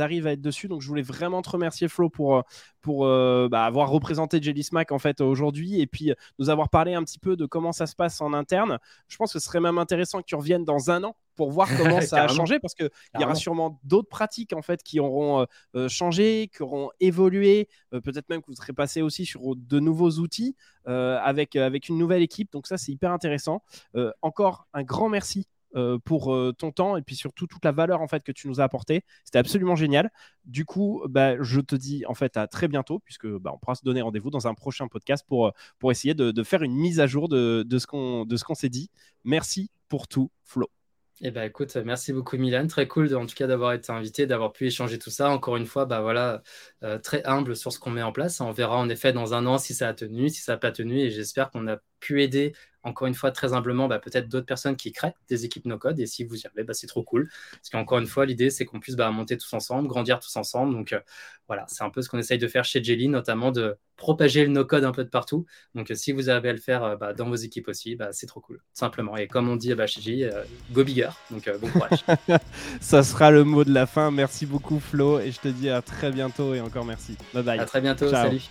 arrivent à être dessus. Donc, je voulais vraiment te remercier, Flo, pour, pour bah, avoir représenté Jelly en fait aujourd'hui et puis nous avoir parlé un petit peu de comment ça se passe en interne. Je pense que ce serait même intéressant que tu reviennes dans un an pour voir comment ça a changé parce qu'il y aura sûrement d'autres pratiques en fait qui auront changé, qui auront évolué. Peut-être même que vous serez passé aussi sur de nouveaux outils avec, avec une nouvelle équipe. Donc ça, c'est hyper intéressant. encore un grand merci pour ton temps et puis surtout toute la valeur en fait que tu nous as apporté. C'était absolument génial. Du coup, bah, je te dis en fait à très bientôt puisque bah, on pourra se donner rendez-vous dans un prochain podcast pour, pour essayer de, de faire une mise à jour de, de ce qu'on s'est dit. Merci pour tout, Flo.
Eh ben, écoute, merci beaucoup Milan, très cool en tout cas d'avoir été invité, d'avoir pu échanger tout ça. Encore une fois, bah voilà, euh, très humble sur ce qu'on met en place. On verra en effet dans un an si ça a tenu, si ça n'a pas tenu, et j'espère qu'on a pu aider encore une fois, très humblement, bah, peut-être d'autres personnes qui créent des équipes no-code. Et si vous y arrivez, bah, c'est trop cool. Parce qu'encore une fois, l'idée, c'est qu'on puisse bah, monter tous ensemble, grandir tous ensemble. Donc euh, voilà, c'est un peu ce qu'on essaye de faire chez Jelly, notamment de propager le no-code un peu de partout. Donc euh, si vous avez à le faire euh, dans vos équipes aussi, c'est trop cool, simplement. Et comme on dit chez Jelly, go bigger. Donc bon courage.
Ça sera le mot de la fin. Merci beaucoup, Flo. Et je te dis à très bientôt et encore merci. Bye bye.
À très bientôt. Salut.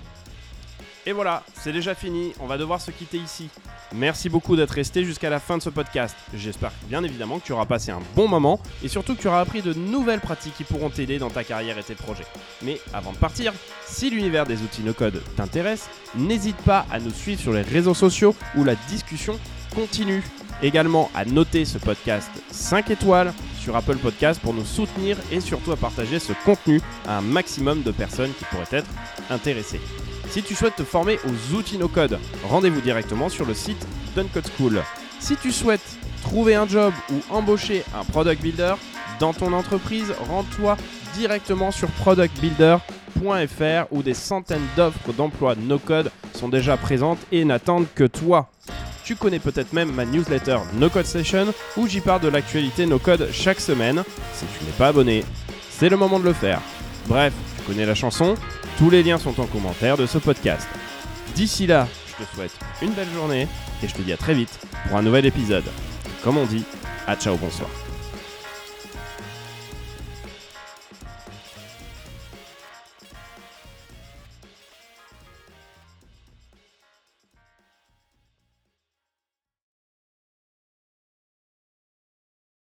Et voilà, c'est déjà fini, on va devoir se quitter ici. Merci beaucoup d'être resté jusqu'à la fin de ce podcast. J'espère bien évidemment que tu auras passé un bon moment et surtout que tu auras appris de nouvelles pratiques qui pourront t'aider dans ta carrière et tes projets. Mais avant de partir, si l'univers des outils no-code t'intéresse, n'hésite pas à nous suivre sur les réseaux sociaux où la discussion continue. Également à noter ce podcast 5 étoiles sur Apple Podcast pour nous soutenir et surtout à partager ce contenu à un maximum de personnes qui pourraient être intéressées. Si tu souhaites te former aux outils no-code, rendez-vous directement sur le site d'Uncode School. Si tu souhaites trouver un job ou embaucher un product builder dans ton entreprise, rends-toi directement sur productbuilder.fr où des centaines d'offres d'emploi no-code sont déjà présentes et n'attendent que toi. Tu connais peut-être même ma newsletter No Code Session où j'y parle de l'actualité no code chaque semaine. Si tu n'es pas abonné, c'est le moment de le faire. Bref, tu connais la chanson tous les liens sont en commentaire de ce podcast. D'ici là, je te souhaite une belle journée et je te dis à très vite pour un nouvel épisode. Comme on dit, à ciao, bonsoir.